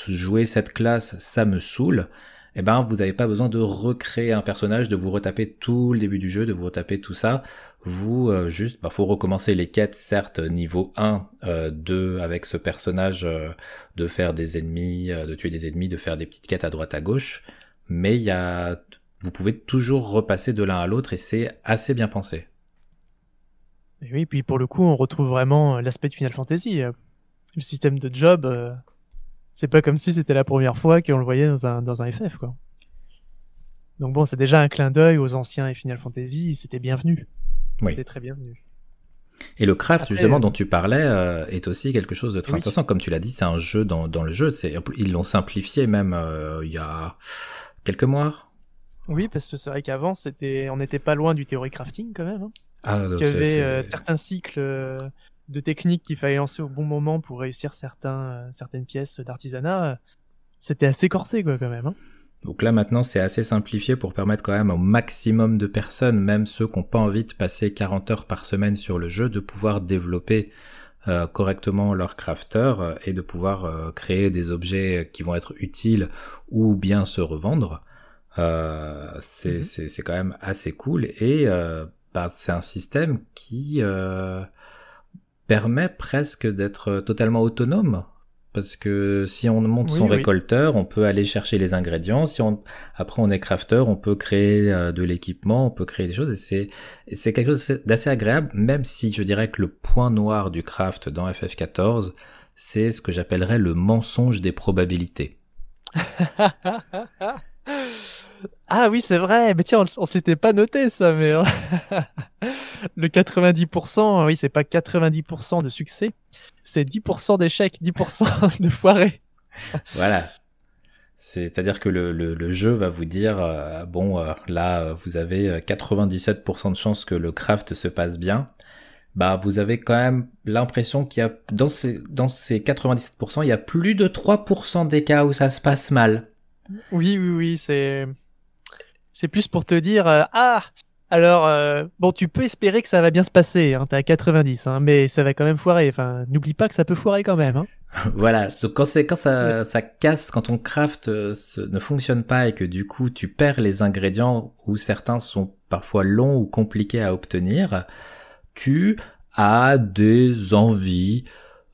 S1: jouer cette classe, ça me saoule, eh ben vous n'avez pas besoin de recréer un personnage, de vous retaper tout le début du jeu, de vous retaper tout ça. Vous euh, juste, bah, faut recommencer les quêtes, certes niveau 1, euh, 2 avec ce personnage, euh, de faire des ennemis, de tuer des ennemis, de faire des petites quêtes à droite à gauche, mais il y a, vous pouvez toujours repasser de l'un à l'autre et c'est assez bien pensé.
S2: Et oui, puis pour le coup, on retrouve vraiment euh, l'aspect de Final Fantasy. euh. Le système de job, euh, c'est pas comme si c'était la première fois qu'on le voyait dans un, dans un FF, quoi. Donc bon, c'est déjà un clin d'œil aux anciens et Final Fantasy, c'était bienvenu.
S1: Oui.
S2: C'était très bienvenu.
S1: Et le craft,
S2: Après,
S1: justement,
S2: euh,
S1: dont tu parlais, euh, est aussi quelque chose de très
S2: Oui.
S1: intéressant. Comme tu l'as dit, c'est un jeu dans, dans le jeu. Ils l'ont simplifié même il y a quelques mois.
S2: Oui, parce que c'est vrai qu'avant, c'était, on n'était pas loin du theory crafting quand même. Hein.
S1: Ah,
S2: Il y avait euh, certains cycles euh, de techniques qu'il fallait lancer au bon moment pour réussir certains, euh, certaines pièces d'artisanat. C'était assez corsé, quoi, quand même. Hein.
S1: Donc là maintenant c'est assez simplifié pour permettre quand même au maximum de personnes, même ceux qui n'ont pas envie de passer 40 heures par semaine sur le jeu, de pouvoir développer euh, correctement leur crafter et de pouvoir euh, créer des objets qui vont être utiles ou bien se revendre. Euh, c'est c'est quand même assez cool et bah, c'est un système qui euh, permet presque d'être totalement autonome. Parce que si on monte
S2: Oui,
S1: son
S2: oui.
S1: récolteur, on peut aller chercher les ingrédients. Si on, après on est crafter, on peut créer euh, de l'équipement, on peut créer des choses. Et c'est, c'est quelque chose d'assez agréable, même si je dirais que le point noir du craft dans FF14, c'est ce que j'appellerais le mensonge des probabilités.
S2: Ah oui, c'est vrai. Mais tiens, on, on s'était pas noté ça, mais le 90%, oui, c'est pas 90% de succès, c'est 10% d'échecs, 10% de foirés.
S1: Voilà. C'est-à-dire que le, le, le, jeu va vous dire, euh, bon, euh, là, euh, vous avez 97% de chances que le craft se passe bien. Bah, vous avez quand même l'impression qu'il y a, dans ces, dans ces 97%, il y a plus de 3% des cas où ça se passe mal.
S2: Oui, oui, oui, c'est, c'est plus pour te dire, ah, alors, bon, tu peux espérer que ça va bien se passer, hein, t'es à 90, hein, mais ça va quand même foirer. Enfin, n'oublie pas que ça peut foirer quand même. Hein.
S1: voilà. Donc quand c'est quand ça, ça casse, quand ton craft euh, ne fonctionne pas et que du coup tu perds les ingrédients ou certains sont parfois longs ou compliqués à obtenir, tu as des envies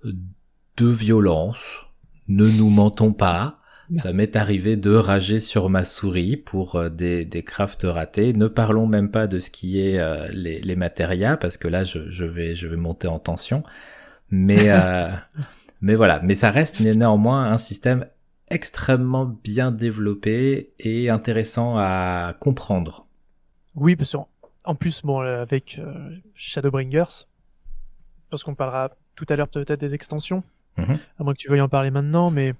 S1: de violence. Ne nous mentons pas. Ça m'est arrivé de rager sur ma souris pour euh, des, des crafts ratés. Ne parlons même pas de ce qui est euh, les, les matérias parce que là je, je vais je vais monter en tension. Mais Mais voilà, mais ça reste néanmoins un système extrêmement bien développé et intéressant à comprendre.
S2: Oui, parce qu'en plus, bon, euh, avec euh, Shadowbringers, parce qu'on parlera tout à l'heure peut-être des extensions, mhm. à moins que tu veuilles en parler maintenant, mais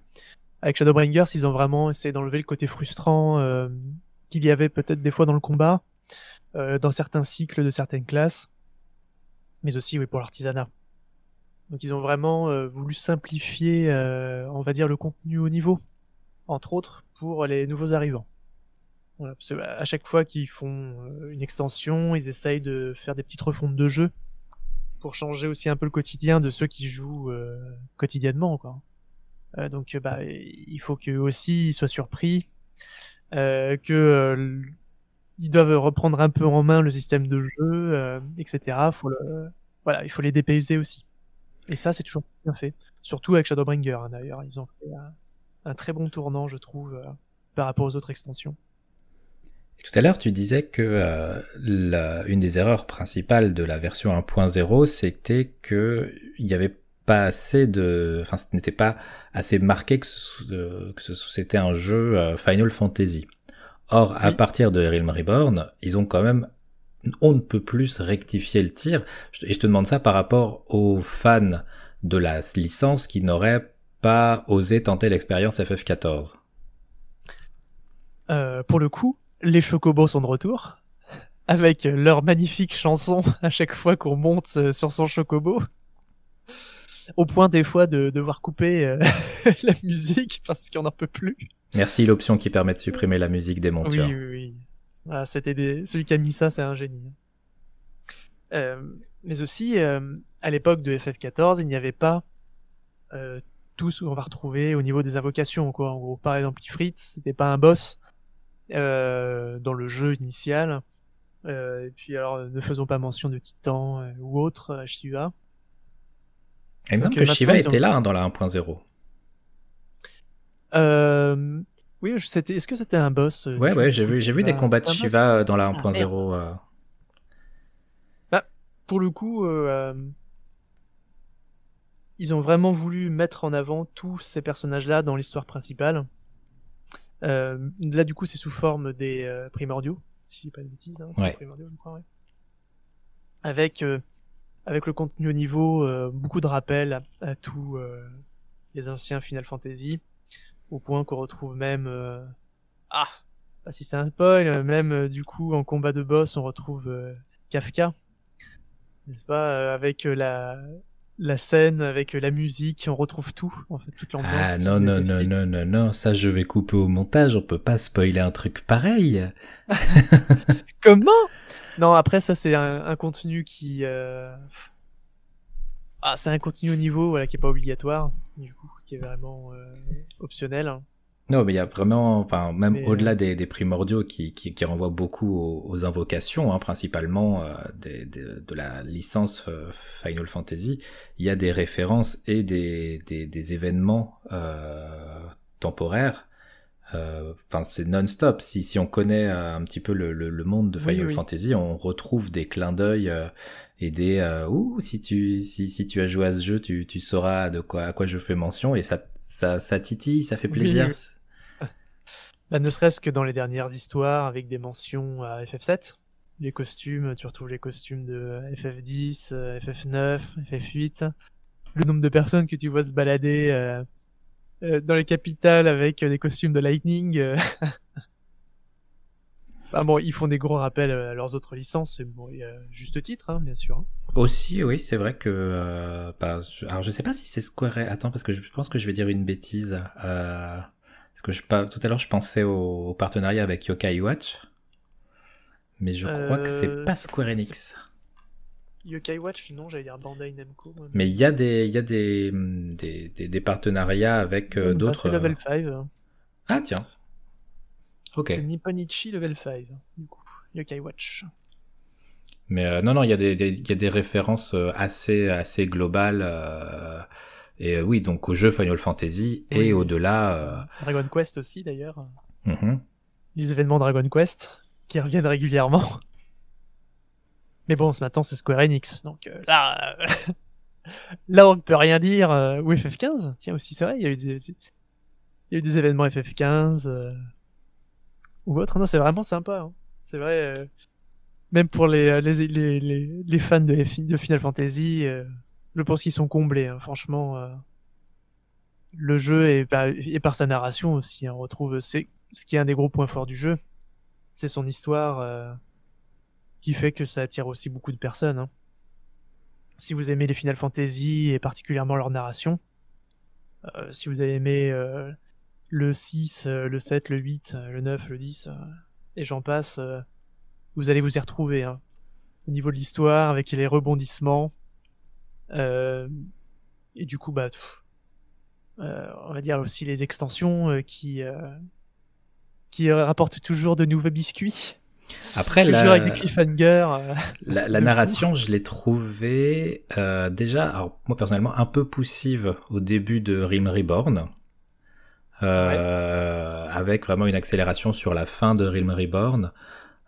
S2: avec Shadowbringers, ils ont vraiment essayé d'enlever le côté frustrant euh, qu'il y avait peut-être des fois dans le combat, dans certains cycles de certaines classes, mais aussi oui, pour l'artisanat. Donc ils ont vraiment euh, voulu simplifier, euh, on va dire, le contenu au niveau, entre autres pour les nouveaux arrivants. Voilà, parce que à chaque fois qu'ils font euh, une extension, ils essayent de faire des petites refontes de jeu pour changer aussi un peu le quotidien de ceux qui jouent quotidiennement. Quoi. Donc bah, il faut qu'eux aussi soient surpris, que ils doivent reprendre un peu en main le système de jeu, etc. Il faut les dépayser aussi. Et ça, c'est toujours bien fait. Surtout avec Shadowbringer, hein, d'ailleurs. Ils ont fait un, très bon tournant, je trouve, euh, par rapport aux autres extensions.
S1: tout à l'heure, tu disais que euh, une des erreurs principales de la version 1.0, c'était que il y avait pas assez de, enfin, ce n'était pas assez marqué que, ce, que c'était un jeu euh, Final Fantasy. Or, à partir de Realm Reborn, ils ont quand même on ne peut plus rectifier le tir. Et je te demande ça par rapport aux fans de la licence qui n'auraient pas osé tenter l'expérience FF14.
S2: Euh, pour le coup, les Chocobos sont de retour, avec leur magnifique chanson à chaque fois qu'on monte euh, sur son Chocobo. Au point des fois de devoir couper euh, la musique parce qu'on n'en peut plus.
S1: Merci l'option qui permet de supprimer la musique des montures.
S2: Oui, oui, oui. Ah, c'était des... celui qui a mis ça, c'est un génie. Euh, mais aussi, euh, à l'époque de FF14, il n'y avait pas euh, tout ce qu'on va retrouver au niveau des invocations. Quoi. En gros, par exemple, Ifrit, c'était pas un boss dans le jeu initial. Et puis alors, ne faisons pas mention de Titan ou autre, Shiva.
S1: Il me semble que Shiva était là hein, dans la 1.0.
S2: Euh, oui, est-ce que c'était un boss
S1: euh, Ouais, ouais, j'ai vu, j'ai vu des combats de Shiva euh, dans la 1.0. Ah, euh.
S2: bah, pour le coup, ils ont vraiment voulu mettre en avant tous ces personnages-là dans l'histoire principale. là, du coup, c'est sous forme des primordiaux, si je dis pas de bêtises. Hein,
S1: ouais.
S2: primordiaux, je crois, ouais. Avec, avec le contenu au niveau, beaucoup de rappels à, tous les anciens Final Fantasy au point qu'on retrouve même euh... ah pas si c'est un spoil même euh, du coup en combat de boss on retrouve euh, Kafka n'est-ce pas euh, avec la la scène avec la musique on retrouve tout en fait toute l'ambiance
S1: ah non non non non non non ça je vais couper au montage on peut pas spoiler un truc pareil.
S2: Comment? Non après ça c'est un, un, contenu qui ah c'est un contenu au niveau voilà qui est pas obligatoire du coup qui est vraiment euh, optionnel.
S1: Non, mais il y a vraiment, enfin, même au-delà euh, des, des, primordiaux qui, qui, qui renvoient beaucoup aux, aux invocations, hein, principalement euh, des, des, de la licence euh, Final Fantasy, il y a des références et des, des, des événements euh, temporaires. Enfin, c'est non-stop. Si, si on connaît un petit peu le, le, le monde de Final oui, oui. Fantasy, on retrouve des clins d'œil et des euh, ouh si tu si, si tu as joué à ce jeu tu, tu sauras de quoi à quoi je fais mention et ça ça ça titille ça fait plaisir
S2: oui. Bah, ne serait-ce que dans les dernières histoires avec des mentions à FF7. Les costumes, tu retrouves les costumes de FF10, euh, FF9, FF8. Le nombre de personnes que tu vois se balader euh, euh, dans les capitales avec euh, des costumes de Lightning. euh. Bah bon, ils font des gros rappels à leurs autres licences, bon, juste titre, hein, bien sûr. hein.
S1: Aussi, oui, c'est vrai que. Bah, je, alors, je sais pas si c'est Square. Attends, parce que je pense que je vais dire une bêtise. Euh, parce que je, tout à l'heure, je pensais au, au partenariat avec Yokai Watch. Mais je crois que c'est
S2: Euh,
S1: pas Square Enix.
S2: Yokai Watch, non, j'allais dire Bandai Namco. moi.
S1: Mais il y a des, il y a des, des, des, des partenariats avec euh, d'autres.
S2: C'est Level
S1: euh,
S2: 5. hein.
S1: Ah, tiens. Ok.
S2: C'est Nipponichi Level 5, du coup. Yokai Watch.
S1: Mais euh, non, non, il y a des, des- il y a des références euh, assez, assez globales. Et euh, oui, donc au jeu Final Fantasy et
S2: oui.
S1: au-delà. euh,
S2: Dragon Quest aussi, d'ailleurs.
S1: mhm.
S2: Les événements Dragon Quest, qui reviennent régulièrement. Mais bon, ce matin, c'est Square Enix, donc euh, là... là, on ne peut rien dire. ou FF15, tiens aussi, c'est vrai, il y a eu des, il y a eu des événements FF15. euh, ou autre. Non, c'est vraiment sympa. hein. C'est vrai... euh, même pour les, les, les, les, les fans de, F- de Final Fantasy, euh, je pense qu'ils sont comblés. hein. Franchement, euh, le jeu et, par- sa narration aussi, hein, on retrouve c'est ce qui est un des gros points forts du jeu, c'est son histoire euh, qui fait que ça attire aussi beaucoup de personnes. hein. Si vous aimez les Final Fantasy et particulièrement leur narration, euh, si vous avez aimé le 6, euh, le 7, le 8, euh, le 9, le 10, euh, et j'en passe, vous allez vous y retrouver. Au niveau de l'histoire, avec les rebondissements, et du coup, bah, pff, euh, on va dire aussi les extensions euh, qui euh, qui euh, rapportent toujours de nouveaux biscuits.
S1: Après,
S2: Je
S1: la,
S2: avec euh,
S1: la, la narration, je l'ai trouvée euh, déjà, alors moi personnellement, un peu poussive au début de Realm Reborn. Euh, avec vraiment une accélération sur la fin de Realm Reborn.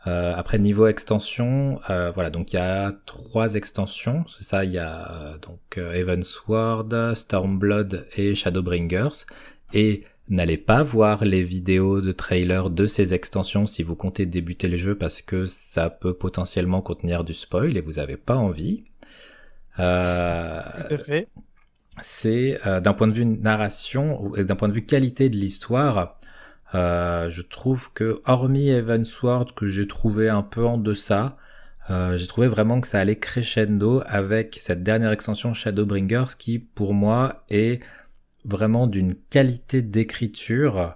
S1: Euh, après niveau extension, euh, voilà donc il y a trois extensions, c'est ça, il y a euh, donc euh, Heavensward, Stormblood et Shadowbringers. Et n'allez pas voir les vidéos de trailer de ces extensions si vous comptez débuter le jeu parce que ça peut potentiellement contenir du spoil et vous avez pas envie. Euh, c'est euh, d'un point de vue narration d'un point de vue qualité de l'histoire, euh, je trouve que hormis Evansward que j'ai trouvé un peu en deçà, euh, j'ai trouvé vraiment que ça allait crescendo avec cette dernière extension Shadowbringers qui pour moi est vraiment d'une qualité d'écriture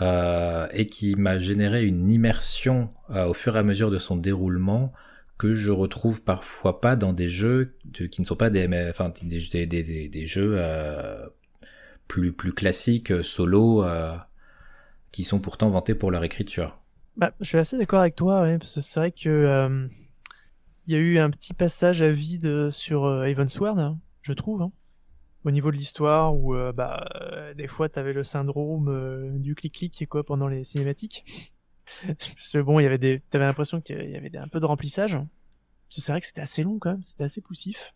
S1: euh, et qui m'a généré une immersion euh, au fur et à mesure de son déroulement que je retrouve parfois pas dans des jeux qui ne sont pas des, enfin, des, des, des, des- jeux euh, plus, plus classiques, solo, euh, qui sont pourtant vantés pour leur écriture.
S2: Bah, je suis assez d'accord avec toi, parce que c'est vrai que euh, il y a eu un petit passage à vide sur euh, Heavensward, hein, je trouve, hein, au niveau de l'histoire, où euh, bah, euh, des fois t'avais le syndrome du clic-clic quoi pendant les cinématiques. Parce que bon, il y avait des, t'avais l'impression qu'il y avait un peu de remplissage. hein. C'est vrai que c'était assez long quand même, c'était assez poussif.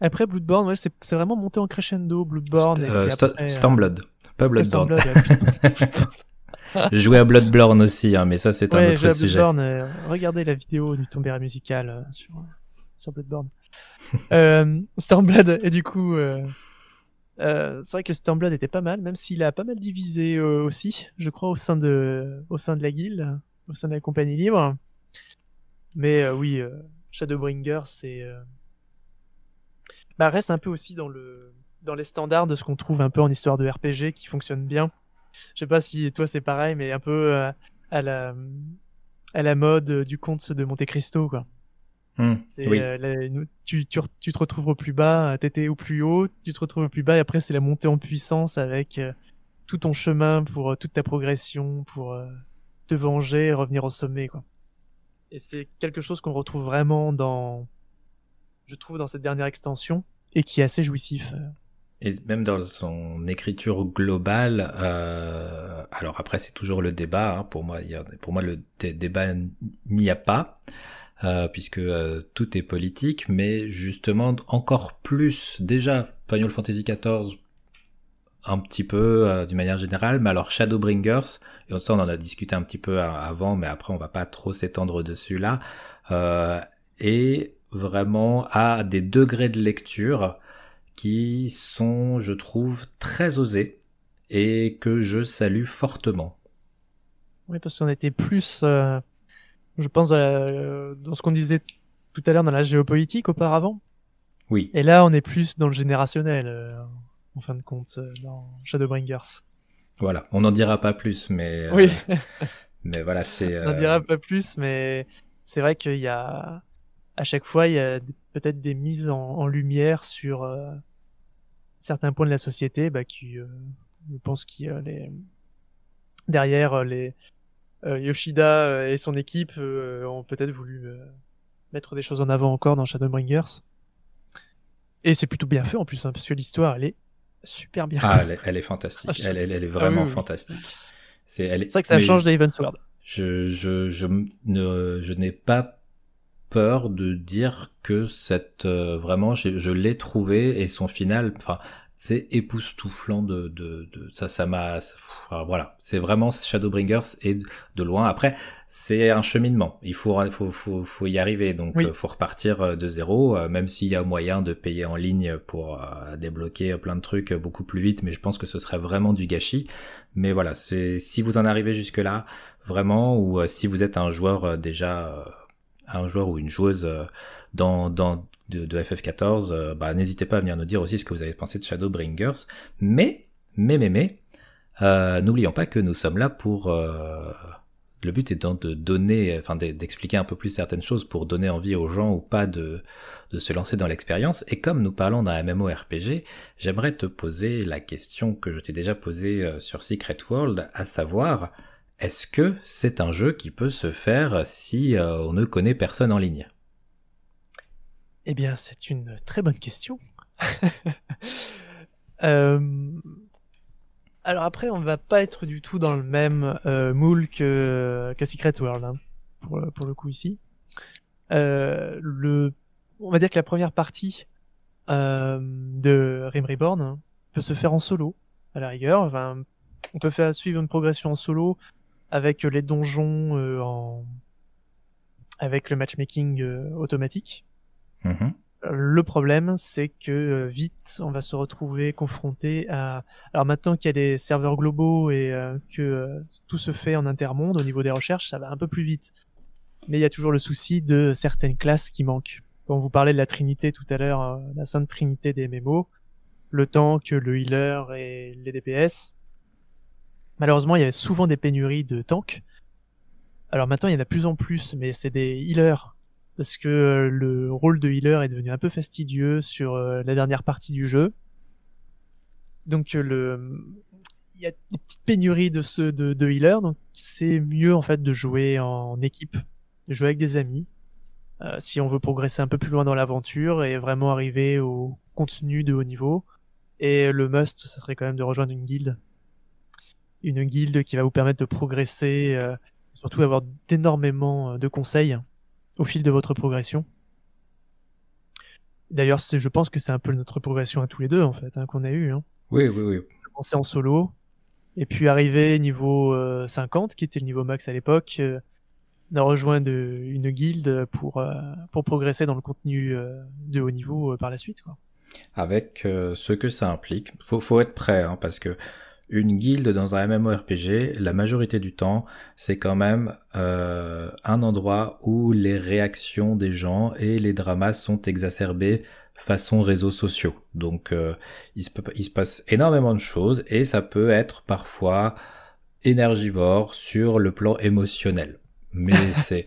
S2: Après Bloodborne, ouais, c'est vraiment monté en crescendo, Bloodborne.
S1: Euh,
S2: puis
S1: Sto-
S2: après, euh,
S1: Stormblood, pas Bloodborne.
S2: Stormblood.
S1: Je jouais à Bloodborne aussi, hein, mais ça c'est un autre
S2: j'ai
S1: sujet.
S2: Euh, regardez la vidéo du tombéra musical euh, sur, sur Bloodborne. euh, Stormblood, et du coup, c'est vrai que Stormblood était pas mal, même s'il a pas mal divisé aussi, je crois, au sein de, au sein de la guilde, au sein de la compagnie libre. Mais oui, Shadowbringer, c'est. Bah, reste un peu aussi dans, le, dans les standards de ce qu'on trouve un peu en histoire de RPG qui fonctionne bien. Je sais pas si toi c'est pareil, mais un peu euh, à la à la mode euh, du conte de Monte Cristo quoi.
S1: Hmm, oui.
S2: euh, la- tu, tu, re- tu te retrouves au plus bas, t'étais au plus haut, tu te retrouves au plus bas et après c'est la montée en puissance avec euh, tout ton chemin pour euh, toute ta progression, pour te venger et revenir au sommet quoi. Et c'est quelque chose qu'on retrouve vraiment dans, je trouve dans cette dernière extension et qui est assez jouissif. euh.
S1: Et même dans son écriture globale, euh, alors après c'est toujours le débat. hein, pour moi, pour moi le dé- débat n'y a pas, euh, puisque euh, tout est politique. Mais justement, encore plus déjà, Final Fantasy XIV un petit peu euh, d'une manière générale, mais alors Shadowbringers, et ça on en a discuté un petit peu avant, mais après on va pas trop s'étendre dessus là, euh, et vraiment à des degrés de lecture qui sont, je trouve, très osés et que je salue fortement.
S2: Oui, parce qu'on était plus, euh, je pense, dans, dans ce qu'on disait tout à l'heure dans la géopolitique auparavant.
S1: Oui.
S2: Et là, on est plus dans le générationnel, euh, en fin de compte, euh, dans Shadowbringers.
S1: Voilà, on n'en dira pas plus, mais.
S2: Oui.
S1: mais voilà, c'est.
S2: On n'en dira pas plus, mais c'est vrai qu'il y a. À chaque fois, il y a peut-être des mises en, lumière sur certains points de la société bah, qui, je pense qu'il les derrière les Yoshida et son équipe ont peut-être voulu mettre des choses en avant encore dans Shadowbringers. Et c'est plutôt bien fait en plus, hein, parce que l'histoire, elle est super bien
S1: ah, elle est, fantastique. Ah, elle, est vraiment fantastique.
S2: C'est vrai que ça change d'Evan Sword.
S1: Je, je, je, ne, je n'ai pas peur de dire que cette euh, vraiment je, je l'ai trouvé et son final enfin c'est époustouflant de, de, de, ça ça m'a voilà. C'est vraiment Shadowbringers et de, loin. Après c'est un cheminement. Il faut faut faut, faut y arriver. Donc il euh, faut repartir euh, de zéro euh, même s'il y a moyen de payer en ligne pour débloquer plein de trucs beaucoup plus vite. Mais je pense que ce serait vraiment du gâchis. Mais voilà c'est si vous en arrivez jusque là vraiment ou si vous êtes un joueur déjà un joueur ou une joueuse dans dans de, FF14, euh, bah, n'hésitez pas à venir nous dire aussi ce que vous avez pensé de Shadowbringers. Mais, mais, mais, mais, euh, n'oublions pas que nous sommes là pour... Euh, le but étant de donner, enfin d'expliquer un peu plus certaines choses pour donner envie aux gens ou pas de, de se lancer dans l'expérience. Et comme nous parlons d'un MMORPG, j'aimerais te poser la question que je t'ai déjà posée sur Secret World, à savoir, est-ce que c'est un jeu qui peut se faire si on ne connaît personne en ligne?
S2: Eh bien, c'est une très bonne question. Euh, alors après, on va pas être du tout dans le même euh, moule que, Secret World, hein, pour, le coup ici. Euh. On va dire que la première partie de Rim Reborn hein, peut se faire en solo, à la rigueur. On peut faire suivre une progression en solo avec les donjons en... avec le matchmaking automatique.
S1: Mhm.
S2: Le problème, c'est que euh, vite, on va se retrouver confronté à. Alors maintenant qu'il y a des serveurs globaux et euh, que euh, tout se fait en intermonde au niveau des recherches, ça va un peu plus vite. Mais il y a toujours le souci de certaines classes qui manquent. Quand vous parlez de la trinité tout à l'heure, la sainte trinité des MMO, le tank, le healer et les DPS. Malheureusement, il y avait souvent des pénuries de tanks. Alors maintenant, il y en a plus en plus, mais c'est des healers parce que euh, le rôle de healer est devenu un peu fastidieux sur euh, la dernière partie du jeu. Donc euh, le il y a des petites pénuries de ceux de, de healer, donc c'est mieux en fait de jouer en équipe, de jouer avec des amis, si on veut progresser un peu plus loin dans l'aventure et vraiment arriver au contenu de haut niveau. Et le must, ça serait quand même de rejoindre une guilde, une guilde qui va vous permettre de progresser, euh, surtout avoir d'énormément de conseils au fil de votre progression. D'ailleurs, je pense que c'est un peu notre progression à tous les deux, en fait, hein, qu'on a eu. Hein.
S1: Oui, oui, oui.
S2: Commencer en solo, et puis arriver niveau 50, euh, qui était le niveau max à l'époque, euh, rejoindre une guilde pour, euh, pour progresser dans le contenu euh, de haut niveau par la suite. Quoi.
S1: Avec ce que ça implique. Faut, faut être prêt, hein, parce que une guilde dans un MMORPG, la majorité du temps, c'est quand même euh, un endroit où les réactions des gens et les dramas sont exacerbés façon réseaux sociaux. Donc euh, il, il se passe énormément de choses et ça peut être parfois énergivore sur le plan émotionnel mais c'est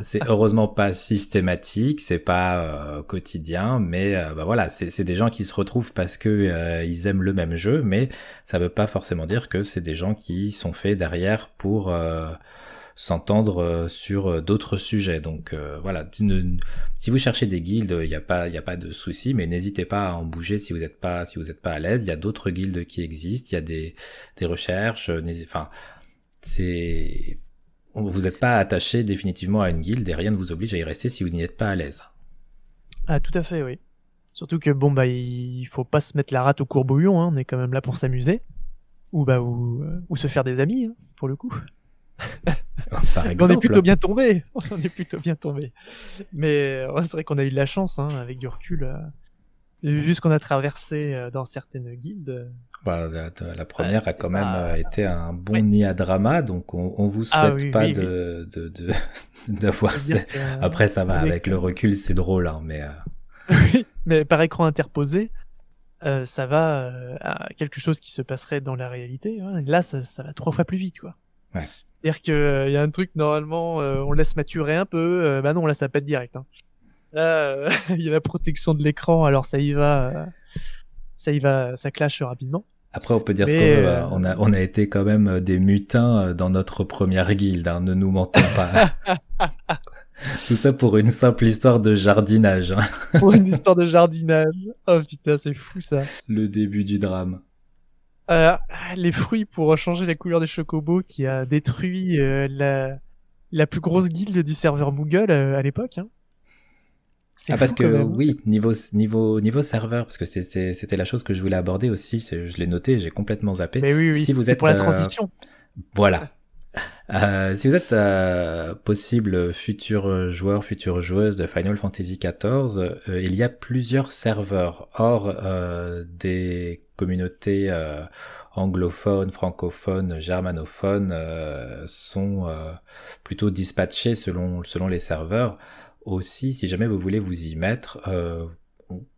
S1: c'est heureusement pas systématique, c'est pas euh, quotidien, mais euh, bah voilà, c'est des gens qui se retrouvent parce que euh, ils aiment le même jeu, mais ça veut pas forcément dire que c'est des gens qui sont faits derrière pour s'entendre sur d'autres sujets. Donc voilà, si vous cherchez des guildes, il n'y a pas il y a pas de souci, mais n'hésitez pas à en bouger si vous n'êtes pas si vous êtes pas à l'aise. Il y a d'autres guildes qui existent, il y a des des recherches, enfin c'est vous n'êtes pas attaché définitivement à une guilde et rien ne vous oblige à y rester si vous n'y êtes pas à l'aise.
S2: Ah, tout à fait, oui. Surtout que bon bah il faut pas se mettre la rate au courbouillon, hein, on est quand même là pour s'amuser ou bah ou, euh, ou se faire des amis hein, pour le coup.
S1: Par
S2: on est plutôt bien tombé, on est plutôt bien tombé. Mais euh, ouais, c'est vrai qu'on a eu de la chance hein, avec du recul. euh, vu ce qu'on a traversé dans certaines guildes. Euh,
S1: Bah, la, la première a quand même
S2: pas-
S1: euh, été un bon
S2: Ouais.
S1: nid à drama, donc on, on vous souhaite
S2: Ah oui,
S1: pas
S2: oui,
S1: de de- de- d'avoir.
S2: que,
S1: Après, ça va avec,
S2: avec,
S1: le
S2: euh,
S1: recul, c'est drôle, hein, mais euh,
S2: Oui, mais par écran interposé, euh, ça va euh, à quelque chose qui se passerait dans la réalité. hein. Là, ça, ça va trois fois plus vite, quoi.
S1: Ouais.
S2: C'est-à-dire que euh, y a un truc normalement, euh, on laisse maturer un peu. euh, bah non, là, ça pète direct. Hein. Là, euh, il y a la protection de l'écran, alors ça y va, euh, ça y va, ça clash rapidement.
S1: après, on peut dire ce qu'on veut.
S2: euh,
S1: hein. On a on a été quand même euh, des mutins euh, dans notre première guilde. hein, ne nous mentons pas. Tout ça pour une simple histoire de jardinage. hein.
S2: Pour une histoire de jardinage. Oh putain, c'est fou ça.
S1: Le début du drame.
S2: Alors, les fruits pour changer la couleur des chocobos qui a détruit euh, la, la plus grosse guilde du serveur Moogle euh, à l'époque. Hein.
S1: Ah parce que oui, niveau niveau niveau serveur, parce que c'était la chose que je voulais aborder aussi. Je l'ai noté, j'ai complètement zappé.
S2: Mais oui, oui,
S1: si vous êtes,
S2: pour la
S1: euh,
S2: transition.
S1: Voilà. Euh, si vous êtes euh, possible futur joueur, future joueuse de Final Fantasy XIV, euh, il y a plusieurs serveurs hors euh, des communautés euh, anglophones, francophones, germanophones euh, sont euh, plutôt dispatchés selon selon les serveurs. Aussi, si jamais vous voulez vous y mettre, euh,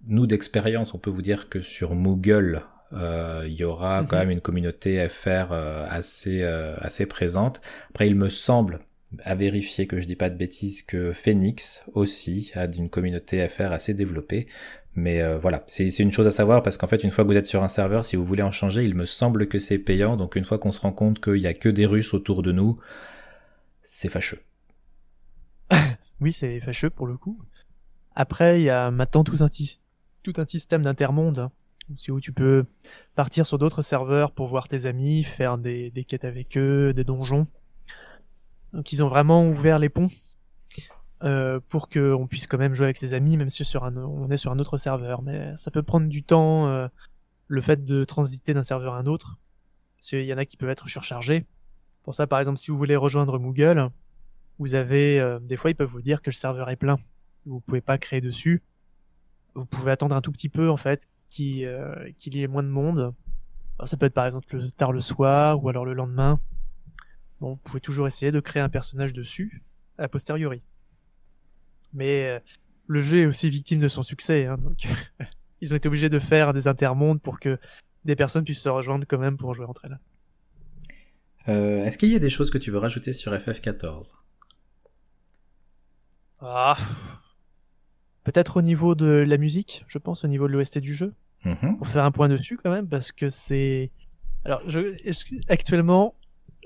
S1: nous d'expérience, on peut vous dire que sur Moogle, euh, il y aura quand
S2: Mhm.
S1: même une communauté FR euh, assez assez présente. Après, il me semble à vérifier que je dis pas de bêtises que Phoenix aussi a une communauté FR assez développée. Mais euh, voilà, c'est une chose à savoir parce qu'en fait, une fois que vous êtes sur un serveur, si vous voulez en changer, il me semble que c'est payant. Donc une fois qu'on se rend compte qu'il y a que des Russes autour de nous, c'est fâcheux.
S2: Oui, c'est fâcheux pour le coup. Après, il y a maintenant tout un, tout un système d'intermonde. hein, aussi où tu peux partir sur d'autres serveurs pour voir tes amis, faire des, des quêtes avec eux, des donjons. Donc ils ont vraiment ouvert les ponts euh, pour qu'on puisse quand même jouer avec ses amis, même si on est sur un autre serveur. Mais ça peut prendre du temps, euh, le fait de transiter d'un serveur à un autre. Parce qu'il y en a qui peuvent être surchargés. Pour ça, par exemple, si vous voulez rejoindre Moogle, vous avez euh, des fois ils peuvent vous dire que le serveur est plein. Vous pouvez pas créer dessus. Vous pouvez attendre un tout petit peu en fait qu'il euh, qu'il y ait moins de monde. Ça peut être par exemple le- tard le soir ou alors le lendemain. Bon, vous pouvez toujours essayer de créer un personnage dessus a posteriori. Mais euh, le jeu est aussi victime de son succès, hein, donc ils ont été obligés de faire des intermondes pour que des personnes puissent se rejoindre quand même pour jouer entre elles.
S1: Est-ce qu'il y a des choses que tu veux rajouter sur FF14
S2: Ah. Peut-être au niveau de la musique, je pense, au niveau de l'OST du jeu.
S1: Mhm.
S2: Pour faire un point dessus quand même, parce que c'est. Alors, je... actuellement,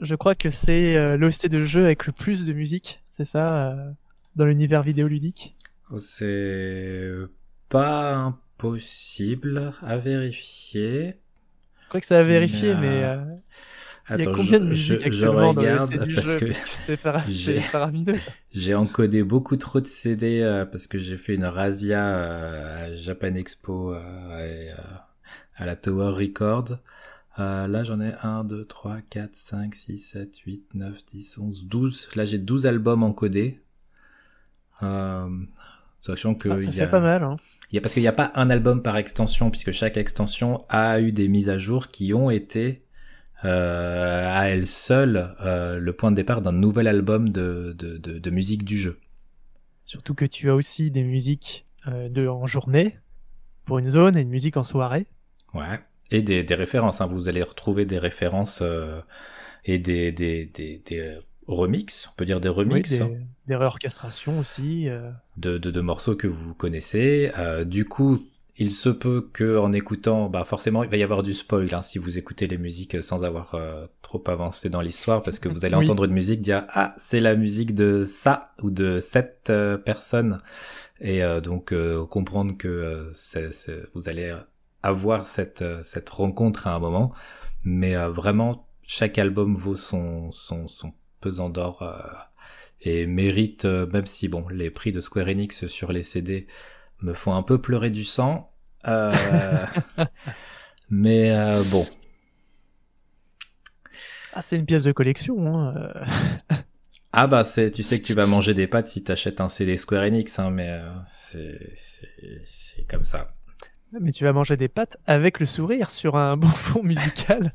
S2: je crois que c'est euh, l'OST de jeu avec le plus de musique, c'est ça, euh, dans l'univers vidéoludique?
S1: C'est pas impossible à vérifier.
S2: Je crois que ça a vérifié,
S1: Mais,
S2: mais.
S1: euh,
S2: euh, Il y a
S1: Attends,
S2: combien de
S1: je-
S2: musique
S1: je, je
S2: actuellement dans
S1: regarde
S2: l'OST du
S1: parce
S2: jeu
S1: que
S2: c'est faramineux.
S1: j'ai encodé beaucoup trop de CD euh, parce que j'ai fait une razzia euh, à Japan Expo euh, et, euh, à la Tower Records. Euh, là, j'en ai 1, 2, 3, 4, 5, 6, 7, 8, 9, 10, 11, 12. Là, j'ai 12 albums encodés. Euh, sachant que
S2: Ah, ça
S1: il y
S2: fait
S1: a...
S2: pas mal. Hein.
S1: Y a, parce qu'il n'y a pas un album par extension, puisque chaque extension a eu des mises à jour qui ont été à elles seules euh, le point de départ d'un nouvel album de, de, de, de musique du jeu.
S2: Surtout que tu as aussi des musiques euh, de en journée pour une zone et une musique en soirée.
S1: Ouais. Et des, des références, hein. vous allez retrouver des références euh, et des, des, des, des euh, remixes, on peut dire des
S2: Oui,
S1: remixes.
S2: des,
S1: hein.
S2: des réorchestrations aussi. euh.
S1: de, de, de morceaux que vous connaissez. Euh, du coup, il se peut que en écoutant, bah forcément, il va y avoir du spoil hein, si vous écoutez les musiques sans avoir euh, trop avancé dans l'histoire, parce que vous allez
S2: Oui.
S1: entendre une musique dire ah c'est la musique de ça ou de cette euh, personne, et euh, donc euh, comprendre que euh, vous allez avoir cette euh, cette rencontre à un moment, mais euh, vraiment chaque album vaut son son son pesant d'or. euh, et mérite, euh, même si bon, les prix de Square Enix sur les CD me font un peu pleurer du sang. Euh, mais euh, bon.
S2: Ah, c'est une pièce de collection. Hein. euh.
S1: Ah bah c'est, tu sais que tu vas manger des pâtes si t'achètes un CD Square Enix, hein, mais euh, c'est comme ça.
S2: Mais tu vas manger des pâtes avec le sourire sur un bon fond musical.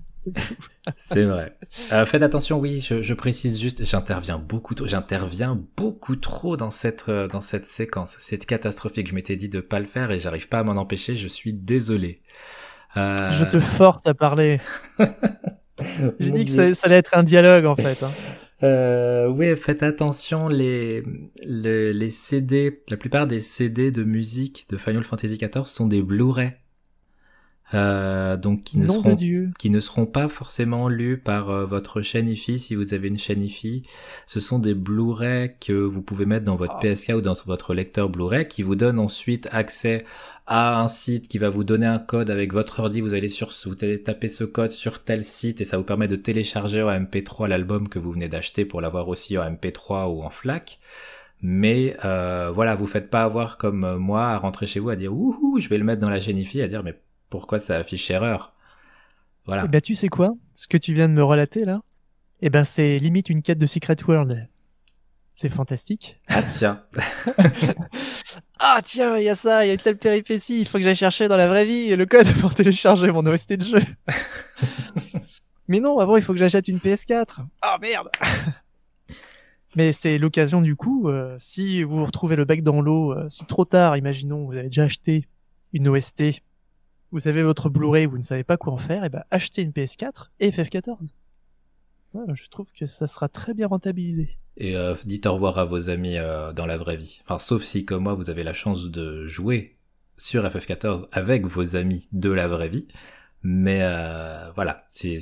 S1: C'est vrai. Euh, faites attention, oui, je, je précise juste, j'interviens beaucoup trop, j'interviens beaucoup trop dans cette euh, dans cette séquence. C'est catastrophique. Je m'étais dit de pas le faire et j'arrive pas à m'en empêcher. Je suis désolé. Euh,
S2: Je te force à parler. J'ai dit que ça, ça allait être un dialogue en fait. hein.
S1: Euh, oui, faites attention, les, les, les CD, la plupart des CD de musique de Final Fantasy XIV sont des Blu-ray. Euh, donc qui ne
S2: Nom
S1: seront qui ne seront pas forcément lus par euh, votre chaîne IFI si vous avez une chaîne IFI. Ce sont des Blu-ray que vous pouvez mettre dans votre
S2: Ah.
S1: PSK ou dans votre lecteur Blu-ray qui vous donne ensuite accès à un site qui va vous donner un code avec votre ordi. Vous allez sur, vous allez taper ce code sur tel site et ça vous permet de télécharger en MP3 l'album que vous venez d'acheter pour l'avoir aussi en MP3 ou en FLAC. Mais euh, voilà, vous faites pas avoir comme euh, moi à rentrer chez vous à dire ouhou, je vais le mettre dans la chaîne IFI à dire mais pourquoi ça affiche erreur Voilà.
S2: Eh ben, tu sais quoi? Ce que tu viens de me relater là, eh ben, c'est limite une quête de Secret World. C'est fantastique.
S1: Ah tiens.
S2: Ah tiens, il y a ça, il y a telle péripétie, il faut que j'aille chercher dans la vraie vie le code pour télécharger mon OST de jeu. Mais non, avant il faut que j'achète une PS4. Ah merde Mais c'est l'occasion du coup, euh, si vous vous retrouvez le bec dans l'eau, euh, si trop tard, imaginons, vous avez déjà acheté une OST, vous avez votre Blu-ray, vous ne savez pas quoi en faire, et ben achetez une PS4 et FF14. Ouais, je trouve que ça sera très bien rentabilisé.
S1: Et euh, dites au revoir à vos amis euh, dans la vraie vie. Enfin, sauf si, comme moi, vous avez la chance de jouer sur FF14 avec vos amis de la vraie vie. Mais euh, voilà, c'est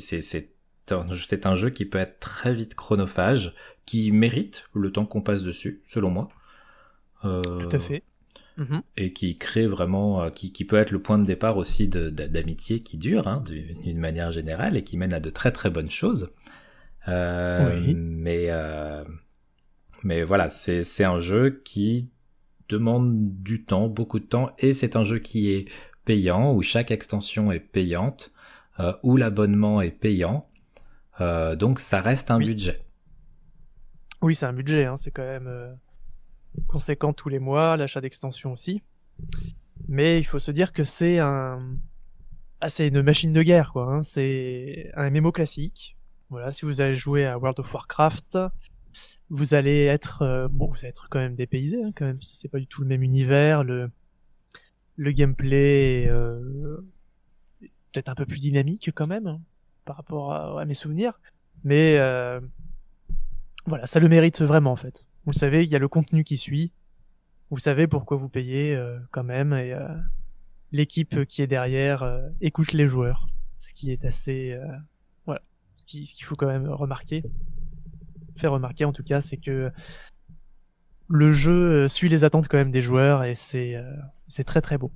S1: un, c'est un jeu qui peut être très vite chronophage, qui mérite le temps qu'on passe dessus, selon moi. Euh,
S2: Tout à fait. Mhm.
S1: et qui crée vraiment, euh, qui, qui peut être le point de départ aussi d'amitié qui dure, hein, du- d'une manière générale, et qui mène à de très très bonnes choses. Euh,
S2: Oui.
S1: Mais euh, mais voilà, c'est c'est un jeu qui demande du temps, beaucoup de temps, et c'est un jeu qui est payant, où chaque extension est payante, euh, où l'abonnement est payant. Donc ça reste un
S2: Oui.
S1: budget.
S2: Oui, c'est un budget, hein, c'est quand même conséquent tous les mois, l'achat d'extension aussi. Mais il faut se dire que c'est un, ah, c'est une machine de guerre, quoi. hein, C'est un MMO classique. Voilà, si vous avez joué à World of Warcraft, vous allez être, euh, bon, vous allez être quand même dépaysé, hein, quand même. C'est pas du tout le même univers, le, le gameplay est, euh, peut-être un peu plus dynamique quand même hein, par rapport à, à mes souvenirs, mais euh, voilà, ça le mérite vraiment en fait. Vous le savez, il y a le contenu qui suit. Vous savez pourquoi vous payez euh, quand même et euh, l'équipe qui est derrière euh, écoute les joueurs, ce qui est assez voilà, ce qui- ce qu'il faut quand même remarquer, faire remarquer en tout cas, c'est que le jeu suit les attentes quand même des joueurs et c'est c'est très très beau.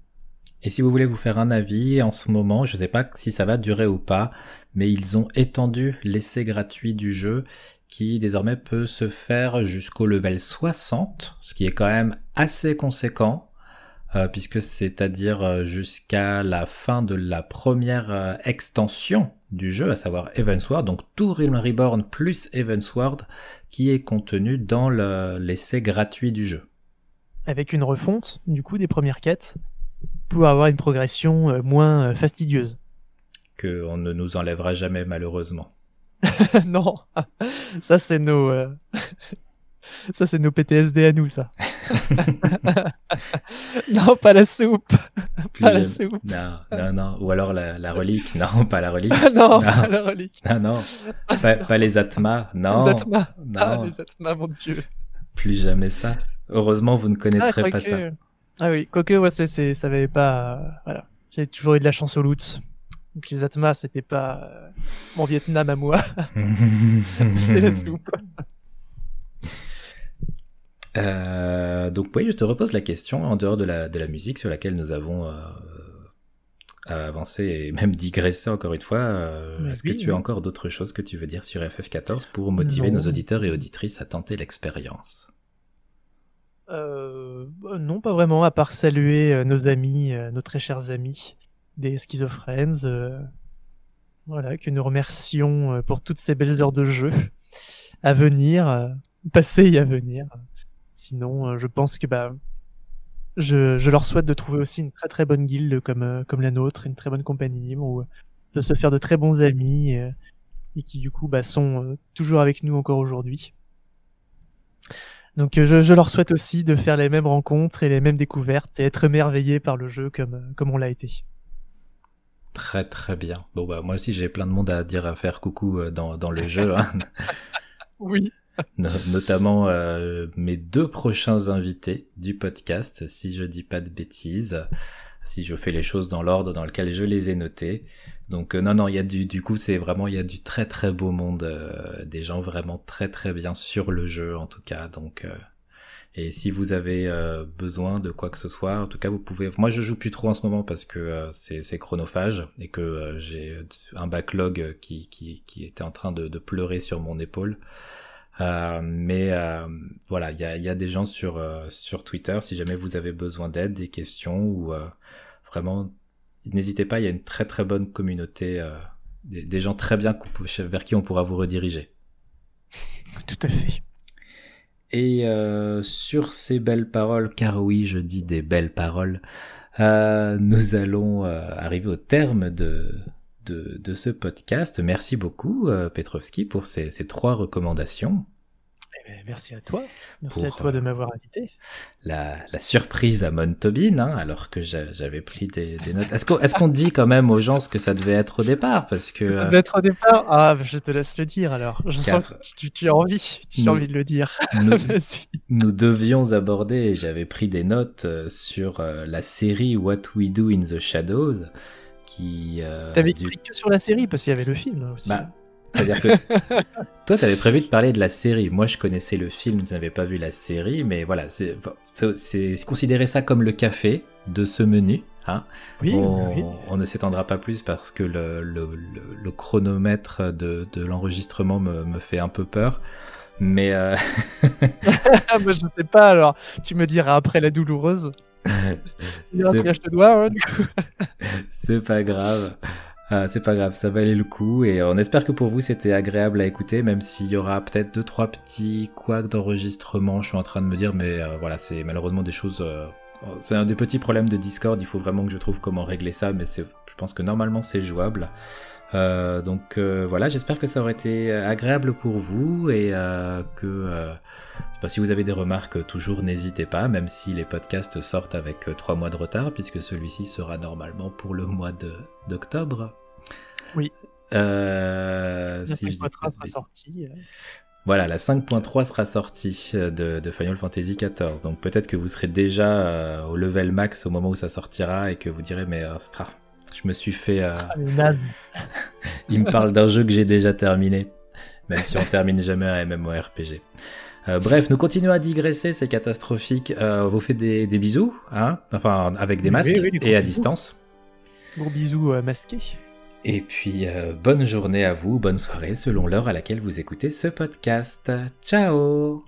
S1: Et si vous voulez vous faire un avis, en ce moment, je sais pas si ça va durer ou pas, mais ils ont étendu l'essai gratuit du jeu qui désormais peut se faire jusqu'au level 60, ce qui est quand même assez conséquent, euh, puisque c'est-à-dire euh, jusqu'à la fin de la première euh, extension du jeu, à savoir Evansward, donc tout Realm Reborn plus Evansward, qui est contenu dans le- l'essai gratuit du jeu.
S2: Avec une refonte du coup des premières quêtes pour avoir une progression moins fastidieuse.
S1: que on ne nous enlèvera jamais malheureusement.
S2: non, ça c'est nos, euh, ça c'est nos PTSD à nous ça. non, pas la soupe,
S1: Plus
S2: pas la soupe.
S1: Non, non, non. Ou alors la, la relique. Non, pas la relique.
S2: non,
S1: Non.
S2: pas la relique.
S1: Non, non. Pas, pas les Atmas. Non.
S2: les Atmas, ah, les Atmas, mon dieu.
S1: Plus jamais ça. Heureusement, vous ne
S2: Ah,
S1: connaîtrez pas
S2: quoique-
S1: ça.
S2: Ah oui, quoique, ouais, c'est, ça avait pas, voilà. J'ai toujours eu de la chance au loot. Donc les Atmas, c'était pas euh, mon Vietnam à moi, c'est la soupe.
S1: Euh, donc oui, je te repose la question en dehors de la, de la musique sur laquelle nous avons euh, avancé et même digressé encore une fois. euh, Est-ce
S2: oui,
S1: que tu
S2: oui.
S1: as encore d'autres choses que tu veux dire sur FF14 pour motiver
S2: Non.
S1: nos auditeurs et auditrices à tenter l'expérience?
S2: Euh, bah, non, pas vraiment, à part saluer euh, nos amis, euh, nos très chers amis des Schizophrens. euh, voilà, que nous remercions euh, pour toutes ces belles heures de jeu à venir, euh, passées et à venir. Sinon, je pense que bah, je, leur souhaite de trouver aussi une très très bonne guilde comme, comme la nôtre, une très bonne compagnie libre, ou de se faire de très bons amis et qui du coup bah, sont toujours avec nous encore aujourd'hui. Donc je, je leur souhaite aussi de faire les mêmes rencontres et les mêmes découvertes et être émerveillés par le jeu comme, comme on l'a été.
S1: Très très bien. Bon bah moi aussi j'ai plein de monde à dire à faire coucou euh, dans, dans le jeu, hein.
S2: Oui.
S1: No- notamment euh, mes deux prochains invités du podcast, si je dis pas de bêtises, si je fais les choses dans l'ordre dans lequel je les ai notés. Donc euh, non non, il y a du du coup c'est vraiment il y a du très très beau monde, euh, des gens vraiment très très bien sur le jeu en tout cas. Donc euh, et si vous avez euh, besoin de quoi que ce soit, en tout cas vous pouvez. Moi je joue plus trop en ce moment parce que euh, c'est chronophage et que euh, j'ai un backlog qui qui qui était en train de, de pleurer sur mon épaule. Euh, mais euh, voilà, il y a, y a des gens sur, euh, sur Twitter, si jamais vous avez besoin d'aide, des questions, ou vraiment, n'hésitez pas, il y a une très très bonne communauté, des, des gens très bien vers qui on pourra vous rediriger.
S2: Tout à fait.
S1: Et euh, sur ces belles paroles, car oui, je dis des belles paroles, euh, nous allons euh, arriver au terme de, de, ce podcast. Merci beaucoup, Petrovski, pour ces, ces trois recommandations.
S2: Eh ben, merci à toi. Merci à toi de
S1: euh,
S2: m'avoir invité.
S1: la, la surprise à Montobin, hein, alors que j'a- j'avais pris des, des notes. Est-ce qu'on dit quand même aux gens ce que ça devait être au départ? Parce que
S2: Ça
S1: euh,
S2: devait être au départ? Ah, bah, je te laisse le dire alors. Je
S1: Car-
S2: sens que tu, tu as envie. Tu as envie de le dire.
S1: nous, devions aborder, j'avais pris des notes euh, sur la série What We Do in the Shadows, qui... euh,
S2: T'avais
S1: du-
S2: écrit que sur la série parce qu'il y avait le film aussi.
S1: Bah, C'est-à-dire que toi, tu avais prévu de parler de la série. Moi, je connaissais le film, je n'avais pas vu la série, mais voilà, c'est considérer ça comme le café de ce menu. Hein.
S2: oui,
S1: on,
S2: oui.
S1: on ne s'étendra pas plus parce que le, le- le- le chronomètre de, de l'enregistrement me, me fait un peu peur. Mais euh,
S2: bah, je sais pas alors. Tu me diras après la douloureuse.
S1: C'est
S2: combien je te dois. hein,
S1: pas grave. Ah, c'est pas grave, ça valait le coup et on espère que pour vous c'était agréable à écouter, même s'il y aura peut-être deux trois petits couacs d'enregistrement. Je suis en train de me dire, mais euh, voilà, c'est malheureusement des choses. euh, c'est un des petits problèmes de Discord. Il faut vraiment que je trouve comment régler ça, mais je pense que normalement c'est jouable. Euh, donc voilà, j'espère que ça aurait été agréable pour vous et que si vous avez des remarques, toujours n'hésitez pas, même si les podcasts sortent avec trois mois de retard, puisque celui-ci sera normalement pour le mois d'octobre.
S2: Oui.
S1: Euh,
S2: La
S1: si je dis pas
S2: Poitras
S1: de
S2: sera
S1: bêtises.
S2: sortie. euh.
S1: Voilà, la 5.3 sera sortie euh, de, de Final Fantasy XIV. Donc peut-être que vous serez déjà euh, au level max au moment où ça sortira et que vous direz mais euh, Stra, je me suis fait...
S2: Ah,
S1: il me parle d'un jeu que j'ai déjà terminé, même si on termine jamais un MMORPG. Euh, bref, nous continuons à digresser, c'est catastrophique. Euh, on vous fait des, des bisous, hein enfin avec des masques
S2: oui,
S1: et à distance.
S2: Gros bisous euh, masqués.
S1: Et puis euh, bonne journée à vous, bonne soirée selon l'heure à laquelle vous écoutez ce podcast. Ciao